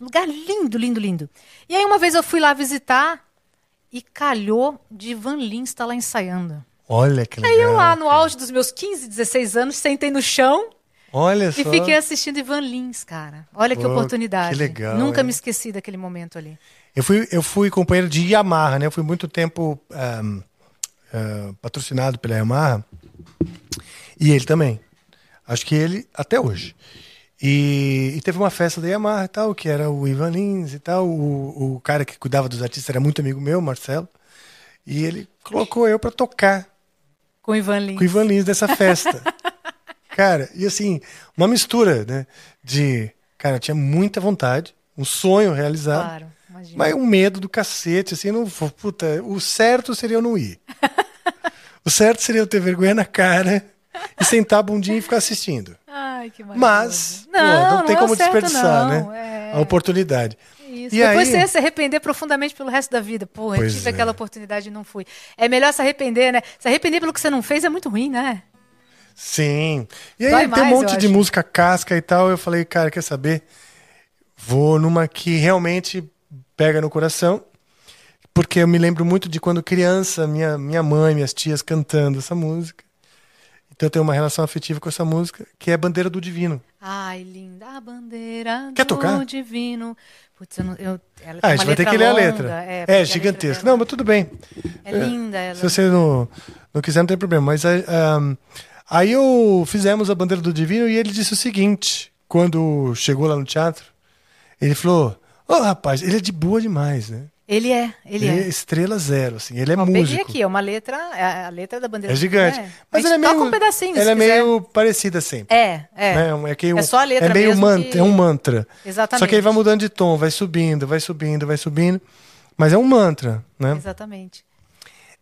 Um lugar lindo, lindo, lindo. E aí uma vez eu fui lá visitar e calhou de Van Lins estar lá ensaiando. Olha que legal. Aí eu lá no auge dos meus 15, 16 anos, sentei no chão Olha só. e fiquei assistindo Ivan Lins, cara. Olha que Pô, oportunidade. que legal, Nunca me esqueci daquele momento ali. Eu fui, eu fui companheiro de Yamaha, né? Eu fui muito tempo ahm, ah, patrocinado pela Yamaha. E ele também. Acho que ele até hoje. E, e teve uma festa da Yamaha e tal, que era o Ivan Lins e tal. O, o cara que cuidava dos artistas era muito amigo meu, Marcelo. E ele colocou eu pra tocar Com o Ivan Lins. com o Ivan Lins nessa festa. cara, e assim, uma mistura, né? De. Cara, eu tinha muita vontade, um sonho realizado. Claro, imagina. Mas um medo do cacete, assim, não. Puta, o certo seria eu não ir. o certo seria eu ter vergonha na cara e sentar a bundinha e ficar assistindo. Ai, que maravilhoso. Mas, pô, não, não, tem é como certo, desperdiçar, não. né? É. A oportunidade. Isso. E Depois aí- você ia se arrepender profundamente pelo resto da vida. Pô, eu tive é. aquela oportunidade e não fui. É melhor se arrepender, né? Se arrepender pelo que você não fez é muito ruim, né? Sim. E aí Dói tem mais, um monte de acho. música casca e tal. Eu falei, cara, quer saber? Vou numa que realmente pega no coração. Porque eu me lembro muito de quando criança, minha, minha mãe, minhas tias cantando essa música. Então eu tenho uma relação afetiva com essa música, que é Bandeira do Divino. Ai, linda a bandeira Quer do tocar? divino. Putz, eu não, eu, ela Ah, a gente vai ter que ler a longa, letra. É, É, porque a gigantesco. letra Não, mas tudo bem. É linda ela. Se você não, não quiser, não tem problema. Mas aí, ahn, aí eu fizemos a Bandeira do Divino e ele disse o seguinte: quando chegou lá no teatro, ele falou: Ô rapaz, ele é de boa demais, né? Ele é, ele Ele é. é estrela zero, assim. Ele é Ó, peguei músico. aqui, é uma letra, é a letra da bandeira É gigante. divino, Mas A ele é meio. um pedacinho, Ela é meio parecida sempre. É, é. né? É, que É só a letra É meio mantra, que- é um mantra. Exatamente. Só que aí vai mudando de tom, vai subindo, vai subindo, vai subindo. Mas é um mantra, né? Exatamente.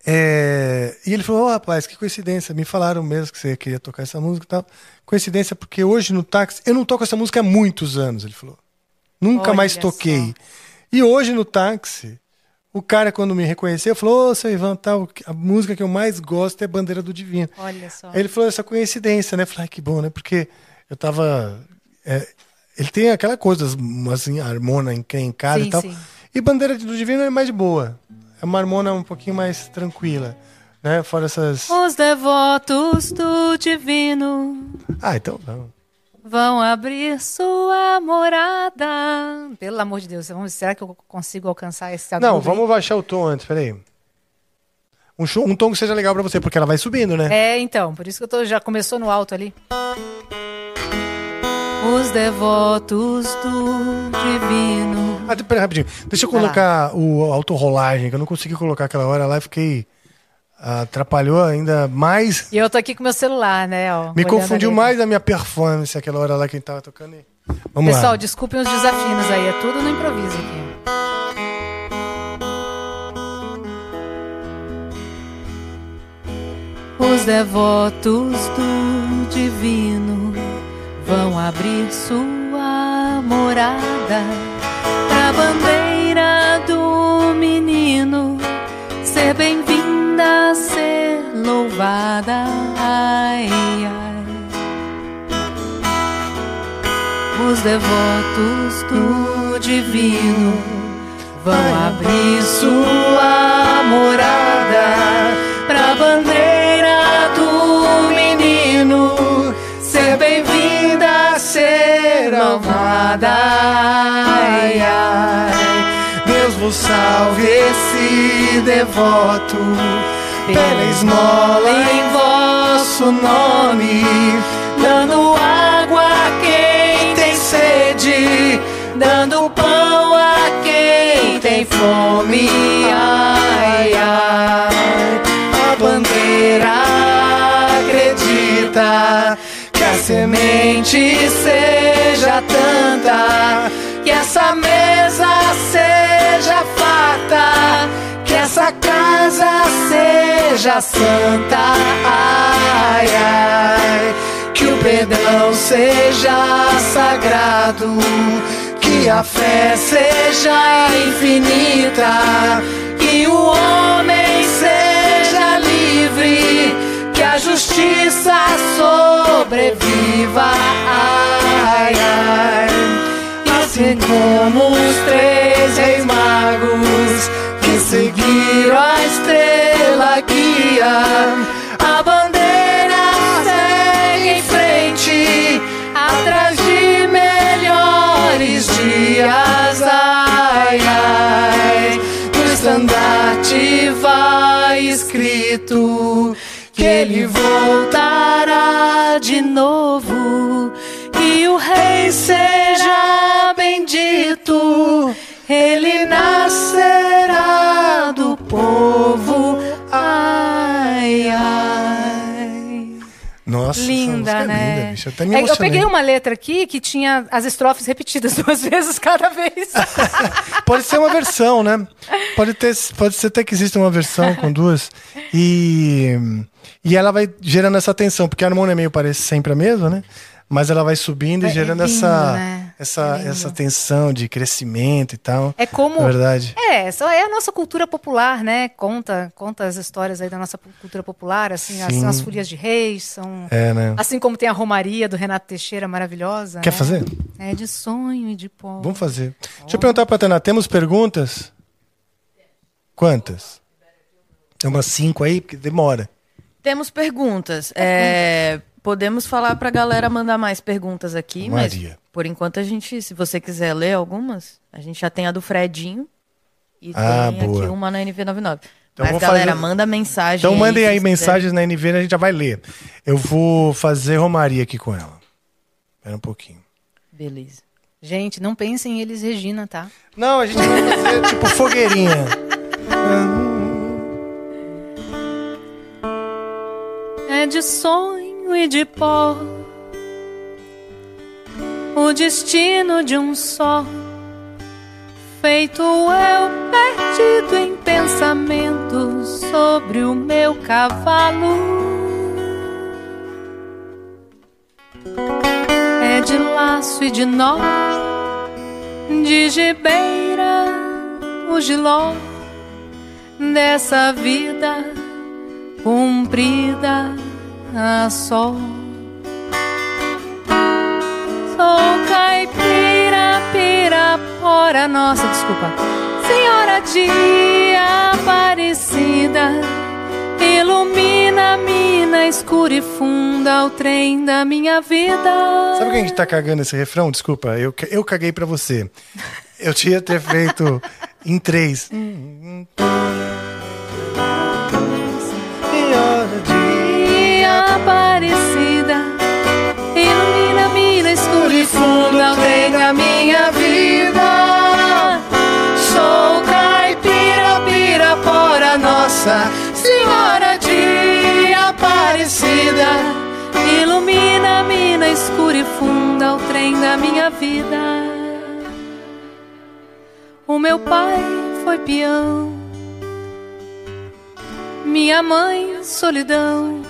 É, E ele falou, ô rapaz, que coincidência, me falaram mesmo que você queria tocar essa música e tal. Coincidência, porque hoje no táxi, eu não toco essa música há muitos anos, ele falou. Nunca Olha mais só. E hoje no táxi, o cara, quando me reconheceu, falou, ô, seu Ivan, tal, a música que eu mais gosto é Bandeira do Divino. Olha só. Aí ele falou essa coincidência, né? Eu Falei, ai, que bom, né? Porque eu tava. é, ele tem aquela coisa, assim, harmona encrencada Sim, e tal. sim. E Bandeira do Divino é mais boa. É uma harmona um pouquinho mais tranquila. Né? Fora essas. Os devotos do divino Ah, então. não. Vão abrir sua morada. Pelo amor de Deus, vamos, será que eu consigo alcançar esse agudo? Não, vamos baixar o tom antes, peraí. Um, show- um tom que seja legal pra você, porque ela vai subindo, né? É, então, por isso que eu tô, já começou no alto ali. Os devotos do divino. Ah, peraí, rapidinho. Deixa eu colocar o autorrolagem, que eu não consegui colocar aquela hora lá e fiquei. Atrapalhou ainda mais. E eu tô aqui com meu celular, né? Ó, Me confundiu ali. mais a minha performance aquela hora lá que a gente tava tocando. e- Vamos Pessoal, lá. desculpem os desafios aí, é tudo no improviso aqui. Os devotos do divino vão abrir sua morada pra bandeira do menino ser ser louvada. Ai, ai. Os devotos do divino vão abrir sua morada para a bandeira do menino ser bem-vinda, ser louvada. Ai, ai. Deus vos salve esse devoto pela esmola em vosso nome, dando água a quem tem sede, dando pão a quem tem fome. Ai, ai, a bandeira acredita que a semente seja tanta, que essa mesa seja essa casa seja santa. Ai, ai, que o perdão seja sagrado, que a fé seja infinita, que o homem seja livre, que a justiça sobreviva. Ai, ai, assim como os três reis magos que seguiram a estrela guia, a bandeira segue em frente, atrás de melhores dias. Ai, ai, no estandarte vai escrito que ele voltará de novo e o rei seja bendito. Ele do povo. Ai, ai. Nossa, Linda, é né? linda, bicho. Eu até me É, eu peguei uma letra aqui que tinha as estrofes repetidas duas vezes cada vez. Pode ser uma versão, né? Pode, ter, pode ser até que exista uma versão com duas. E, e ela vai gerando essa tensão, porque a harmonia meio parece sempre a mesma, né? Mas ela vai subindo e É gerando lindo, essa, né? Essa, É essa tensão de crescimento e tal. É como. Na verdade. É, só é a nossa cultura popular, né? Conta, conta as histórias aí da nossa cultura popular, assim, as, Sim. as folias de reis, são. É, né? Assim como tem a Romaria do Renato Teixeira, maravilhosa. Quer né? fazer? É de sonho e de pó. Vamos fazer. Deixa eu perguntar pra Tainá, temos perguntas? Quantas? Tem umas cinco aí, porque demora. Temos perguntas. É, podemos falar pra galera mandar mais perguntas aqui, Maria. mas por enquanto a gente, se você quiser ler algumas, a gente já tem a do Fredinho e Ah, tem boa. aqui uma na NV99. Então mas galera, fazer- manda mensagem. Então mandem se aí mensagens na NV, a gente já vai ler. Eu vou fazer Romaria aqui com ela. Espera um pouquinho. Beleza. Gente, não pensem em eles, Regina, tá? Não, a gente vai fazer tipo fogueirinha. É de sonho e de pó o destino de um só. Feito eu perdido em pensamentos sobre o meu cavalo. É de laço e de nó, de gibeira, o giló dessa vida cumprida a sol. Sou caipira, pirapora, nossa, desculpa. Senhora de Aparecida, ilumina a mina escura e funda o trem da minha vida. Sabe quem que tá cagando esse refrão? Desculpa, eu, eu caguei pra você. Eu tinha ter feito em três. Minha vida. Sou caipira, pirapora, nossa Senhora de Aparecida, ilumina a mina escura e funda o trem da minha vida. O meu pai foi peão. Minha mãe, solidão.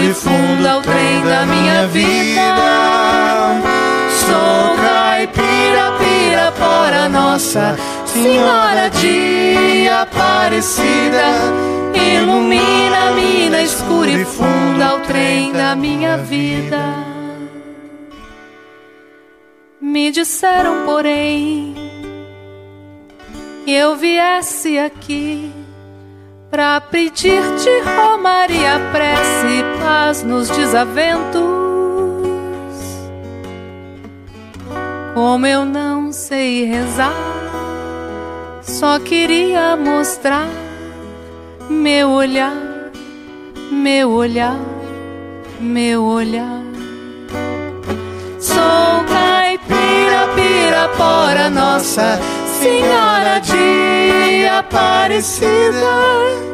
e funda o trem da minha vida. Sou caipira, pirapora, Nossa Senhora de Aparecida. Ilumina a mina escura e funda o trem da minha vida. Me disseram, porém, que eu viesse aqui para pedir-te romaria, prece e paz nos desaventos. Como eu não sei rezar, só queria mostrar meu olhar, meu olhar, meu olhar. Sou caipira, pirapora, Nossa Senhora de Aparecida.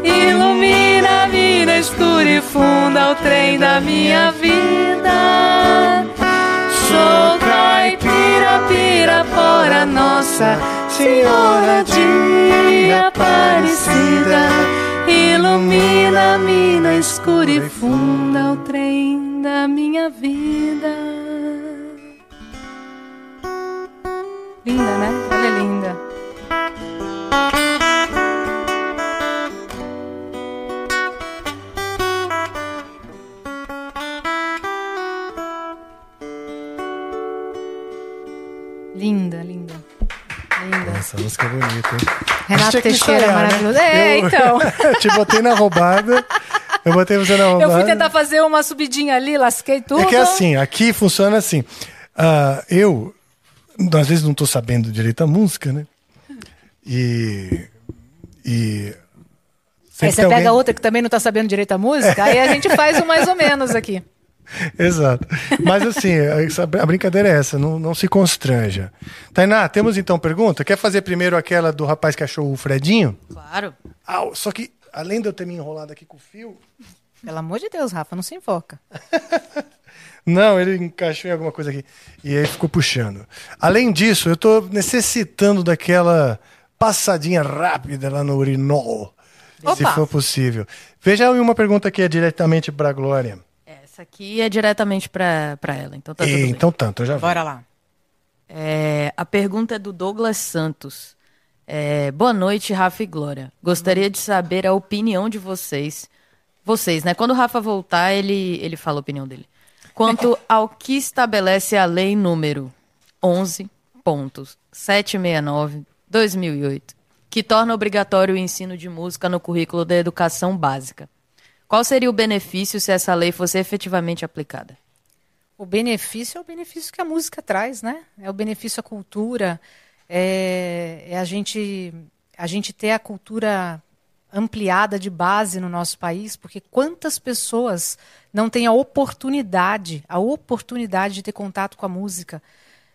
Ilumina a mina escura e funda o trem da minha vida. Sou caipira, pirapora, Nossa Senhora de Aparecida. Ilumina a mina escura e funda o trem da minha vida. Linda, né? É linda. Linda, linda. Linda. Essa música é bonita, hein? Renato Teixeira, né? maravilhoso. É, Eu- então. Eu te botei na roubada. Eu botei você na roubada. Eu fui tentar fazer uma subidinha ali, lasquei tudo. É que é assim, aqui funciona assim. Ah, eu, às vezes, não estou sabendo direito a música, né? E. E. Aí você pega alguém- outra que também não tá sabendo direito a música, aí a gente faz o mais ou menos aqui. Exato. Mas assim, a brincadeira é essa, não, não se constranja. Tainá, temos então pergunta? Quer fazer primeiro aquela do rapaz que achou o Fredinho? Claro. Ah, só que, além de eu ter me enrolado aqui com o fio, Pelo amor de Deus, Rafa, não se enfoca. Não, ele encaixou em alguma coisa aqui. E aí ficou puxando. Além disso, eu estou necessitando daquela passadinha rápida lá no urinol. Se Opa. for possível. Veja uma pergunta que é diretamente para a Glória. Essa aqui é diretamente pra, pra ela, então tá tudo E, bem. então, tanto, eu já vi. Bora lá. É, a pergunta é do Douglas Santos. É, boa noite, Rafa e Glória. Gostaria de saber a opinião de vocês. Vocês, né? Quando o Rafa voltar, ele, ele fala a opinião dele. Quanto ao que estabelece a lei número 11.769-2008, que torna obrigatório o ensino de música no currículo da educação básica. Qual seria o benefício se essa lei fosse efetivamente aplicada? O benefício é o benefício que a música traz, né? É o benefício à cultura, é, é a gente a gente ter a cultura ampliada de base no nosso país, porque quantas pessoas não têm a oportunidade, a oportunidade de ter contato com a música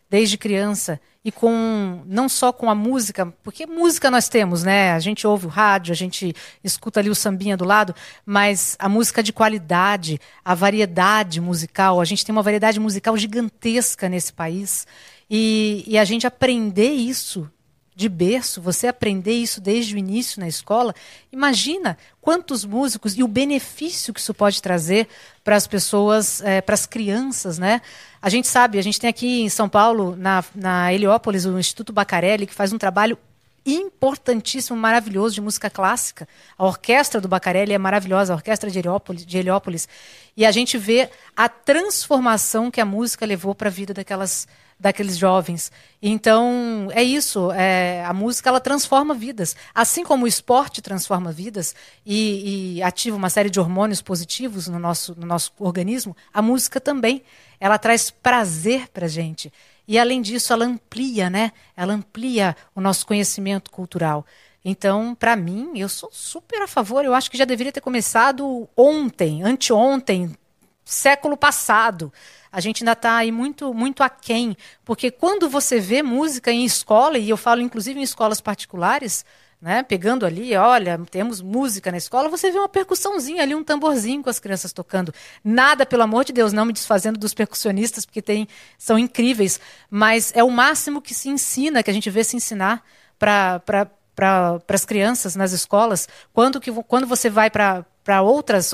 desde criança e com não só com a música, porque música nós temos, né? A gente ouve o rádio, a gente escuta ali o sambinha do lado, mas a música de qualidade, a variedade musical, a gente tem uma variedade musical gigantesca nesse país e, e a gente aprender isso de berço, você aprender isso desde o início na escola, imagina quantos músicos e o benefício que isso pode trazer para as pessoas, eh, para as crianças, né? A gente sabe, a gente tem aqui em São Paulo, na, na Heliópolis, o Instituto Bacarelli, que faz um trabalho importantíssimo, maravilhoso de música clássica. A orquestra do Bacarelli é maravilhosa, a orquestra de Heliópolis, de Heliópolis. E a gente vê a transformação que a música levou para a vida daquelas daqueles jovens. Então, é isso. É, a música ela transforma vidas. Assim como o esporte transforma vidas e, e ativa uma série de hormônios positivos no nosso, no nosso organismo, a música também. Ela traz prazer para gente. E, além disso, ela amplia, né? Ela amplia o nosso conhecimento cultural. Então, para mim, eu sou super a favor. Eu acho que já deveria ter começado ontem, anteontem, século passado. A gente ainda está aí muito, muito aquém. Porque quando você vê música em escola, e eu falo inclusive em escolas particulares, né? Pegando ali, olha, temos música na escola, você vê uma percussãozinha ali, um tamborzinho com as crianças tocando. Nada, pelo amor de Deus, não me desfazendo dos percussionistas, porque tem, são incríveis, mas é o máximo que se ensina, que a gente vê se ensinar para para as crianças nas escolas, quando, que, quando você vai para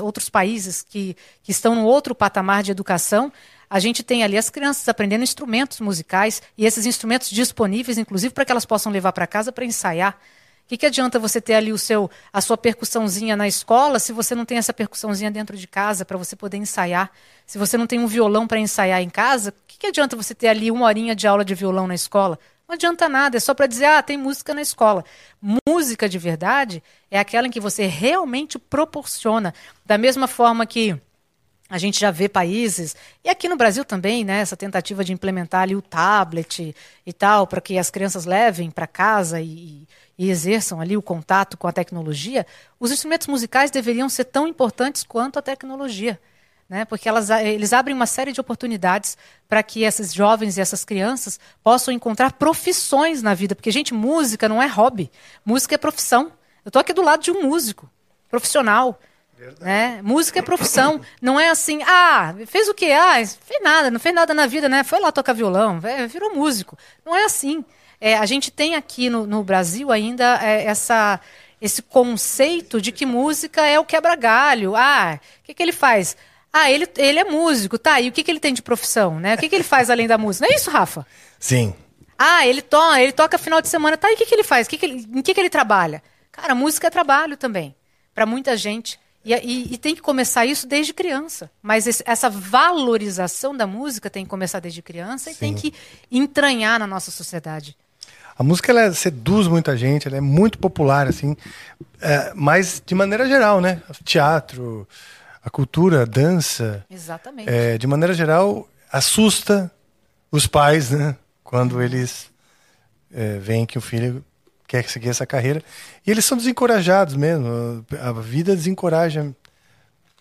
outros países que, que estão no outro patamar de educação, a gente tem ali as crianças aprendendo instrumentos musicais e esses instrumentos disponíveis, inclusive, para que elas possam levar para casa para ensaiar. O que, que adianta você ter ali o seu, a sua percussãozinha na escola se você não tem essa percussãozinha dentro de casa para você poder ensaiar? Se você não tem um violão para ensaiar em casa, o que, que adianta você ter ali uma horinha de aula de violão na escola? Não adianta nada, é só para dizer, ah, tem música na escola. Música de verdade é aquela em que você realmente proporciona. Da mesma forma que a gente já vê países, e aqui no Brasil também, né, essa tentativa de implementar ali o tablet e tal, para que as crianças levem para casa e, e exerçam ali o contato com a tecnologia, os instrumentos musicais deveriam ser tão importantes quanto a tecnologia. Né? Porque elas, eles abrem uma série de oportunidades para que esses jovens e essas crianças possam encontrar profissões na vida. Porque, gente, música não é hobby, música é profissão. Eu estou aqui do lado de um músico, profissional. Né? Música é profissão. Não é assim, ah, fez o quê? Ah, fez nada, não fez nada na vida, né? Foi lá tocar violão, virou músico. Não é assim. É, a gente tem aqui no, no Brasil ainda é, essa, esse conceito de que música é o quebra-galho. Ah, o que, que ele faz? Ah, ele, ele é músico, tá. E o que, que ele tem de profissão, né? O que, que ele faz além da música? Não é isso, Rafa? Sim. Ah, ele, to ele toca final de semana, tá. E o que, que ele faz? Que que ele, em que, que ele trabalha? Cara, música é trabalho também. Para muita gente. E, e, e, tem que começar isso desde criança. Mas esse, essa valorização da música tem que começar desde criança e Sim. tem que entranhar na nossa sociedade. A música ela seduz muita gente, ela é muito popular, assim, é, mas de maneira geral, né? Teatro, a cultura, a dança. Exatamente. É, de maneira geral, assusta os pais, né? Quando eles é, veem que o filho quer seguir essa carreira. E eles são desencorajados mesmo. A vida desencoraja.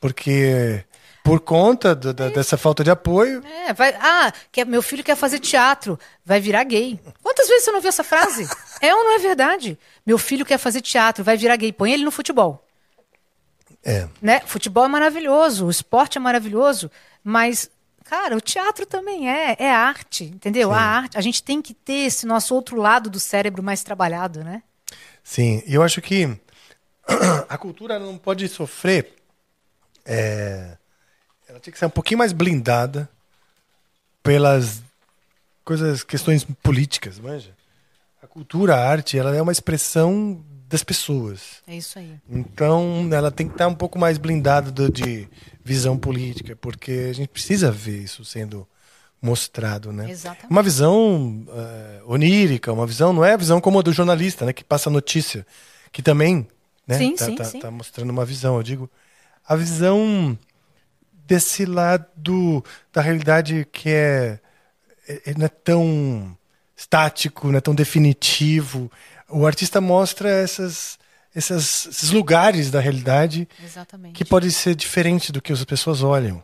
Porque por conta do, da, dessa falta de apoio. É, vai, ah, quer, meu filho quer fazer teatro, vai virar gay. Quantas vezes você não viu essa frase? é ou não é verdade? Meu filho quer fazer teatro, vai virar gay. Põe ele no futebol. É. Né? Futebol é maravilhoso, o esporte é maravilhoso, mas, cara, o teatro também é, é arte, entendeu? Sim. A arte, a gente tem que ter esse nosso outro lado do cérebro mais trabalhado, né? Sim, e eu acho que a cultura não pode sofrer. É, ela tinha que ser um pouquinho mais blindada pelas coisas, questões políticas, manja. A cultura, a arte, ela é uma expressão das pessoas. É isso aí. Então, ela tem que estar um pouco mais blindada do, de visão política, porque a gente precisa ver isso sendo mostrado, né? Exatamente. Uma visão uh, onírica, uma visão não é a visão como a do jornalista, né, que passa notícia, que também, né, sim, tá, sim, tá, sim. tá mostrando uma visão. Eu digo a visão desse lado da realidade que é, é, é não é tão estático, não é tão definitivo, o artista mostra essas, essas, esses lugares da realidade Exatamente. que pode ser diferente do que as pessoas olham.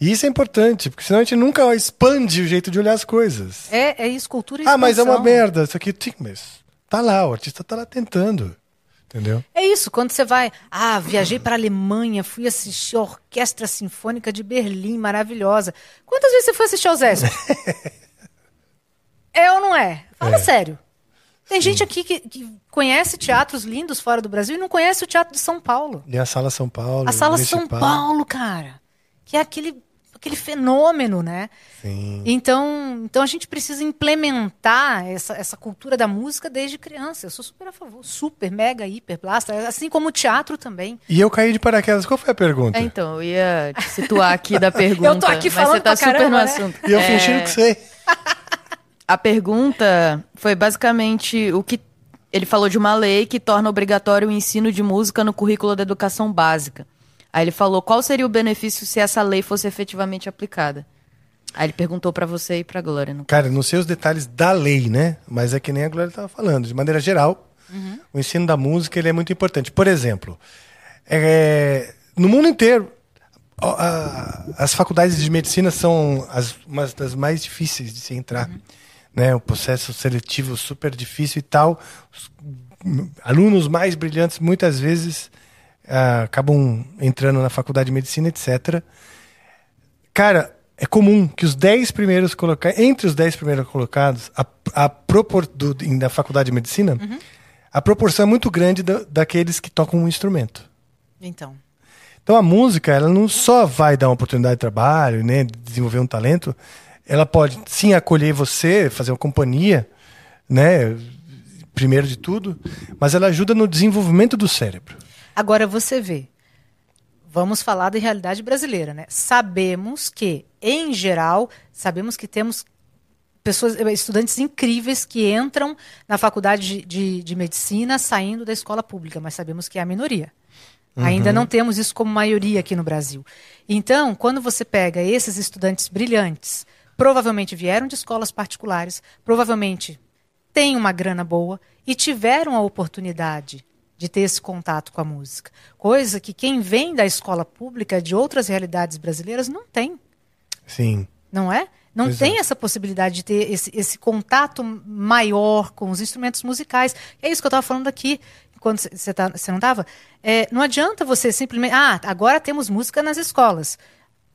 E isso é importante, porque senão a gente nunca expande o jeito de olhar as coisas. É, é escultura e Ah, mas é uma merda, isso aqui. Sim, mas tá lá, o artista tá lá tentando. Entendeu? É isso, quando você vai. Ah, viajei para a Alemanha, fui assistir a Orquestra Sinfônica de Berlim, maravilhosa. Quantas vezes você foi assistir ao Zé? é ou não é? Fala É. sério. Tem gente aqui que, que conhece teatros lindos fora do Brasil e não conhece o Teatro de São Paulo. E a Sala São Paulo. A Sala. São Paulo, cara. Que é aquele, aquele fenômeno, né? Sim. Então, então a gente precisa implementar essa, essa cultura da música desde criança. Eu sou super a favor. Super, mega, hiper, blasta. Assim como o teatro também. E eu caí de paraquedas. Qual foi a pergunta? É, então, eu ia te situar aqui da pergunta. Eu tô aqui mas falando você tá pra super caramba, no né? assunto. E eu É, fingindo que sei. A pergunta foi basicamente o que ele falou de uma lei que torna obrigatório o ensino de música no currículo da educação básica. Aí ele falou qual seria o benefício se essa lei fosse efetivamente aplicada. Aí ele perguntou pra você e pra Glória. No... Cara, não sei os detalhes da lei, né? Mas é que nem a Glória estava falando. De maneira geral, o ensino da música ele é muito importante. Por exemplo, é, no mundo inteiro, ó, a- as faculdades de medicina são as, umas das mais difíceis de se entrar. Né? O processo seletivo super difícil e tal. Os alunos mais brilhantes muitas vezes ah, acabam entrando na faculdade de medicina, etc. Cara, é comum que os 10 primeiros colocados, entre os 10 primeiros colocados, a, a propor, do, da faculdade de medicina, uhum. a proporção é muito grande da, daqueles que tocam um instrumento. Então. Então a música, ela não só vai dar uma oportunidade de trabalho, né, desenvolver um talento, ela pode sim acolher você, fazer uma companhia, né, primeiro de tudo, mas ela ajuda no desenvolvimento do cérebro. Agora você vê, vamos falar da realidade brasileira, né? Sabemos que, em geral, sabemos que temos pessoas, estudantes incríveis que entram na faculdade de, de, de medicina saindo da escola pública, mas sabemos que é a minoria. Uhum. Ainda não temos isso como maioria aqui no Brasil. Então, quando você pega esses estudantes brilhantes, provavelmente vieram de escolas particulares, provavelmente têm uma grana boa e tiveram a oportunidade de ter esse contato com a música. Coisa que quem vem da escola pública de outras realidades brasileiras não tem. Sim. Não é? Não pois tem é. essa possibilidade de ter esse, esse contato maior com os instrumentos musicais. É isso que eu estava falando aqui quando você tá, não estava, é, não adianta você simplesmente. Ah, agora temos música nas escolas.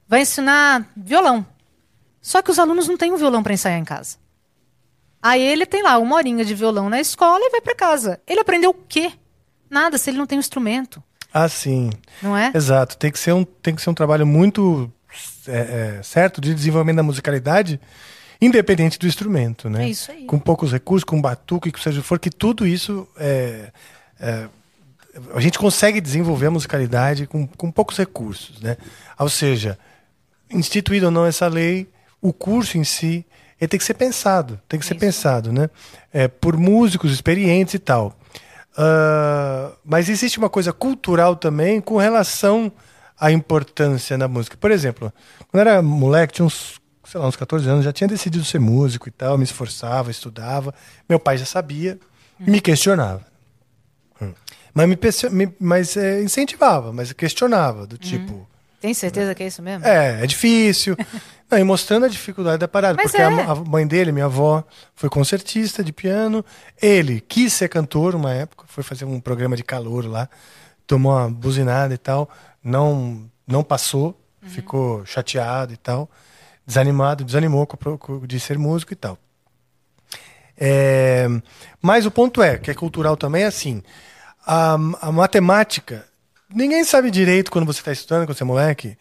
Vai ensinar violão. Só que os alunos não têm um violão para ensaiar em casa. Aí ele tem lá uma horinha de violão na escola e vai para casa. Ele aprendeu o quê? Nada, se ele não tem um instrumento. Ah, sim. Não é? Exato. Tem que ser um, tem que ser um trabalho muito é, é, certo de desenvolvimento da musicalidade, independente do instrumento, né? É isso aí. Com poucos recursos, com batuque, que seja for, que tudo isso é, é, a gente consegue desenvolver a musicalidade com, com poucos recursos, né? Ou seja, instituído ou não essa lei, o curso em si ele tem que ser pensado, tem que ser Isso. pensado, né? É, por músicos experientes e tal. Uh, mas existe uma coisa cultural também com relação à importância na música. Por exemplo, quando era moleque, tinha uns, sei lá, uns 14 anos, já tinha decidido ser músico e tal, me esforçava, estudava. Meu pai já sabia, uhum. me questionava. Mas, me, me mas é, incentivava, mas questionava, do tipo. Hum. Tem certeza que é isso mesmo? É, é difícil. Não, e mostrando a dificuldade da parada. Mas porque é. a, a, mãe dele, minha avó, foi concertista de piano. Ele quis ser cantor uma época, foi fazer um programa de calor lá, tomou uma buzinada e tal. Não, não passou, uhum. ficou chateado e tal. Desanimado, desanimou de ser músico e tal. É, mas o ponto é, que é cultural também, é assim a, a matemática, ninguém sabe direito quando você está estudando, quando você é moleque,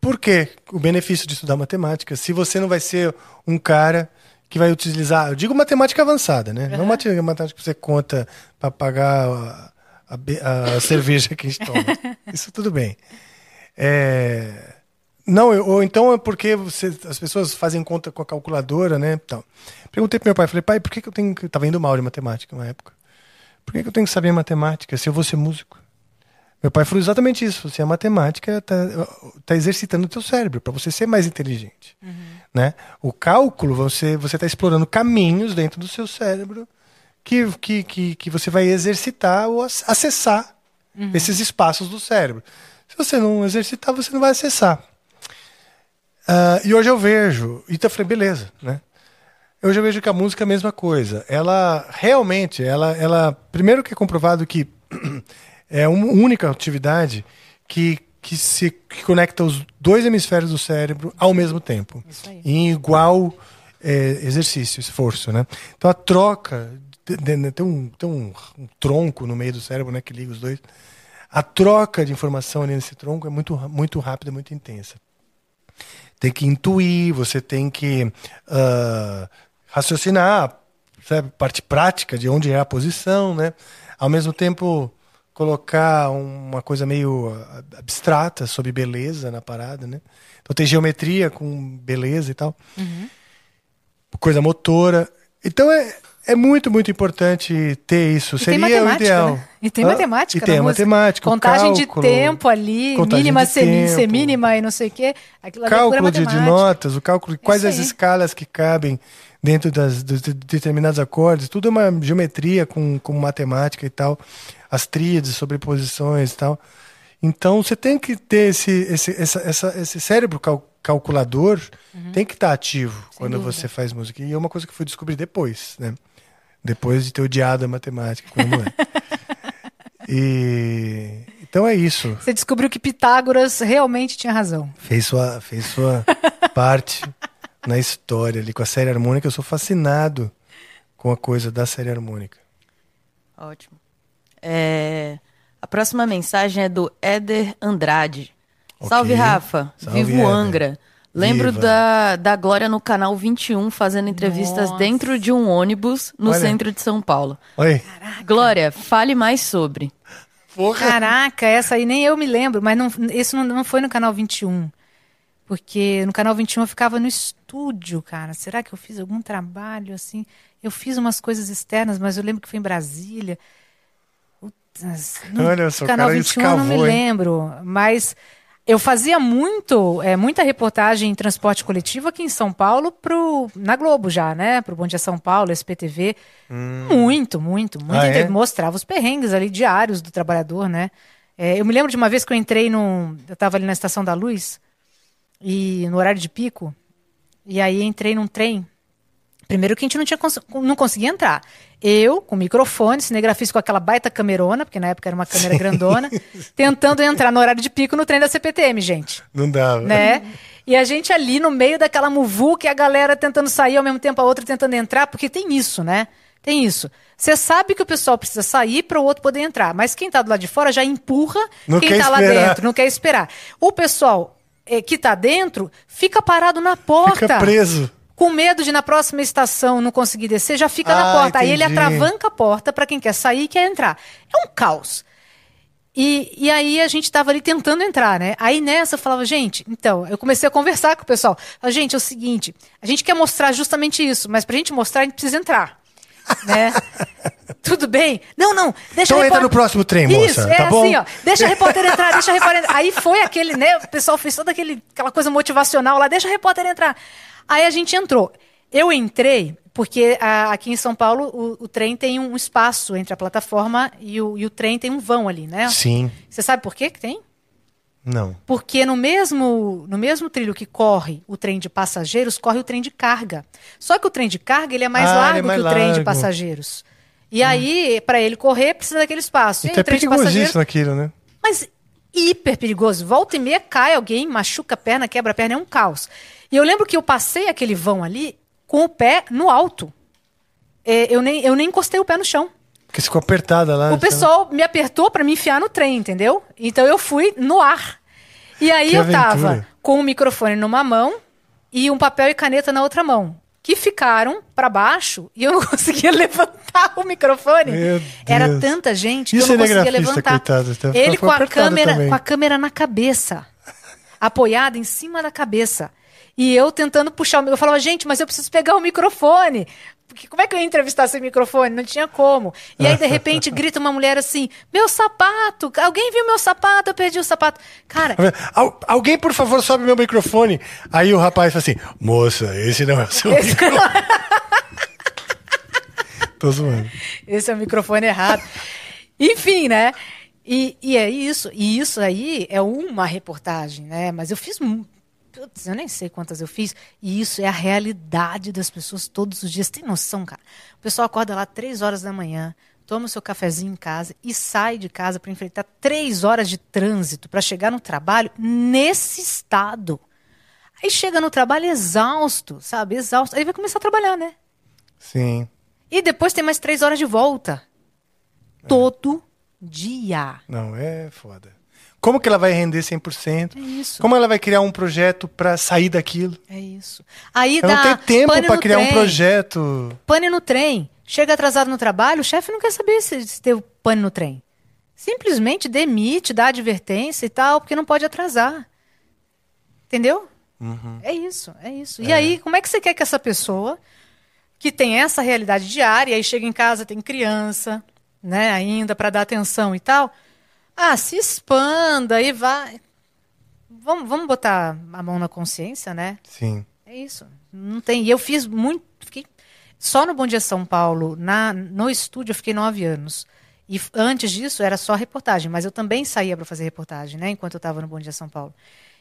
por que o benefício de estudar matemática, se você não vai ser um cara que vai utilizar, eu digo matemática avançada, né? Uhum. Não matemática que você conta para pagar a, a, a cerveja que a gente toma. Isso tudo bem. É... Não, eu, ou então é porque você, as pessoas fazem conta com a calculadora, né? Então, perguntei pro meu pai, falei, pai, por que, que eu tenho que. Tava indo mal de matemática na época. Por que, eu tenho que saber matemática se eu vou ser músico? Meu pai falou exatamente isso. Você, a matemática está tá exercitando o teu cérebro para você ser mais inteligente. Uhum. Né? O cálculo, você está explorando caminhos dentro do seu cérebro que, que, que, que você vai exercitar ou acessar uhum. esses espaços do cérebro. Se você não exercitar, você não vai acessar. Uh, e hoje eu vejo, e eu falei, beleza, né? Eu já vejo que a música é a mesma coisa. Ela realmente, ela, ela primeiro que é comprovado que é uma única atividade que, que se que conecta os dois hemisférios do cérebro ao mesmo tempo, em igual é, exercício, esforço, né? Então a troca tem um, tem um, um, tronco no meio do cérebro, né, que liga os dois. A troca de informação ali nesse tronco é muito muito rápida, muito intensa tem que intuir, você tem que uh, raciocinar, sabe, parte prática de onde é a posição, né? Ao mesmo tempo colocar uma coisa meio abstrata sobre beleza na parada, né? Então tem geometria com beleza e tal. Uhum. Coisa motora. Então é, é muito, muito importante ter isso. E Seria o ideal. Né? E tem matemática. E tem a matemática. Contagem cálculo, de tempo ali, mínima ser, ser, mínima e não sei o quê. Aquilo é cálculo de, de, notas, o cálculo de quais as escalas que cabem dentro das, dos determinados acordes, tudo é uma geometria com, com matemática e tal, as tríades, sobreposições e tal. Então você tem que ter esse, esse, essa, essa, esse cérebro cal, calculador, uhum. tem que estar ativo Sem quando dúvida. você faz música. E é uma coisa que eu fui descobrir depois, né? Depois de ter odiado a matemática quando moleque. e então é isso. Você descobriu que Pitágoras realmente tinha razão. Fez sua, fez sua parte na história ali com a série harmônica. Eu sou fascinado com a coisa da série harmônica. Ótimo. É, A próxima mensagem é do Éder Andrade. Ok. Salve, Rafa. Salve, Vivo Éder. Angra. Lembro Viva. da, da Glória no canal 21 fazendo entrevistas Nossa. dentro de um ônibus no Olha. centro de São Paulo. Oi. Glória, fale mais sobre. Porra. Caraca, essa aí nem eu me lembro, mas não, isso não, não foi no canal 21. Porque no canal 21 eu ficava no estúdio, cara. Será que eu fiz algum trabalho assim? Eu fiz umas coisas externas, mas eu lembro que foi em Brasília. Olha só, canal cara 21 eu não me escavou, hein? lembro. Mas eu fazia muito, é, muita reportagem em transporte coletivo aqui em São Paulo pro, na Globo já, né? Pro Bom Dia São Paulo, SPTV. Muito, muito, muito. Ah, é? Mostrava os perrengues ali diários do trabalhador, né? É, eu me lembro de uma vez que eu entrei num. Eu estava ali na Estação da Luz, e no horário de pico, e aí entrei num trem. Primeiro que a gente não, tinha cons- não conseguia entrar. Eu, com microfone, cinegrafista com aquela baita camerona, porque na época era uma câmera grandona, tentando entrar no horário de pico no trem da CPTM, gente Não dava. né? E a gente ali no meio daquela muvuca e a galera tentando sair ao mesmo tempo a outra tentando entrar, porque tem isso, né? Tem isso. Você sabe que o pessoal precisa sair para o outro poder entrar, mas quem tá do lado de fora já empurra Não quem quer tá lá dentro, não quer esperar. O pessoal eh, que tá dentro fica parado na porta. Fica preso. Com medo de na próxima estação não conseguir descer, já fica Ah, na porta. Aí ele entendi. atravanca a porta para quem quer sair e quer entrar. É um caos. E, e aí a gente tava ali tentando entrar, né? Aí nessa eu falava, gente, então, eu comecei a conversar com o pessoal. Falei, gente, é o seguinte, a gente quer mostrar justamente isso, mas pra gente mostrar, a gente precisa entrar. Né? Tudo bem? Não, não, deixa Então a entra repórter- no próximo trem, moça, Isso, é tá bom? assim, ó. Deixa a repórter entrar, deixa a repórter entrar. Aí foi aquele, né? O pessoal fez toda aquele, aquela coisa motivacional lá, deixa a repórter entrar. Aí a gente entrou. Eu entrei porque ah, aqui em São Paulo o, o trem tem um espaço entre a plataforma e o, e o trem tem um vão ali, né? Sim. Você sabe por quê que tem? Não. Porque no mesmo, no mesmo trilho que corre o trem de passageiros, corre o trem de carga. Só que o trem de carga ele é mais Ah, é largo mais que o trem de largo. Hum. passageiros. E aí, para ele correr, precisa daquele espaço. E Então é de passageiros- perigosíssimo aquilo, né? mas hiper perigoso. Volta e meia cai alguém, machuca a perna, quebra a perna, é um caos. E eu lembro que eu passei aquele vão ali com o pé no alto. É, eu, nem, eu nem encostei o pé no chão. Porque ficou apertada lá. O pessoal me apertou para me enfiar no trem, entendeu? Então eu fui no ar. E aí Que eu tava aventura. com o microfone numa mão e um papel e caneta na outra mão. Que ficaram para baixo e eu não conseguia levantar o microfone. Era tanta gente que eu não conseguia levantar. coitado, Ele com a câmera, também. com a câmera na cabeça, apoiada em cima da cabeça. E eu tentando puxar o meu. Eu falava, gente, mas eu preciso pegar o microfone. Porque como é que eu ia entrevistar sem microfone? Não tinha como. E aí, de repente, grita uma mulher assim: Meu sapato! Alguém viu meu sapato? Eu perdi o sapato. Cara, Al- alguém, por favor, sobe meu microfone. Aí o rapaz fala assim: Moça, esse não é o seu esse, microfone. Tô zoando. esse é o microfone errado. Enfim, né? E, e é isso. E isso aí é uma reportagem, né? Mas eu fiz. Putz, eu nem sei quantas eu fiz. E isso é a realidade das pessoas todos os dias. Tem noção, cara? O pessoal acorda lá três horas da manhã, toma o seu cafezinho em casa e sai de casa para enfrentar três horas de trânsito para chegar no trabalho nesse estado. Aí chega no trabalho exausto, sabe? Exausto. Aí vai começar a trabalhar, né? Sim. E depois tem mais três horas de volta. Todo dia. Não, é foda. Como que ela vai render 100%? É isso. Como ela vai criar um projeto pra sair daquilo? É isso. Aí Ela dá não tem tempo no criar um trem, projeto. Pane no trem. Chega atrasado no trabalho, o chefe não quer saber se, se teve pane no trem. Simplesmente demite, dá advertência e tal, porque não pode atrasar. Entendeu? Uhum. É isso, é isso. E aí, como é que você quer que essa pessoa, que tem essa realidade diária, aí chega em casa, tem criança, né, ainda para dar atenção e tal, ah, se expanda e vai. Vamos, vamos botar a mão na consciência, né? Sim. É isso. Não tem. E eu fiz muito. Fiquei só no Bom Dia São Paulo, na, no estúdio, eu fiquei nove anos. E antes disso era só reportagem, mas eu também saía para fazer reportagem, né? Enquanto eu estava no Bom Dia São Paulo.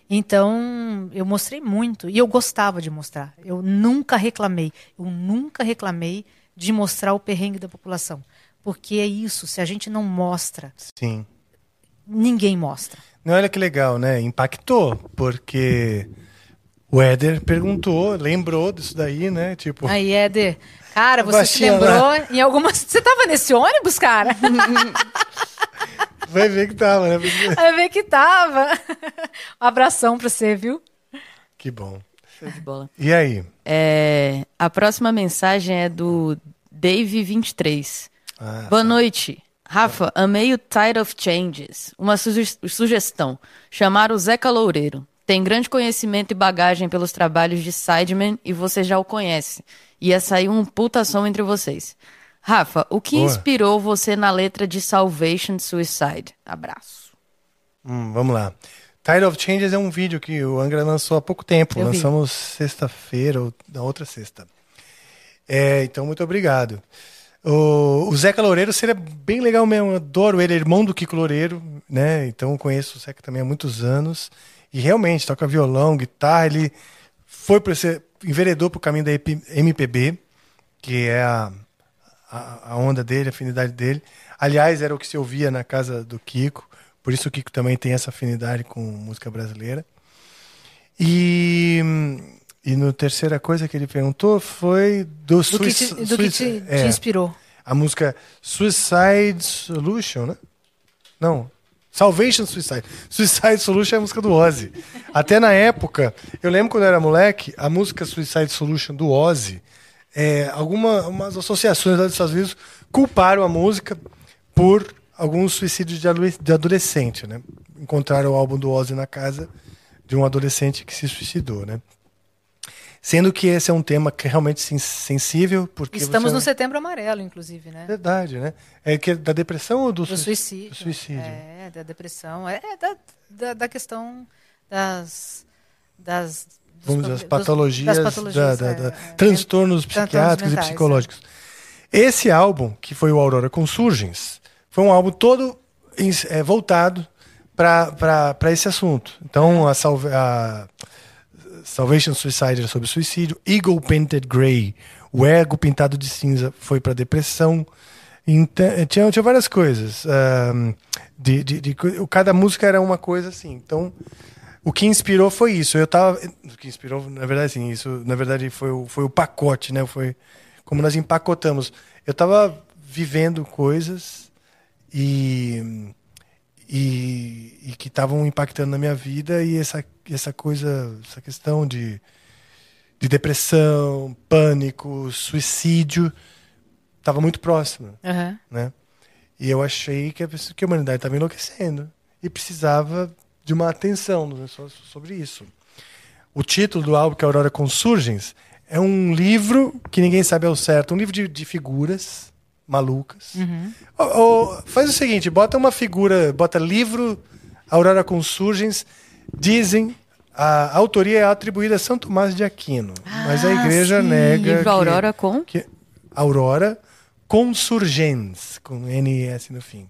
Então, eu mostrei muito. E eu gostava de mostrar. Eu nunca reclamei. Eu nunca reclamei de mostrar o perrengue da população. Porque é isso, se a gente não mostra, Sim. Ninguém mostra. Não, olha que legal, né? Impactou, porque o Éder perguntou, lembrou disso daí, né? Tipo, Aí, Éder, cara, você se lembrou em algumas. Você tava nesse ônibus, cara? vai ver que tava, né? Vai ver que tava. Um abração pra você, viu? Que bom. Show de bola. E aí? É, a próxima mensagem é do Dave23. Ah, Boa noite. Rafa, amei o Tide of Changes. Uma suge- sugestão. Chamar o Zeca Loureiro. Tem grande conhecimento e bagagem pelos trabalhos de Sideman e você já o conhece. Ia sair um puta som entre vocês. Rafa, o que Boa. inspirou você na letra de Salvation Suicide? Abraço. hum, vamos lá. Tide of Changes é um vídeo que o Angra lançou há pouco tempo. Eu. Lançamos sexta-feira, ou na outra sexta. É, então, muito obrigado. O, o Zeca Loureiro seria bem legal mesmo. Eu adoro ele, é irmão do Kiko Loureiro, né? Então conheço o Zeca também há muitos anos. E realmente toca violão, guitarra. Ele foi para ser enveredou para o caminho da MPB, que é a, a, a onda dele, a afinidade dele. Aliás, era o que se ouvia na casa do Kiko. Por isso o Kiko também tem essa afinidade com música brasileira. E, e no terceira coisa que ele perguntou foi do, Do que te, do que te, é, te inspirou. a música Suicide Solution, né? Não. Salvation Suicide. Suicide Solution é a música do Ozzy. Até na época, eu lembro quando eu era moleque, a música Suicide Solution do Ozzy, é, algumas associações lá dos Estados Unidos culparam a música por alguns suicídios de adolescente, né? Encontraram o álbum do Ozzy na casa de um adolescente que se suicidou, né? Sendo que esse é um tema que é realmente sen- sensível, porque Estamos você... no setembro amarelo, inclusive, né? Verdade, né? É que da depressão ou do, Do sui- suicídio. do suicídio? É, da depressão. É, é da, da, da questão das. das Vamos dizer, as patologias, das patologias, da- é, da- da- é, transtornos transtornos psiquiátricos mentais, e psicológicos. Esse álbum, que foi o Aurora Consurgens, foi um álbum todo é, voltado para esse assunto. Então, a, Salva- a Salvation Suicide era sobre suicídio, Eagle Painted Grey, o ego pintado de cinza foi para depressão. Então, tinha, tinha várias coisas. ahm, de, de, de cada música era uma coisa assim. Então, o que inspirou foi isso. Eu tava. O que inspirou, na verdade, sim, isso, na verdade, foi o, foi o pacote, né? Foi como nós empacotamos. Eu tava vivendo coisas e. E, e que estavam impactando na minha vida e essa, essa coisa, essa questão de, de depressão, pânico, suicídio, estava muito próxima Aham. né? E eu achei que a, que a humanidade estava enlouquecendo e precisava de uma atenção né, so- sobre isso. O título do álbum, que é Aurora Consurgens, é um livro que ninguém sabe ao certo, um livro de, de figuras malucas. Ô, ô, faz o seguinte, bota uma figura, bota livro Aurora Consurgens, dizem a autoria é atribuída a São Tomás de Aquino, mas a Ah, igreja sim. nega Livro que- Aurora com? que Aurora Consurgens, com NS no fim.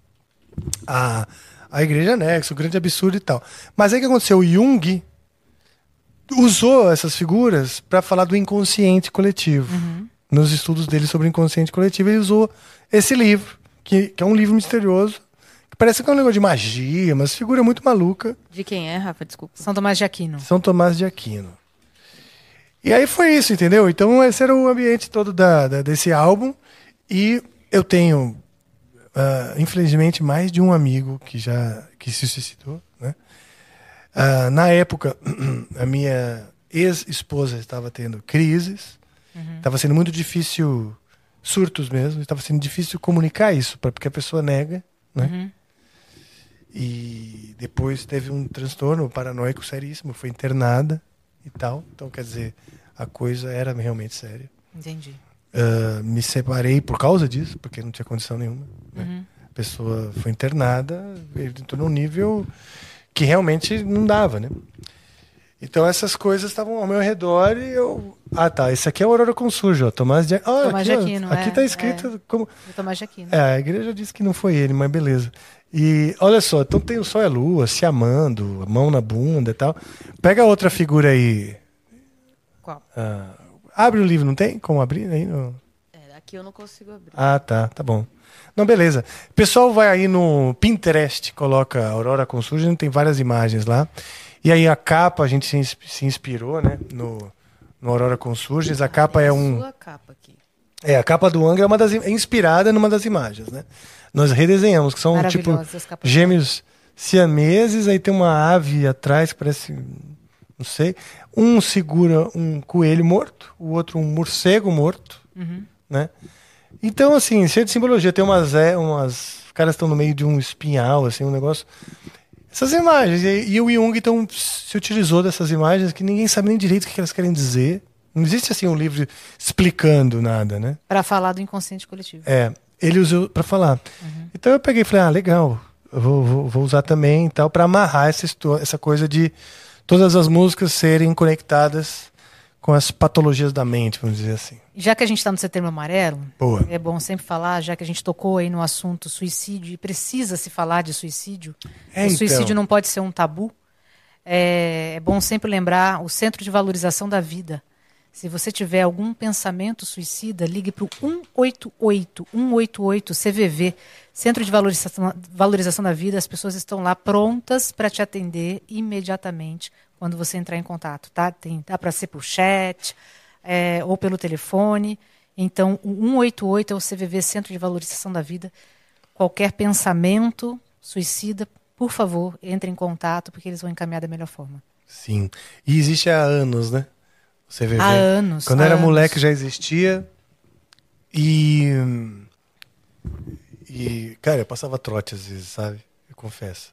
A, a igreja anexa, o grande absurdo e tal. Mas aí o que aconteceu? O Jung usou essas figuras para falar do inconsciente coletivo. Nos estudos dele sobre o inconsciente coletivo, ele usou esse livro, que, que é um livro misterioso, que parece que é um negócio de magia, mas figura muito maluca. De quem é, Rafa? Desculpa. São Tomás de Aquino. São Tomás de Aquino. E aí foi isso, entendeu? Então esse era o ambiente todo da, da- desse álbum. E eu tenho, ah, infelizmente, mais de um amigo que já que se suicidou. Né? Ah, na época, a minha ex-esposa estava tendo crises. Estava sendo muito difícil, surtos mesmo. Estava sendo difícil comunicar isso, pra- porque a pessoa nega. Né? E depois teve um transtorno paranoico seríssimo, foi internada e tal. Então, quer dizer, a coisa era realmente séria. Entendi. Ah, me separei por causa disso, porque não tinha condição nenhuma. né? Uhum. A pessoa foi internada, ele entrou num nível que realmente não dava, né? Então essas coisas estavam ao meu redor e eu. Ah, tá. Esse aqui é o Aurora Consurge, ó. Tomás de, ah, Tomás aqui, de ó, Aquino, Aqui é, tá escrito como. Do Tomás de Aquino. É, a igreja disse que não foi ele, mas beleza. E olha só, então tem o Sol e a Lua se amando, a mão na bunda e tal. Pega outra figura aí. Qual? Ah, abre o livro, não tem? Como abrir aí? No... É, Aqui eu não consigo abrir. Ah, tá, tá bom. Não, beleza. O pessoal vai aí no Pinterest, coloca Aurora com Surgeon, tem várias imagens lá. E aí a capa, a gente se, ins- se inspirou, né, no, no Aurora com Surgeons. A capa é um... Sua capa aqui. É, a capa do Angra é, uma das, é inspirada numa das imagens, né? Nós redesenhamos, que são tipo gêmeos siameses, aí tem uma ave atrás, que parece, não sei. Um segura um coelho morto, o outro um morcego morto, Uhum. né? Então, assim, cheio de simbologia. Tem umas, é, umas os caras estão no meio de um espinhal, assim, um negócio. Essas imagens. E, e o Jung, então, se utilizou dessas imagens que ninguém sabe nem direito o que elas querem dizer. Não existe, assim, um livro explicando nada, né? Para falar do inconsciente coletivo. É, ele usou pra falar. Então eu peguei e falei, ah, legal, eu vou, vou, vou usar também e tal, pra amarrar essa, essa coisa de todas as músicas serem conectadas com as patologias da mente, vamos dizer assim. Já que a gente está no setembro amarelo, Boa. é bom sempre falar, já que a gente tocou aí no assunto suicídio, e precisa se falar de suicídio, É, o suicídio então. não pode ser um tabu, é, é bom sempre lembrar o Centro de Valorização da Vida. Se você tiver algum pensamento suicida, ligue para o 188, 188 CVV, Centro de Valorização, Valorização da Vida. As pessoas estão lá prontas para te atender imediatamente quando você entrar em contato, tá? Tem, dá para ser por chat é, ou pelo telefone. Então, o 188 é o CVV, Centro de Valorização da Vida. Qualquer pensamento suicida, por favor, entre em contato, porque eles vão encaminhar da melhor forma. Sim. E existe há anos, né? Você vê. Há anos. Quando há era anos. moleque já existia. E. E, cara, eu passava trote às vezes, sabe? Eu confesso.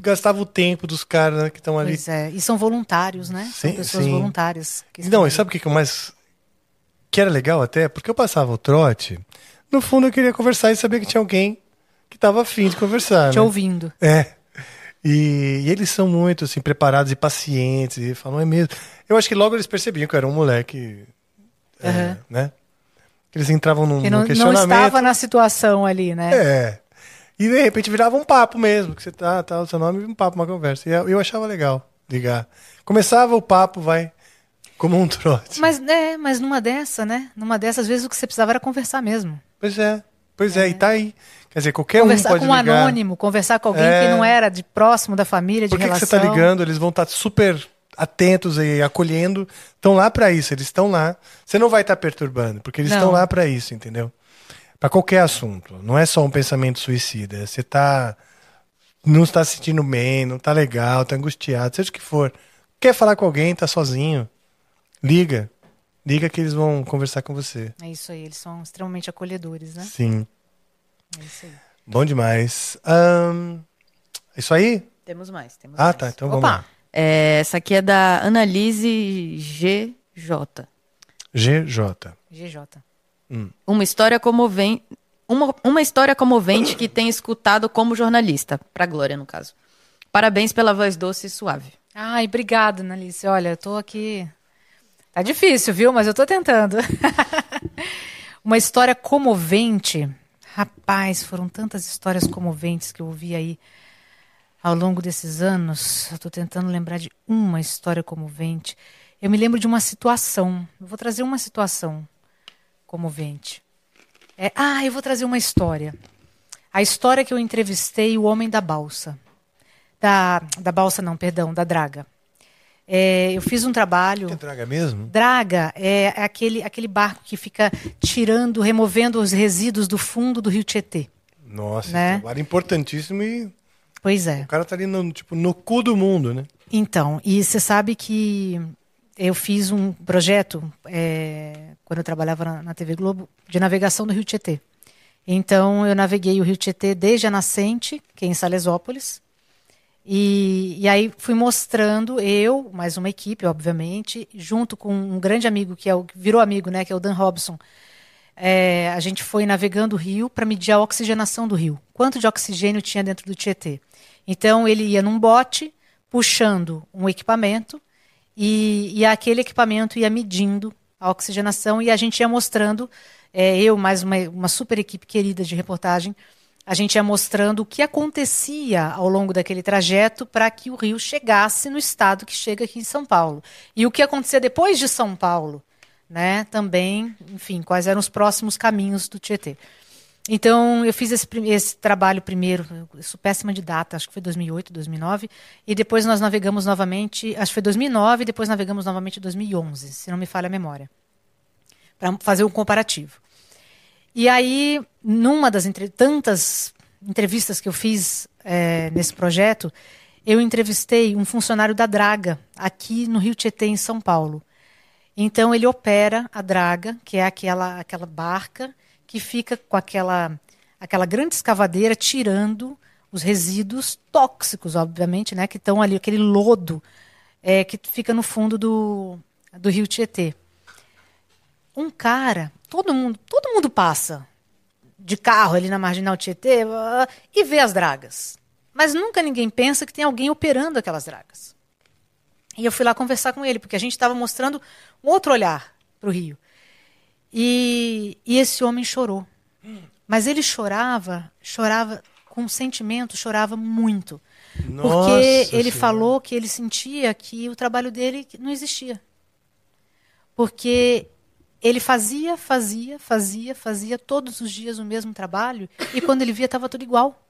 Gastava o tempo dos caras né, que estão ali. Pois é. E são voluntários, né? São Sim, pessoas sim. voluntárias. Não, e sabe o que, que eu mais. Que era legal até? Porque eu passava o trote. No fundo eu queria conversar e saber que tinha alguém que tava afim de conversar. Te né? ouvindo. É. E, e eles são muito assim, preparados e pacientes. E falam, é mesmo. Eu acho que logo eles percebiam que eu era um moleque. é, Aham. né? Eles entravam num, Que num não, não questionamento. estava na situação ali, né? É. E de repente virava um papo mesmo, que você tá, tá o seu nome, um papo, uma conversa. E eu, eu achava legal ligar. Começava o papo, vai, como um trote. Mas, é, mas numa dessa, né? Numa dessas, às vezes o que você precisava era conversar mesmo. Pois é, pois é, e tá aí. Quer dizer, qualquer um conversar pode com um ligar. anônimo, conversar com alguém É. que não era de próximo da família, de Por que, que relação. você tá ligando? Eles vão estar super atentos e acolhendo. Estão lá para isso, eles estão lá. Você não vai estar perturbando, porque eles estão lá para isso, entendeu? Para qualquer assunto. Não é só um pensamento suicida. Você tá não está se sentindo bem, não tá legal, tá angustiado, seja o que for. Quer falar com alguém, tá sozinho? Liga. Liga que eles vão conversar com você. É isso aí, eles são extremamente acolhedores, né? Sim. É isso aí. Bom demais. Ahn, isso aí? Temos mais, temos Ah, mais. tá. Então vamos Opa! lá. É, essa aqui é da Annalise GJ. GJ. GJ. Uma história comovente. Uma, uma história comovente que tem escutado como jornalista, pra Glória, no caso. Parabéns pela voz doce e suave. Ai, obrigada, Analice. Olha, eu tô aqui. Tá difícil, viu? Mas eu tô tentando. Uma história comovente. Rapaz, foram tantas histórias comoventes que eu ouvi aí ao longo desses anos. Eu tô tentando lembrar de uma história comovente. Eu me lembro de uma situação. Eu vou trazer uma situação comovente. É, ah, eu vou trazer uma história. A história que eu entrevistei o homem da balsa. Da, da balsa, não, perdão, da draga. É, eu fiz um trabalho. Que draga mesmo? Draga é aquele, aquele barco que fica tirando, removendo os resíduos do fundo do rio Tietê. Nossa, Né? esse trabalho importantíssimo e Pois é. o cara tá ali no, tipo, no cu do mundo, né? Então, e você sabe que eu fiz um projeto, é, quando eu trabalhava na, na TV Globo, de navegação do Rio Tietê. Então, eu naveguei o Rio Tietê desde a nascente, que é em Salesópolis, e, e aí fui mostrando, eu, mais uma equipe, obviamente, junto com um grande amigo, que é o virou amigo, né, que é o Dan Robson, é, a gente foi navegando o rio para medir a oxigenação do rio. Quanto de oxigênio tinha dentro do Tietê. Então, ele ia num bote, puxando um equipamento, e, e aquele equipamento ia medindo a oxigenação, e a gente ia mostrando, é, eu mais uma, uma super equipe querida de reportagem, a gente ia mostrando o que acontecia ao longo daquele trajeto para que o rio chegasse no estado que chega aqui em São Paulo. E o que acontecia depois de São Paulo, né? Também, enfim, quais eram os próximos caminhos do Tietê. Então, eu fiz esse, esse, trabalho primeiro, eu sou péssima de data, acho que foi 2008, 2009, e depois nós navegamos novamente, acho que foi 2009, e depois navegamos novamente em 2011, se não me falha a memória, para fazer um comparativo. E aí, numa das entre, tantas entrevistas que eu fiz é, nesse projeto, eu entrevistei um funcionário da Draga, aqui no Rio Tietê, em São Paulo. Então, ele opera a Draga, que é aquela, aquela barca que fica com aquela, aquela grande escavadeira tirando os resíduos tóxicos, obviamente, né, que estão ali, aquele lodo é, que fica no fundo do, do rio Tietê. Um cara, todo mundo, todo mundo passa de carro ali na marginal Tietê e vê as dragas. Mas nunca ninguém pensa que tem alguém operando aquelas dragas. E eu fui lá conversar com ele, porque a gente estava mostrando um outro olhar para o rio. E, e esse homem chorou. Mas ele chorava, chorava com sentimento, chorava muito. Nossa porque ele senhora. falou que ele sentia que o trabalho dele não existia. Porque ele fazia, fazia, fazia, fazia todos os dias o mesmo trabalho e quando ele via estava tudo igual.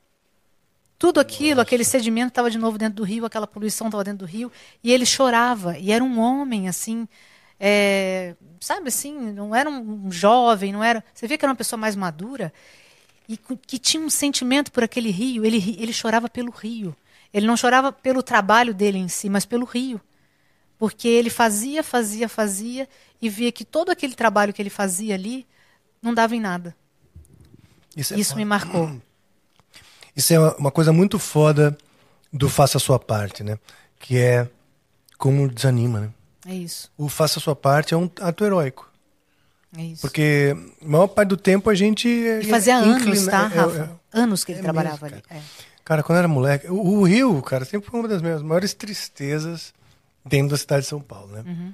Tudo aquilo, Nossa. aquele sedimento estava de novo dentro do rio, aquela poluição estava dentro do rio e ele chorava. E era um homem assim, é, sabe assim, não era um jovem, não era. Você vê que era uma pessoa mais madura e que tinha um sentimento por aquele rio. Ele, ele chorava pelo rio. Ele não chorava pelo trabalho dele em si, mas pelo rio. Porque ele fazia, fazia, fazia e via que todo aquele trabalho que ele fazia ali não dava em nada. Isso, é Isso me marcou. Isso é uma coisa muito foda do faça a sua parte, né? Que é como desanima, né? É isso. O faça a sua parte é um ato heróico. É isso. Porque a maior parte do tempo a gente. E fazia anos, tá, é, Rafa? É, é, anos que ele trabalhava mesmo, ali. Cara. quando eu era moleque. O, o, Rio, cara, sempre foi uma das minhas maiores tristezas dentro da cidade de São Paulo, né? Uhum.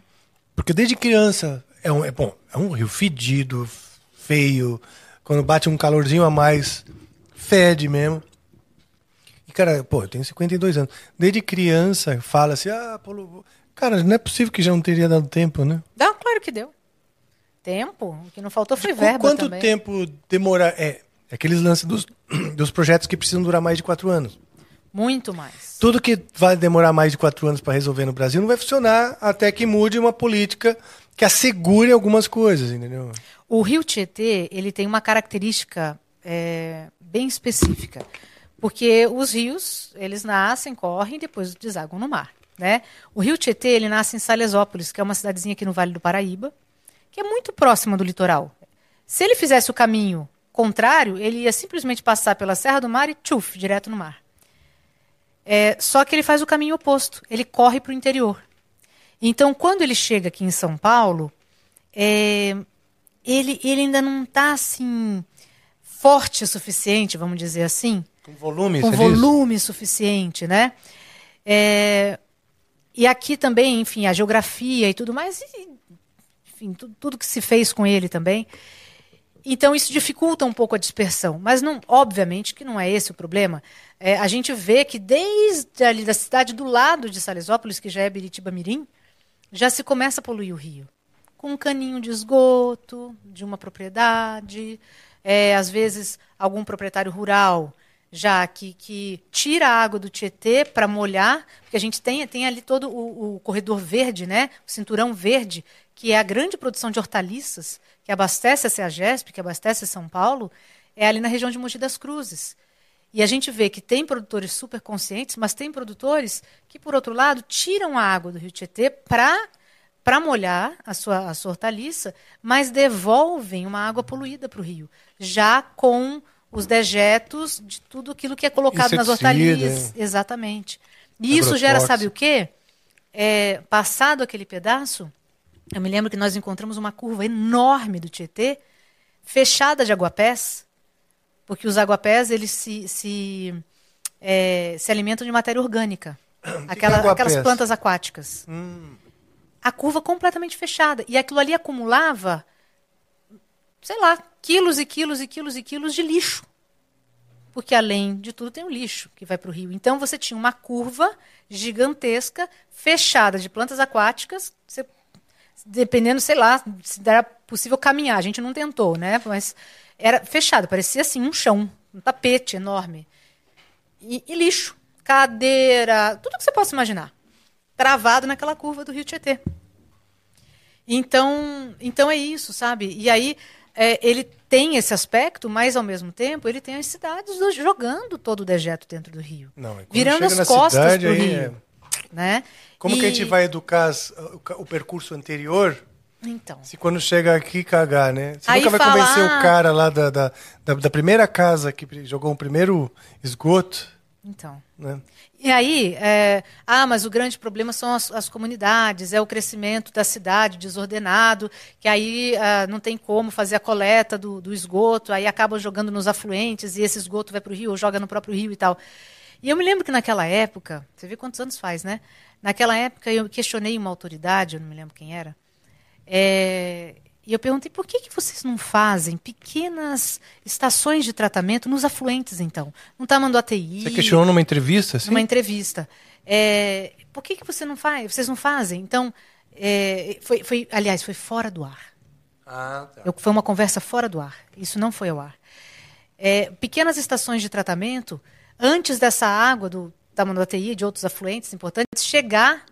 Porque desde criança. É, um, é bom, é um rio fedido, feio. Quando bate um calorzinho a mais, fede mesmo. E, cara, pô, eu tenho 52 anos. Desde criança, fala assim, ah, Paulo, Cara, não é possível que já não teria dado tempo, né? Não, claro que deu. Tempo. O que não faltou foi verba Quanto também. tempo demora... É, aqueles lances dos, dos projetos que precisam durar mais de quatro anos. Muito mais. Tudo que vai demorar mais de quatro anos para resolver no Brasil não vai funcionar até que mude uma política que assegure algumas coisas, entendeu? O Rio Tietê ele tem uma característica é, bem específica, porque os rios eles nascem, correm e depois desaguam no mar. Né? O rio Tietê ele nasce em Salesópolis, que é uma cidadezinha aqui no Vale do Paraíba, que é muito próxima do litoral. Se ele fizesse o caminho contrário, ele ia simplesmente passar pela Serra do Mar e tchuf, direto no mar. É, só que ele faz o caminho oposto, ele corre para o interior. Então, quando ele chega aqui em São Paulo, é, ele, ele ainda não está assim forte o suficiente, vamos dizer assim. Com volume, Com volume diz? suficiente, né? É, e aqui também, enfim, a geografia e tudo mais, e, enfim, tudo, tudo, que se fez com ele também. Então isso dificulta um pouco a dispersão, mas não, obviamente que não é esse o problema. É, a gente vê que desde ali da cidade do lado de Salesópolis, que já é Biritiba Mirim, já se começa a poluir o rio, com um caninho de esgoto de uma propriedade, é, às vezes algum proprietário rural já que, que tira a água do Tietê para molhar, porque a gente tem, tem ali todo o, o, corredor verde, né? o cinturão verde, que é a grande produção de hortaliças, que abastece a CEAGESP, que abastece São Paulo, é ali na região de Mogi das Cruzes. E a gente vê que tem produtores super conscientes, mas tem produtores que, por outro lado, tiram a água do rio Tietê para para molhar a sua, a sua hortaliça, mas devolvem uma água poluída para o rio, já com os dejetos de tudo aquilo que é colocado nas hortaliças. É. Exatamente. E isso gera, sabe o quê? É, passado aquele pedaço, eu me lembro que nós encontramos uma curva enorme do Tietê, fechada de aguapés, porque os aguapés eles se, se, é, se alimentam de matéria orgânica. Aquela, é aquelas plantas aquáticas. Hum. A curva completamente fechada. E aquilo ali acumulava, sei lá, quilos e quilos e quilos e quilos de lixo. Porque além de tudo tem o lixo que vai para o rio. Então você tinha uma curva gigantesca, fechada de plantas aquáticas. Você, dependendo, sei lá, se era possível caminhar. A gente não tentou, né? Mas era fechado, parecia assim um chão, um tapete enorme. E, e lixo, cadeira, tudo que você possa imaginar. Travado naquela curva do Rio Tietê. Então, então é isso, sabe? E aí é, ele tem esse aspecto, mas ao mesmo tempo ele tem as cidades do- jogando todo o dejeto dentro do rio. Não, virando as costas aí rio. é- Né? Como que a gente E- vai educar as- o, percurso anterior Então. se quando chega aqui cagar, né? Você Aí nunca vai falar- convencer o cara lá da, da, da, da primeira casa que jogou o primeiro esgoto, Então. né? E aí, é, ah, mas o grande problema são as, as comunidades, é o crescimento da cidade desordenado, que aí ah, não tem como fazer a coleta do, do esgoto, aí acabam jogando nos afluentes e esse esgoto vai para o rio ou joga no próprio rio e tal. E eu me lembro que naquela época, você vê quantos anos faz, né? Naquela época eu questionei uma autoridade, eu não me lembro quem era, é, e eu perguntei por que, que vocês não fazem pequenas estações de tratamento nos afluentes, então? Não está mandando ATI. Você questionou numa entrevista, assim? Numa entrevista. É, por que, que você não faz? Vocês não fazem? Então, é, foi, foi, aliás, foi fora do ar. Ah, tá. Eu- foi uma conversa fora do ar. Isso não foi ao ar. É, pequenas estações de tratamento, antes dessa água do Tamanduateí e de outros afluentes importantes, chegar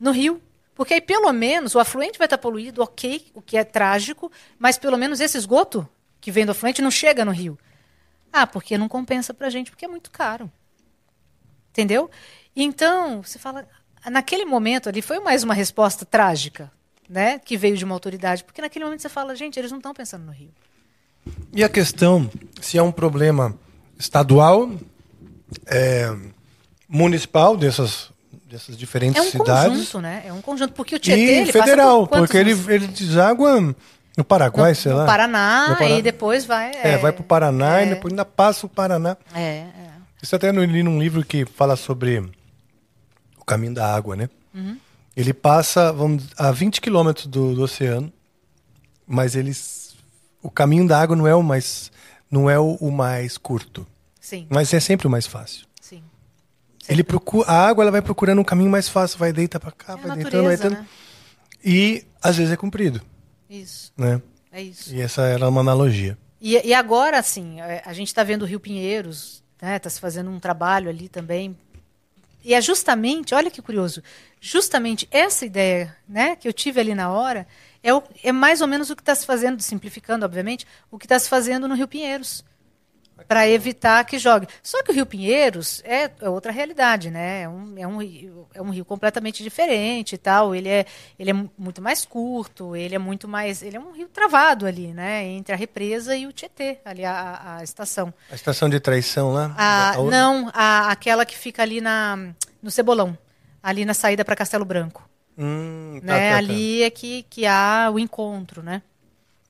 no rio. Porque aí, pelo menos, o afluente vai estar poluído, ok, o que é trágico, mas pelo menos esse esgoto que vem do afluente não chega no rio. Ah, porque não compensa pra gente, porque é muito caro. Entendeu? Então, você fala, naquele momento ali foi mais uma resposta trágica, né, que veio de uma autoridade, porque naquele momento você fala, gente, eles não estão pensando no Rio. E a questão, se é um problema estadual, é, municipal, dessas, dessas diferentes É um cidades, conjunto, né? É um conjunto, porque o Tietê e ele federal, por porque ele, ele deságua no Paraguai, no, sei no lá. Paraná, No Paraná. e depois vai. É, vai pro Paraná é, e depois ainda passa o Paraná. É, é. Isso até eu li num livro que fala sobre o caminho da água, né? Uhum. Ele passa vamos, a 20 quilômetros do, do oceano, mas eles, o caminho da água não é o mais, não é o, o mais curto, Sim, mas é sempre o mais fácil. Ele procura, a água ela vai procurando um caminho mais fácil, vai deita para cá, É vai deitando, vai natureza, deitando, né? e às vezes é comprido, Isso, né? é isso. E essa era uma analogia. E, e agora, assim, é, a gente está vendo o Rio Pinheiros, está se fazendo um trabalho ali também. E é justamente, olha que curioso, justamente essa ideia né, que eu tive ali na hora é, o- é mais ou menos o que está se fazendo, simplificando, obviamente, o que está se fazendo no Rio Pinheiros. Para evitar que jogue. Só que o Rio Pinheiros é, é outra realidade, né? É um, é, um, rio- é um rio completamente diferente e tal. Ele é, ele é mu- muito mais curto, ele é muito mais. Ele é um rio travado ali, né? Entre a represa e o Tietê, ali a, a- a estação. A estação de traição lá? A- a- não, a, aquela que fica ali na, no Cebolão, ali na saída para Castelo Branco. Hum, tá, né? tá, tá. Ali é que, que há o encontro, né?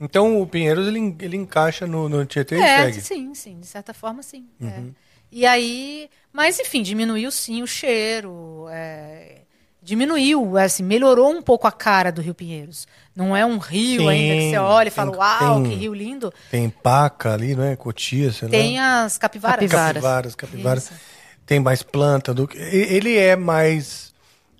Então o Pinheiros ele, ele encaixa no, no Tietê e é, segue. sim, sim, de certa forma sim. é. Uhum. E aí, mas enfim, diminuiu sim o cheiro, é, diminuiu, assim, melhorou um pouco a cara do Rio Pinheiros. Não é um rio Sim, ainda que você olha e fala, tem- uau, tem- que rio lindo. Tem paca ali, não é? Cotia, sei Tem lá. as capivaras. Capivara. Capivaras, capivaras. Isso. Tem mais planta. Do que... e- Ele é mais,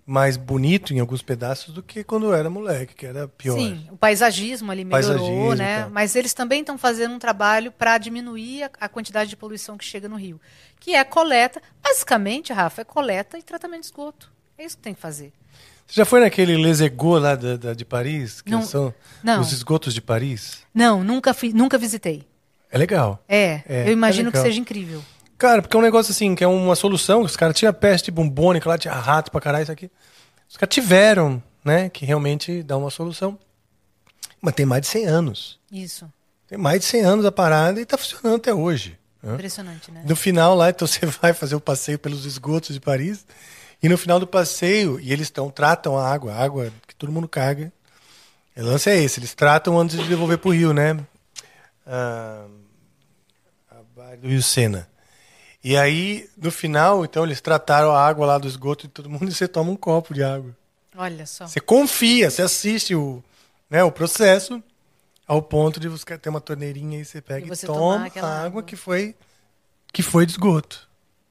mais bonito em alguns pedaços do que quando eu era moleque, que era pior. Sim, o paisagismo ali melhorou, Paisagismo, né? tá. Mas eles também estão fazendo um trabalho para diminuir a, a quantidade de poluição que chega no rio, que é coleta, basicamente, Rafa, é coleta e tratamento de esgoto. É isso que tem que fazer. Você já foi naquele Les Égaux lá da, da- de Paris? Que Não. são Não. os esgotos de Paris? Não, nunca fi, nunca visitei. É legal. É, É, eu imagino é que seja incrível. Cara, porque é um negócio assim, que é uma solução. Os caras tinham peste bumbônica lá, tinha rato pra caralho, isso aqui. Os caras tiveram, né? Que realmente dá uma solução. Mas tem mais de 100 anos. Isso. Tem mais de 100 anos a parada e tá funcionando até hoje. né? Impressionante, né? No final lá, então você vai fazer o passeio pelos esgotos de Paris. E no final do passeio, e eles estão tratam a água, a água que todo mundo caga. O lance é esse, eles tratam antes de devolver pro rio, né? Ah, do Rio Sena. E aí, no final, então, eles trataram a água lá do esgoto de todo mundo e você toma um copo de água. Olha só. Você confia, você assiste o, né, o processo ao ponto de você ter uma torneirinha e você pega E e, você tomar toma a água, água. que foi que foi de esgoto.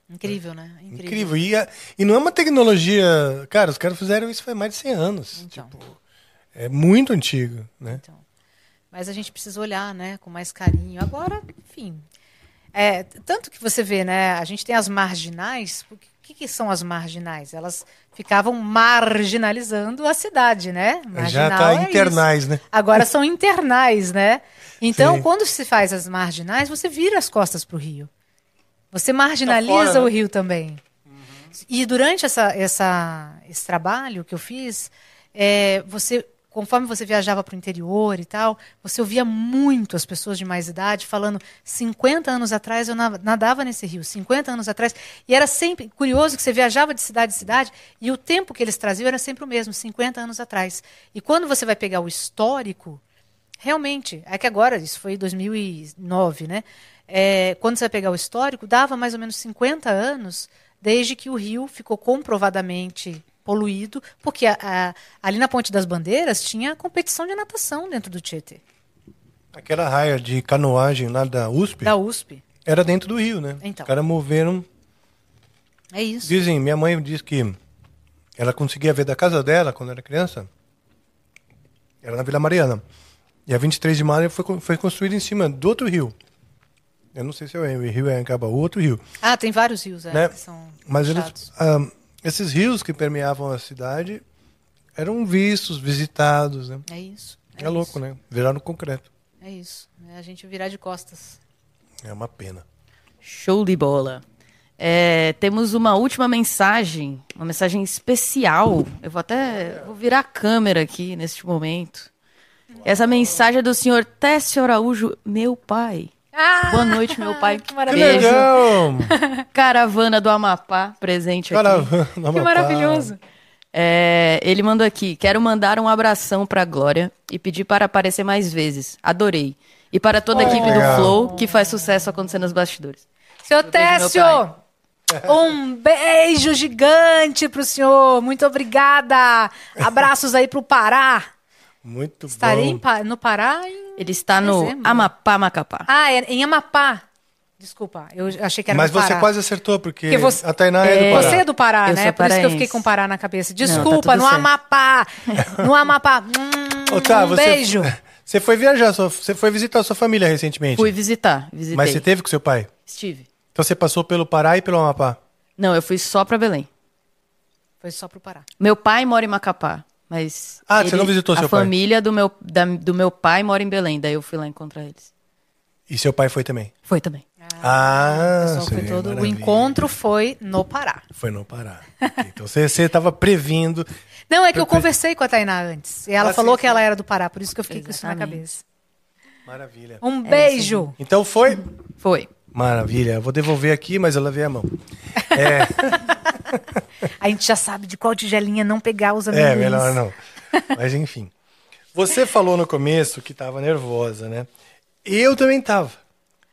Incrível, né? Incrível. Incrível. E, a- e não é uma tecnologia. Cara, os caras fizeram isso faz mais de 100 anos. Então. Tipo, É muito antigo, né? Então, mas a gente precisa olhar, né, com mais carinho. Agora, enfim, é, tanto que você vê, né, a gente tem as marginais. O que, que são as marginais? Elas ficavam marginalizando a cidade, né? Já Marginal tá é internais, isso. né? Agora são internais, né? Então, Sim. quando se faz as marginais, você vira as costas para o Rio. Você marginaliza Tá fora, o né? Rio também. E durante essa, essa, esse trabalho que eu fiz, é, você, conforme você viajava para o interior e tal, você ouvia muito as pessoas de mais idade falando: 50 anos atrás eu na- nadava nesse rio, 50 anos atrás. E era sempre curioso que você viajava de cidade em cidade e o tempo que eles traziam era sempre o mesmo, 50 anos atrás. E quando você vai pegar o histórico, Realmente, é que agora, isso foi em 2009, né? É, quando você vai pegar o histórico, dava mais ou menos 50 anos desde que o rio ficou comprovadamente poluído, porque a- a- ali na Ponte das Bandeiras tinha competição de natação dentro do Tietê, Aquela raia de canoagem lá da USP da USP. era dentro do rio, né? Então. Os caras moveram. É isso. Dizem, minha mãe diz que ela conseguia ver da casa dela quando era criança. Era na Vila Mariana. E a 23 de maio foi, foi construída em cima do outro rio. Eu não sei se é o rio é Ancabaú ou outro rio. Ah, tem vários rios é, Né? que são Mas eles, ah, esses rios que permeavam a cidade eram vistos, visitados. Né? É isso. É, louco, né? Viraram concreto. É isso. É a gente virar de costas. É uma pena. Show de bola. É, temos uma última mensagem, uma mensagem especial. Eu vou até vou virar a câmera aqui neste momento. Essa mensagem é do senhor Técio Araújo, meu pai. Ah, Boa noite, meu pai. Que Que maravilha. Beijo. legal! Caravana do Amapá, presente aqui. Caravana, Que Amapá. maravilhoso. É, ele mandou aqui: quero mandar um abração pra Glória e pedir para aparecer mais vezes. Adorei. E para toda a equipe Legal. do Flow, que faz sucesso acontecer nos bastidores. Seu Técio, um beijo gigante pro senhor. Muito obrigada. Abraços aí pro Pará. Muito Estarei bom. Pa- no Pará em... Ele está no Dezembro. Amapá, Macapá. Ah, é em Amapá. Desculpa, eu achei que era Mas no Pará. você quase acertou, porque, Porque você- a Tainá é, do Pará. Você é do Pará, Eu né? sou Por isso que eu fiquei com Pará na cabeça. tá Desculpa, tudo no certo. Amapá. No Amapá. Hum, tá, um você, beijo. Você foi viajar, você foi visitar a sua família recentemente. Fui visitar, visitei. Mas você teve com seu pai? Estive. Então você passou pelo Pará e pelo Amapá. Não, eu fui só pra Belém. Foi só pro Pará. Meu pai mora em Macapá, mas... Ah, você não visitou a seu pai? família do meu, da- do meu pai mora em Belém, daí eu fui lá encontrar eles. E seu pai foi também? Foi também. Ah, foi sim, todo- o encontro foi no Pará. Foi no Pará. Então você estava previndo. Não, é que eu conversei com a Tainá antes. E ela Ah, falou sim, que ela era do Pará, por isso que eu fiquei com isso na Exatamente. cabeça. Maravilha. Um beijo. Então foi? Foi. Maravilha. Eu vou devolver aqui, mas eu lavei a mão. É, A gente já sabe de qual tigelinha não pegar os amendoins. é melhor não. Mas enfim. Você falou no começo que estava nervosa, né? Eu também estava.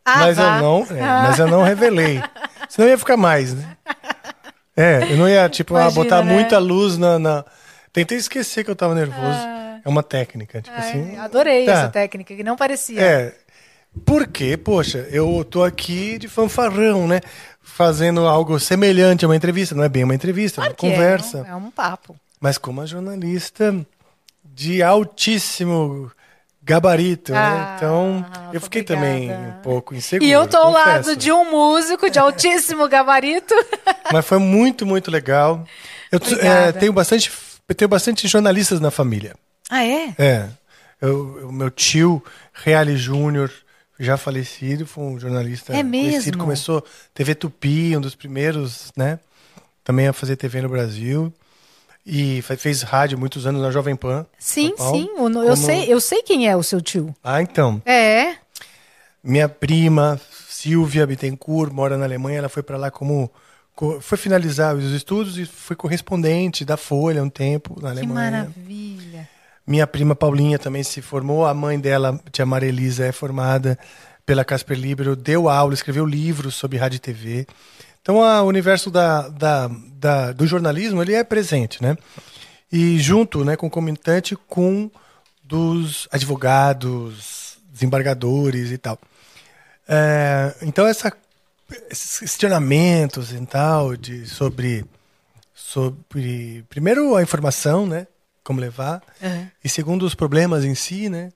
Ah, mas, eu vá. não, é, mas eu não revelei. Senão ia ficar mais, né? É, eu não ia, tipo, ah, Imagina, botar né? muita luz na, na- Tentei esquecer que eu tava nervoso. É uma técnica, tipo Ai, assim. adorei tá. essa técnica, que não parecia. É. Porque, poxa, eu tô aqui de fanfarrão, né? Fazendo algo semelhante a uma entrevista. Não é bem uma entrevista, é uma é, conversa. É, um, é um papo. Mas como uma jornalista de altíssimo gabarito, né? Ah, Então, Rafa, eu fiquei obrigada. também um pouco inseguro. E eu tô ao lado confesso. de um músico de altíssimo gabarito. Mas foi muito, muito legal. Eu é, tenho bastante, tenho bastante jornalistas na família. Ah, é? É. Eu- O meu tio, Reale Júnior, já falecido, foi um jornalista É mesmo? conhecido. Começou TV Tupi, um dos primeiros, né? Também a fazer TV no Brasil. E fe- fez rádio muitos anos na Jovem Pan. Sim, Paulo. sim. Eu, Como- sei, eu sei quem é o seu tio. Ah, então. É. Minha prima, Silvia Bittencourt, mora na Alemanha. Ela foi para lá como. co- Foi finalizar os estudos e foi correspondente da Folha um tempo na Que Alemanha. maravilha. Minha prima Paulinha também se formou. A mãe dela, tia Maria Elisa, é formada pela Casper Libero, deu aula, escreveu livros sobre rádio e TV. Então, o universo da, da- da- do jornalismo ele é presente, né? E junto, né, concomitante com dos advogados, desembargadores e tal. É, então, essa, esses questionamentos e tal de, sobre, sobre, primeiro, a informação, né? Como levar. Uhum. E segundo, os problemas em si, né?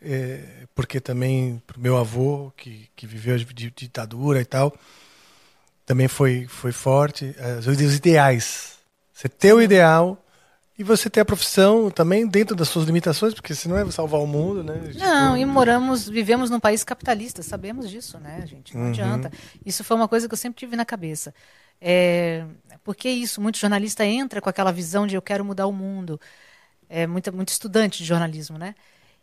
É, porque também pro meu avô, que, que viveu de ditadura e tal, também foi, foi forte. Os ideais. Você ter o ideal e você ter a profissão também dentro das suas limitações, porque senão é salvar o mundo, né? Não, tipo... e moramos, vivemos num país capitalista, sabemos disso, né, gente? Não uhum. adianta. Isso foi uma coisa que eu sempre tive na cabeça. É, porque isso, muito jornalista entra com aquela visão de eu quero mudar o mundo. É muito, muito estudante de jornalismo, né?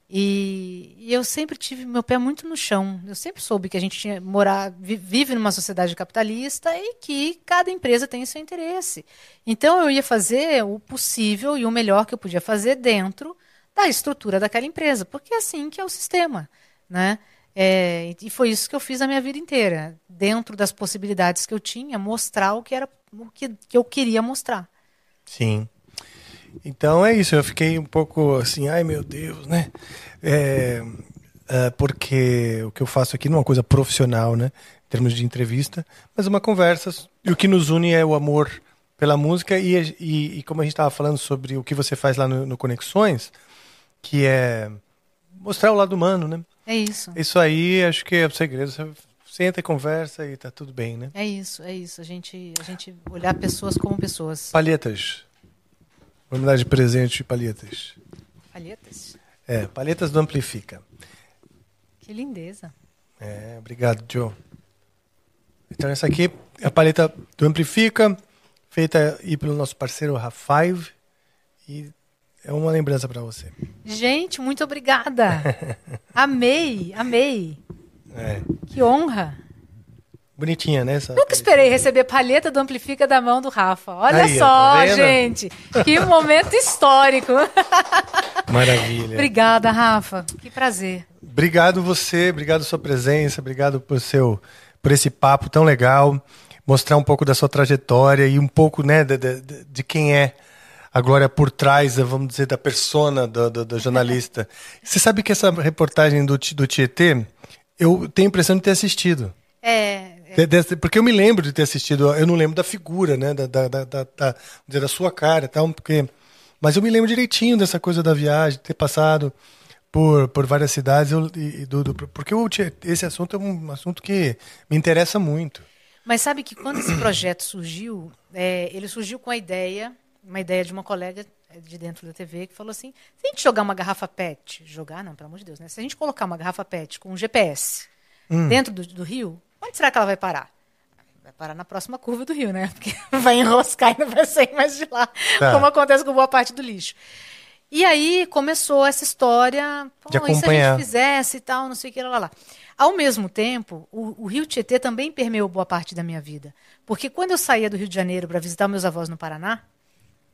E, e, eu sempre tive meu pé muito no chão. Eu sempre soube que a gente tinha morar, vive numa sociedade capitalista e que cada empresa tem seu interesse. Então eu ia fazer o possível e o melhor que eu podia fazer dentro da estrutura daquela empresa, porque é assim que é o sistema, né? É, e foi isso que eu fiz a minha vida inteira, dentro das possibilidades que eu tinha, mostrar o que era o que, que eu queria mostrar. Sim. Então é isso, eu fiquei um pouco assim, ai meu Deus, né? É, é, porque o que eu faço aqui não é uma coisa profissional, né? Em termos de entrevista, mas uma conversa. E o que nos une é o amor pela música e, e, e como a gente estava falando sobre o que você faz lá no, no Conexões, que é mostrar o lado humano, né? É isso. Isso aí, acho que é o segredo. Você senta e conversa e tá tudo bem, né? É isso, é isso. A gente, a gente olhar pessoas como pessoas. Palhetas. Vamos dar de presente de palhetas. Palhetas? É, palhetas do Amplifica. Que lindeza. É, obrigado, Joe. Então essa aqui é a paleta do Amplifica, feita aí pelo nosso parceiro Ra5 e é uma lembrança para você. Gente, muito obrigada. amei, amei. É. Que honra. Bonitinha, né? Nunca esperei receber palheta do Amplifica da mão do Rafa. Olha Aí, só, tá gente. Que momento histórico. Maravilha. Obrigada, Rafa. Que prazer. Obrigado você, obrigado sua presença, obrigado por seu por esse papo tão legal, mostrar um pouco da sua trajetória e um pouco, né, de, de, de quem é a Glória por trás, vamos dizer, da persona do, do, do jornalista. você sabe que essa reportagem do, do Tietê, eu tenho a impressão de ter assistido. É, porque eu me lembro de ter assistido, eu não lembro da figura, né? Da, da, da, da, da sua cara tal, porque. Mas eu me lembro direitinho dessa coisa da viagem, ter passado por, por várias cidades, eu, e, do, do, porque eu, esse assunto é um assunto que me interessa muito. Mas sabe que quando esse projeto surgiu, é, ele surgiu com a ideia, uma ideia de uma colega de dentro da TV que falou assim: se a gente jogar uma garrafa PET, jogar não, pelo amor de Deus, né? Se a gente colocar uma garrafa PET com um GPS hum. dentro do, do rio, Onde será que ela vai parar? Vai parar na próxima curva do rio, né? Porque vai enroscar e não vai sair mais de lá, tá. como acontece com boa parte do lixo. E aí começou essa história, de acompanhar. se a gente fizesse e tal, não sei o que, lá, lá. Ao mesmo tempo, o, o, Rio Tietê também permeou boa parte da minha vida. Porque quando eu saía do Rio de Janeiro para visitar meus avós no Paraná,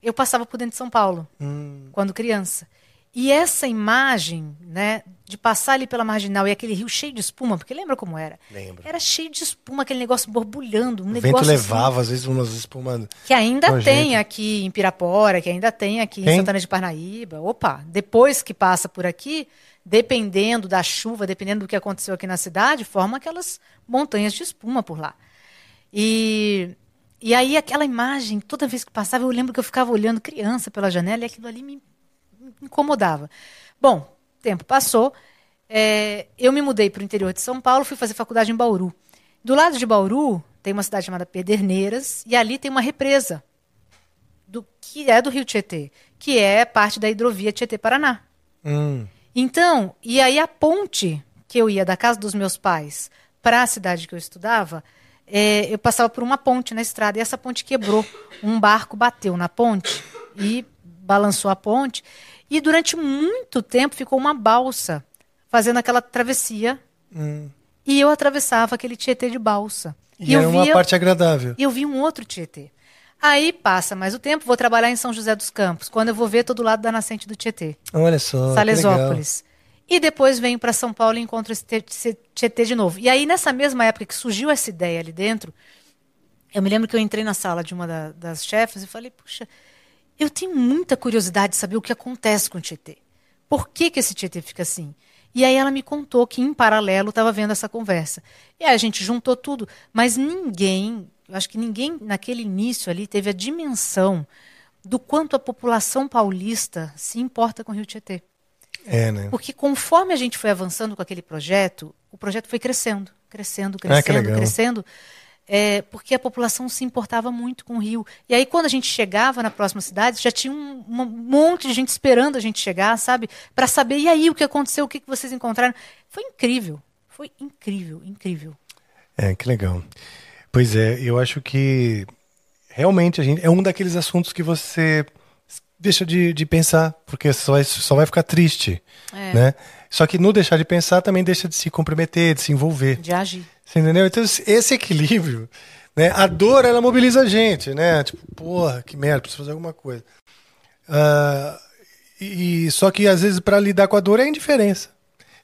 eu passava por dentro de São Paulo, hum. quando criança. E essa imagem, né, de passar ali pela marginal e aquele rio cheio de espuma, porque lembra como era? Lembro. Era cheio de espuma, aquele negócio borbulhando, um o negócio vento levava assim, às vezes umas espumas. Que ainda tem aqui em Pirapora, que ainda tem aqui em Santana de Parnaíba. Opa, depois que passa por aqui, dependendo da chuva, dependendo do que aconteceu aqui na cidade, forma aquelas montanhas de espuma por lá. E e aí aquela imagem, toda vez que passava, eu lembro que eu ficava olhando criança pela janela e aquilo ali me incomodava. Bom, tempo passou, é, eu me mudei para o interior de São Paulo, fui fazer faculdade em Bauru. Do lado de Bauru tem uma cidade chamada Pederneiras e ali tem uma represa do que é do Rio Tietê, que é parte da hidrovia Tietê-Paraná. Hum. Então, e aí a ponte que eu ia da casa dos meus pais para a cidade que eu estudava, é, eu passava por uma ponte na estrada e essa ponte quebrou. Um barco bateu na ponte e balançou a ponte. E durante muito tempo ficou uma balsa fazendo aquela travessia. Hum. E eu atravessava aquele Tietê de balsa. E, e era uma via, parte agradável. E eu vi um outro Tietê. Aí passa mais o tempo, vou trabalhar em São José dos Campos. Quando eu vou ver todo lado da nascente do Tietê. Olha só. Salesópolis. E depois venho para São Paulo e encontro esse Tietê de novo. E aí, nessa mesma época que surgiu essa ideia ali dentro, eu me lembro que eu entrei na sala de uma da, das chefes e falei, puxa, eu tenho muita curiosidade de saber o que acontece com o Tietê. Por que, que esse Tietê fica assim? E aí ela me contou que, em paralelo, estava vendo essa conversa. E aí a gente juntou tudo, mas ninguém, eu acho que ninguém naquele início ali teve a dimensão do quanto a população paulista se importa com o Rio Tietê. É, né? Porque conforme a gente foi avançando com aquele projeto, o projeto foi crescendo, crescendo, Ah, crescendo, legal. crescendo, é, porque a população se importava muito com o Rio. E aí, quando a gente chegava na próxima cidade, já tinha um, um monte de gente esperando a gente chegar, sabe? Para saber, e aí, o que aconteceu, o que que vocês encontraram. Foi incrível, foi incrível, incrível. É, que legal. Pois é, eu acho que realmente a gente é um daqueles assuntos que você deixa de, de pensar, porque só vai, só vai ficar triste, É. né? Só que no deixar de pensar também deixa de se comprometer, de se envolver. De agir. Você entendeu? Então esse equilíbrio, né? A dor ela mobiliza a gente, né? Tipo, porra, que merda, preciso fazer alguma coisa. Ah, e só que às vezes para lidar com a dor é a indiferença.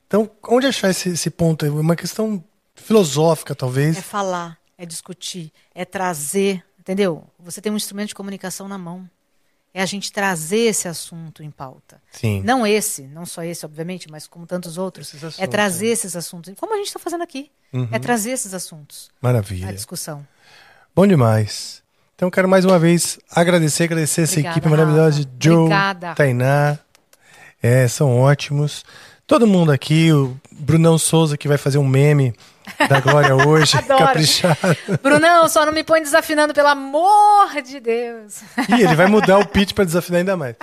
Então, onde achar esse, esse ponto? É uma questão filosófica, talvez. É falar, é discutir, é trazer, entendeu? Você tem um instrumento de comunicação na mão. É a gente trazer esse assunto em pauta. Sim. Não esse, não só esse, obviamente, mas como tantos outros. Assuntos, é trazer é. esses assuntos. Como a gente está fazendo aqui. É trazer esses assuntos Maravilha. à discussão. Bom demais. Então, quero mais uma vez agradecer, agradecer essa Obrigada, equipe maravilhosa de. Joe, Obrigada. Tainá. É, são ótimos. Todo mundo aqui, o Brunão Souza, que vai fazer um meme da Glória hoje, Adoro. caprichado. Brunão, só não me põe desafinando, pelo amor de Deus. Ih, ele vai mudar o pitch para desafinar ainda mais.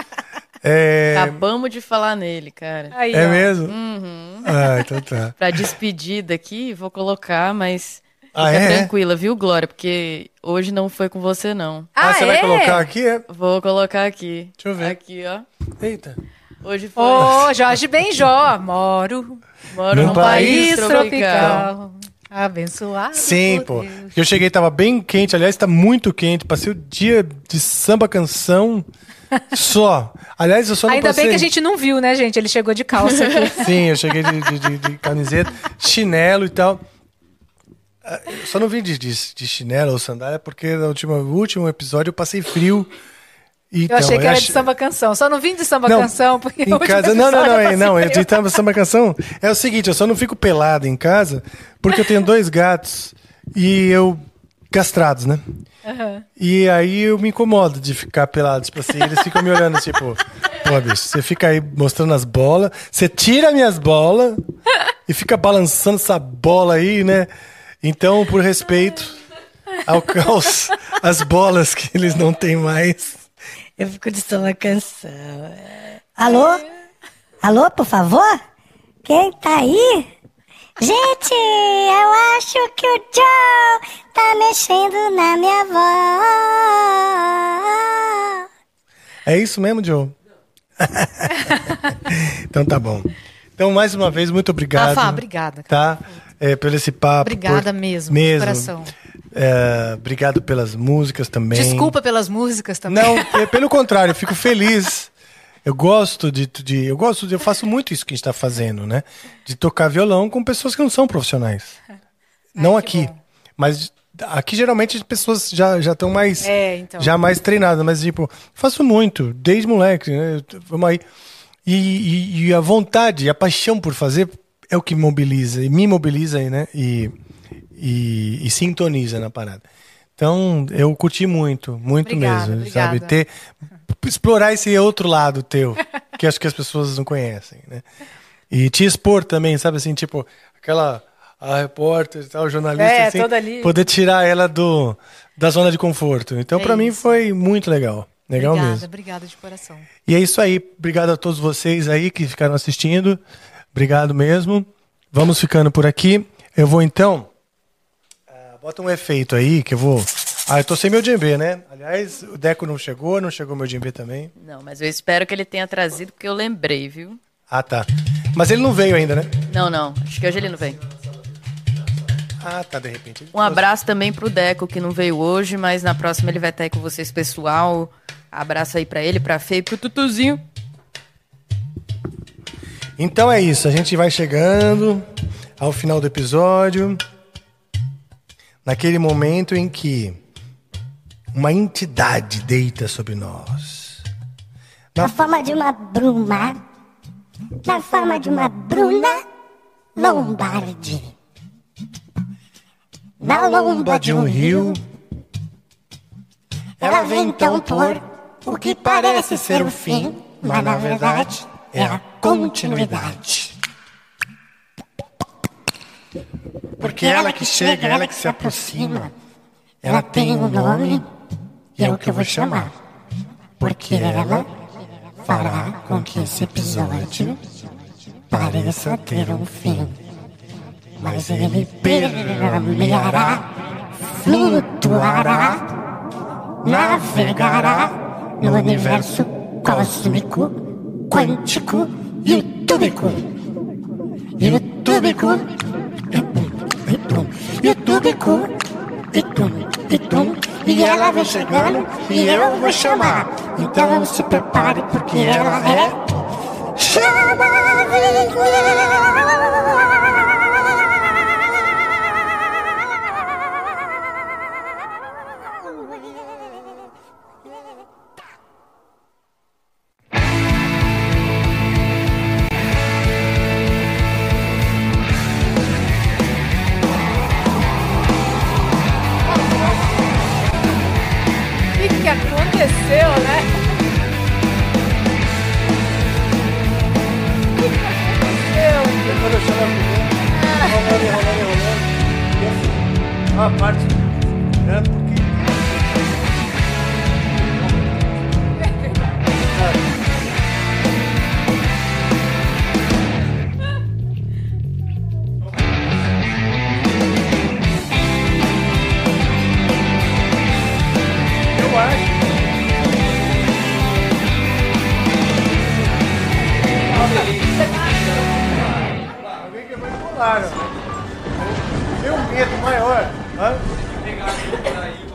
É, Acabamos de falar nele, cara. Aí, é ó. mesmo? Uhum. Ah, então tá. Pra despedida aqui, vou colocar, mas Ah, fica é? tranquila, viu, Glória? Porque hoje não foi com você, não. Ah, Ah, você vai é? colocar aqui? É? Vou colocar aqui. Deixa eu ver. Aqui, ó. Eita. Hoje foi. Ô, Jorge Benjó, moro Moro Num num país país tropical. Abençoado. Sim, por pô. Deus. Eu cheguei, tava bem quente. Aliás, tá muito quente. Passei o dia de samba canção só. Aliás, eu só não Ainda passei... bem que a gente não viu, né, gente? Ele chegou de calça aqui. Sim, eu cheguei de, de- de- de camiseta, chinelo e tal. Ah, eu Só não vim de, de- de chinelo ou sandália porque no último, no último episódio eu passei frio. Eu Então, achei que era de samba canção. Só não vim de samba Não, canção, porque em casa não não não é, eu não é de samba, canção é o seguinte eu só não fico pelado em casa porque eu tenho dois gatos e eu castrados né? E aí eu me incomodo de ficar pelados tipo assim eles ficam me olhando tipo pô bicho você fica aí mostrando as bolas você tira minhas bolas e fica balançando essa bola aí né? Então por respeito ao caos as bolas que eles não têm mais Eu fico de samba canção. Alô? Alô, por favor? Quem tá aí? Gente, eu acho que o Joe tá mexendo na minha voz. É isso mesmo, Joe? então tá bom. Então, mais uma vez, muito obrigado. Rafa, obrigada, cara. Tá? É, pelo esse papo. Obrigada por- mesmo, de mesmo. coração. É, obrigado pelas músicas também. Desculpa pelas músicas também. Não, é, pelo contrário, eu fico feliz. Eu gosto de, de. Eu gosto de. Eu faço muito isso que a gente tá fazendo, né? De tocar violão com pessoas que não são profissionais. não que aqui. bom. Mas aqui geralmente as pessoas já já estão mais. É, então. Já mais treinadas. Mas, tipo, faço muito, desde moleque, né? Vamos aí. E, e- e a vontade, a paixão por fazer é o que mobiliza, e me mobiliza, né? E, e, e sintoniza na parada. Então, eu curti muito, muito Obrigada, mesmo, obrigada. sabe? Ter, explorar esse outro lado teu, que acho que as pessoas não conhecem, né? E te expor também, sabe assim, tipo, aquela a repórter, tal, jornalista, É, assim, toda ali. poder tirar ela do da zona de conforto. Então, É pra mim foi muito legal. Legal obrigada, mesmo. obrigada de coração. E é isso aí. Obrigado a todos vocês aí que ficaram assistindo. Obrigado mesmo. Vamos ficando por aqui. Eu vou então. Bota um efeito aí que eu vou. Ah, eu tô sem meu djembe, né? Aliás, o Deco não chegou, não chegou meu djembe também. Não, mas eu espero que ele tenha trazido, porque eu lembrei, viu? Ah, tá. Mas ele não veio ainda, né? Não, não. Acho que hoje ele não vem. Ah, tá, de repente. Um abraço também pro Deco, que não veio hoje, mas na próxima ele vai estar aí com vocês, pessoal. Abraço aí pra ele, pra Fê e pro Tutuzinho. Então é isso, a gente vai chegando ao final do episódio. Naquele momento em que uma entidade deita sobre nós. Na forma de uma bruma, na forma de uma Bruna Lombardi. Na lomba de um rio, ela vem então pôr O que parece ser o fim, mas na verdade é a continuidade. Porque ela que chega, ela que se aproxima, ela tem um nome e é o que eu vou chamar. Porque ela fará com que esse episódio pareça ter um fim. Mas ele permeará, flutuará, navegará no universo cósmico, quântico e utúbico. Yutubico, Yutubico, Itum, Itum, e ela vem chegando e eu vou chamar. Então se prepare porque ela é O aconteceu, né? O que, aconteceu? Quando eu chamo a rolando, rolando, rolando. E assim, a parte. É porque. ó. Meu medo maior. Hã?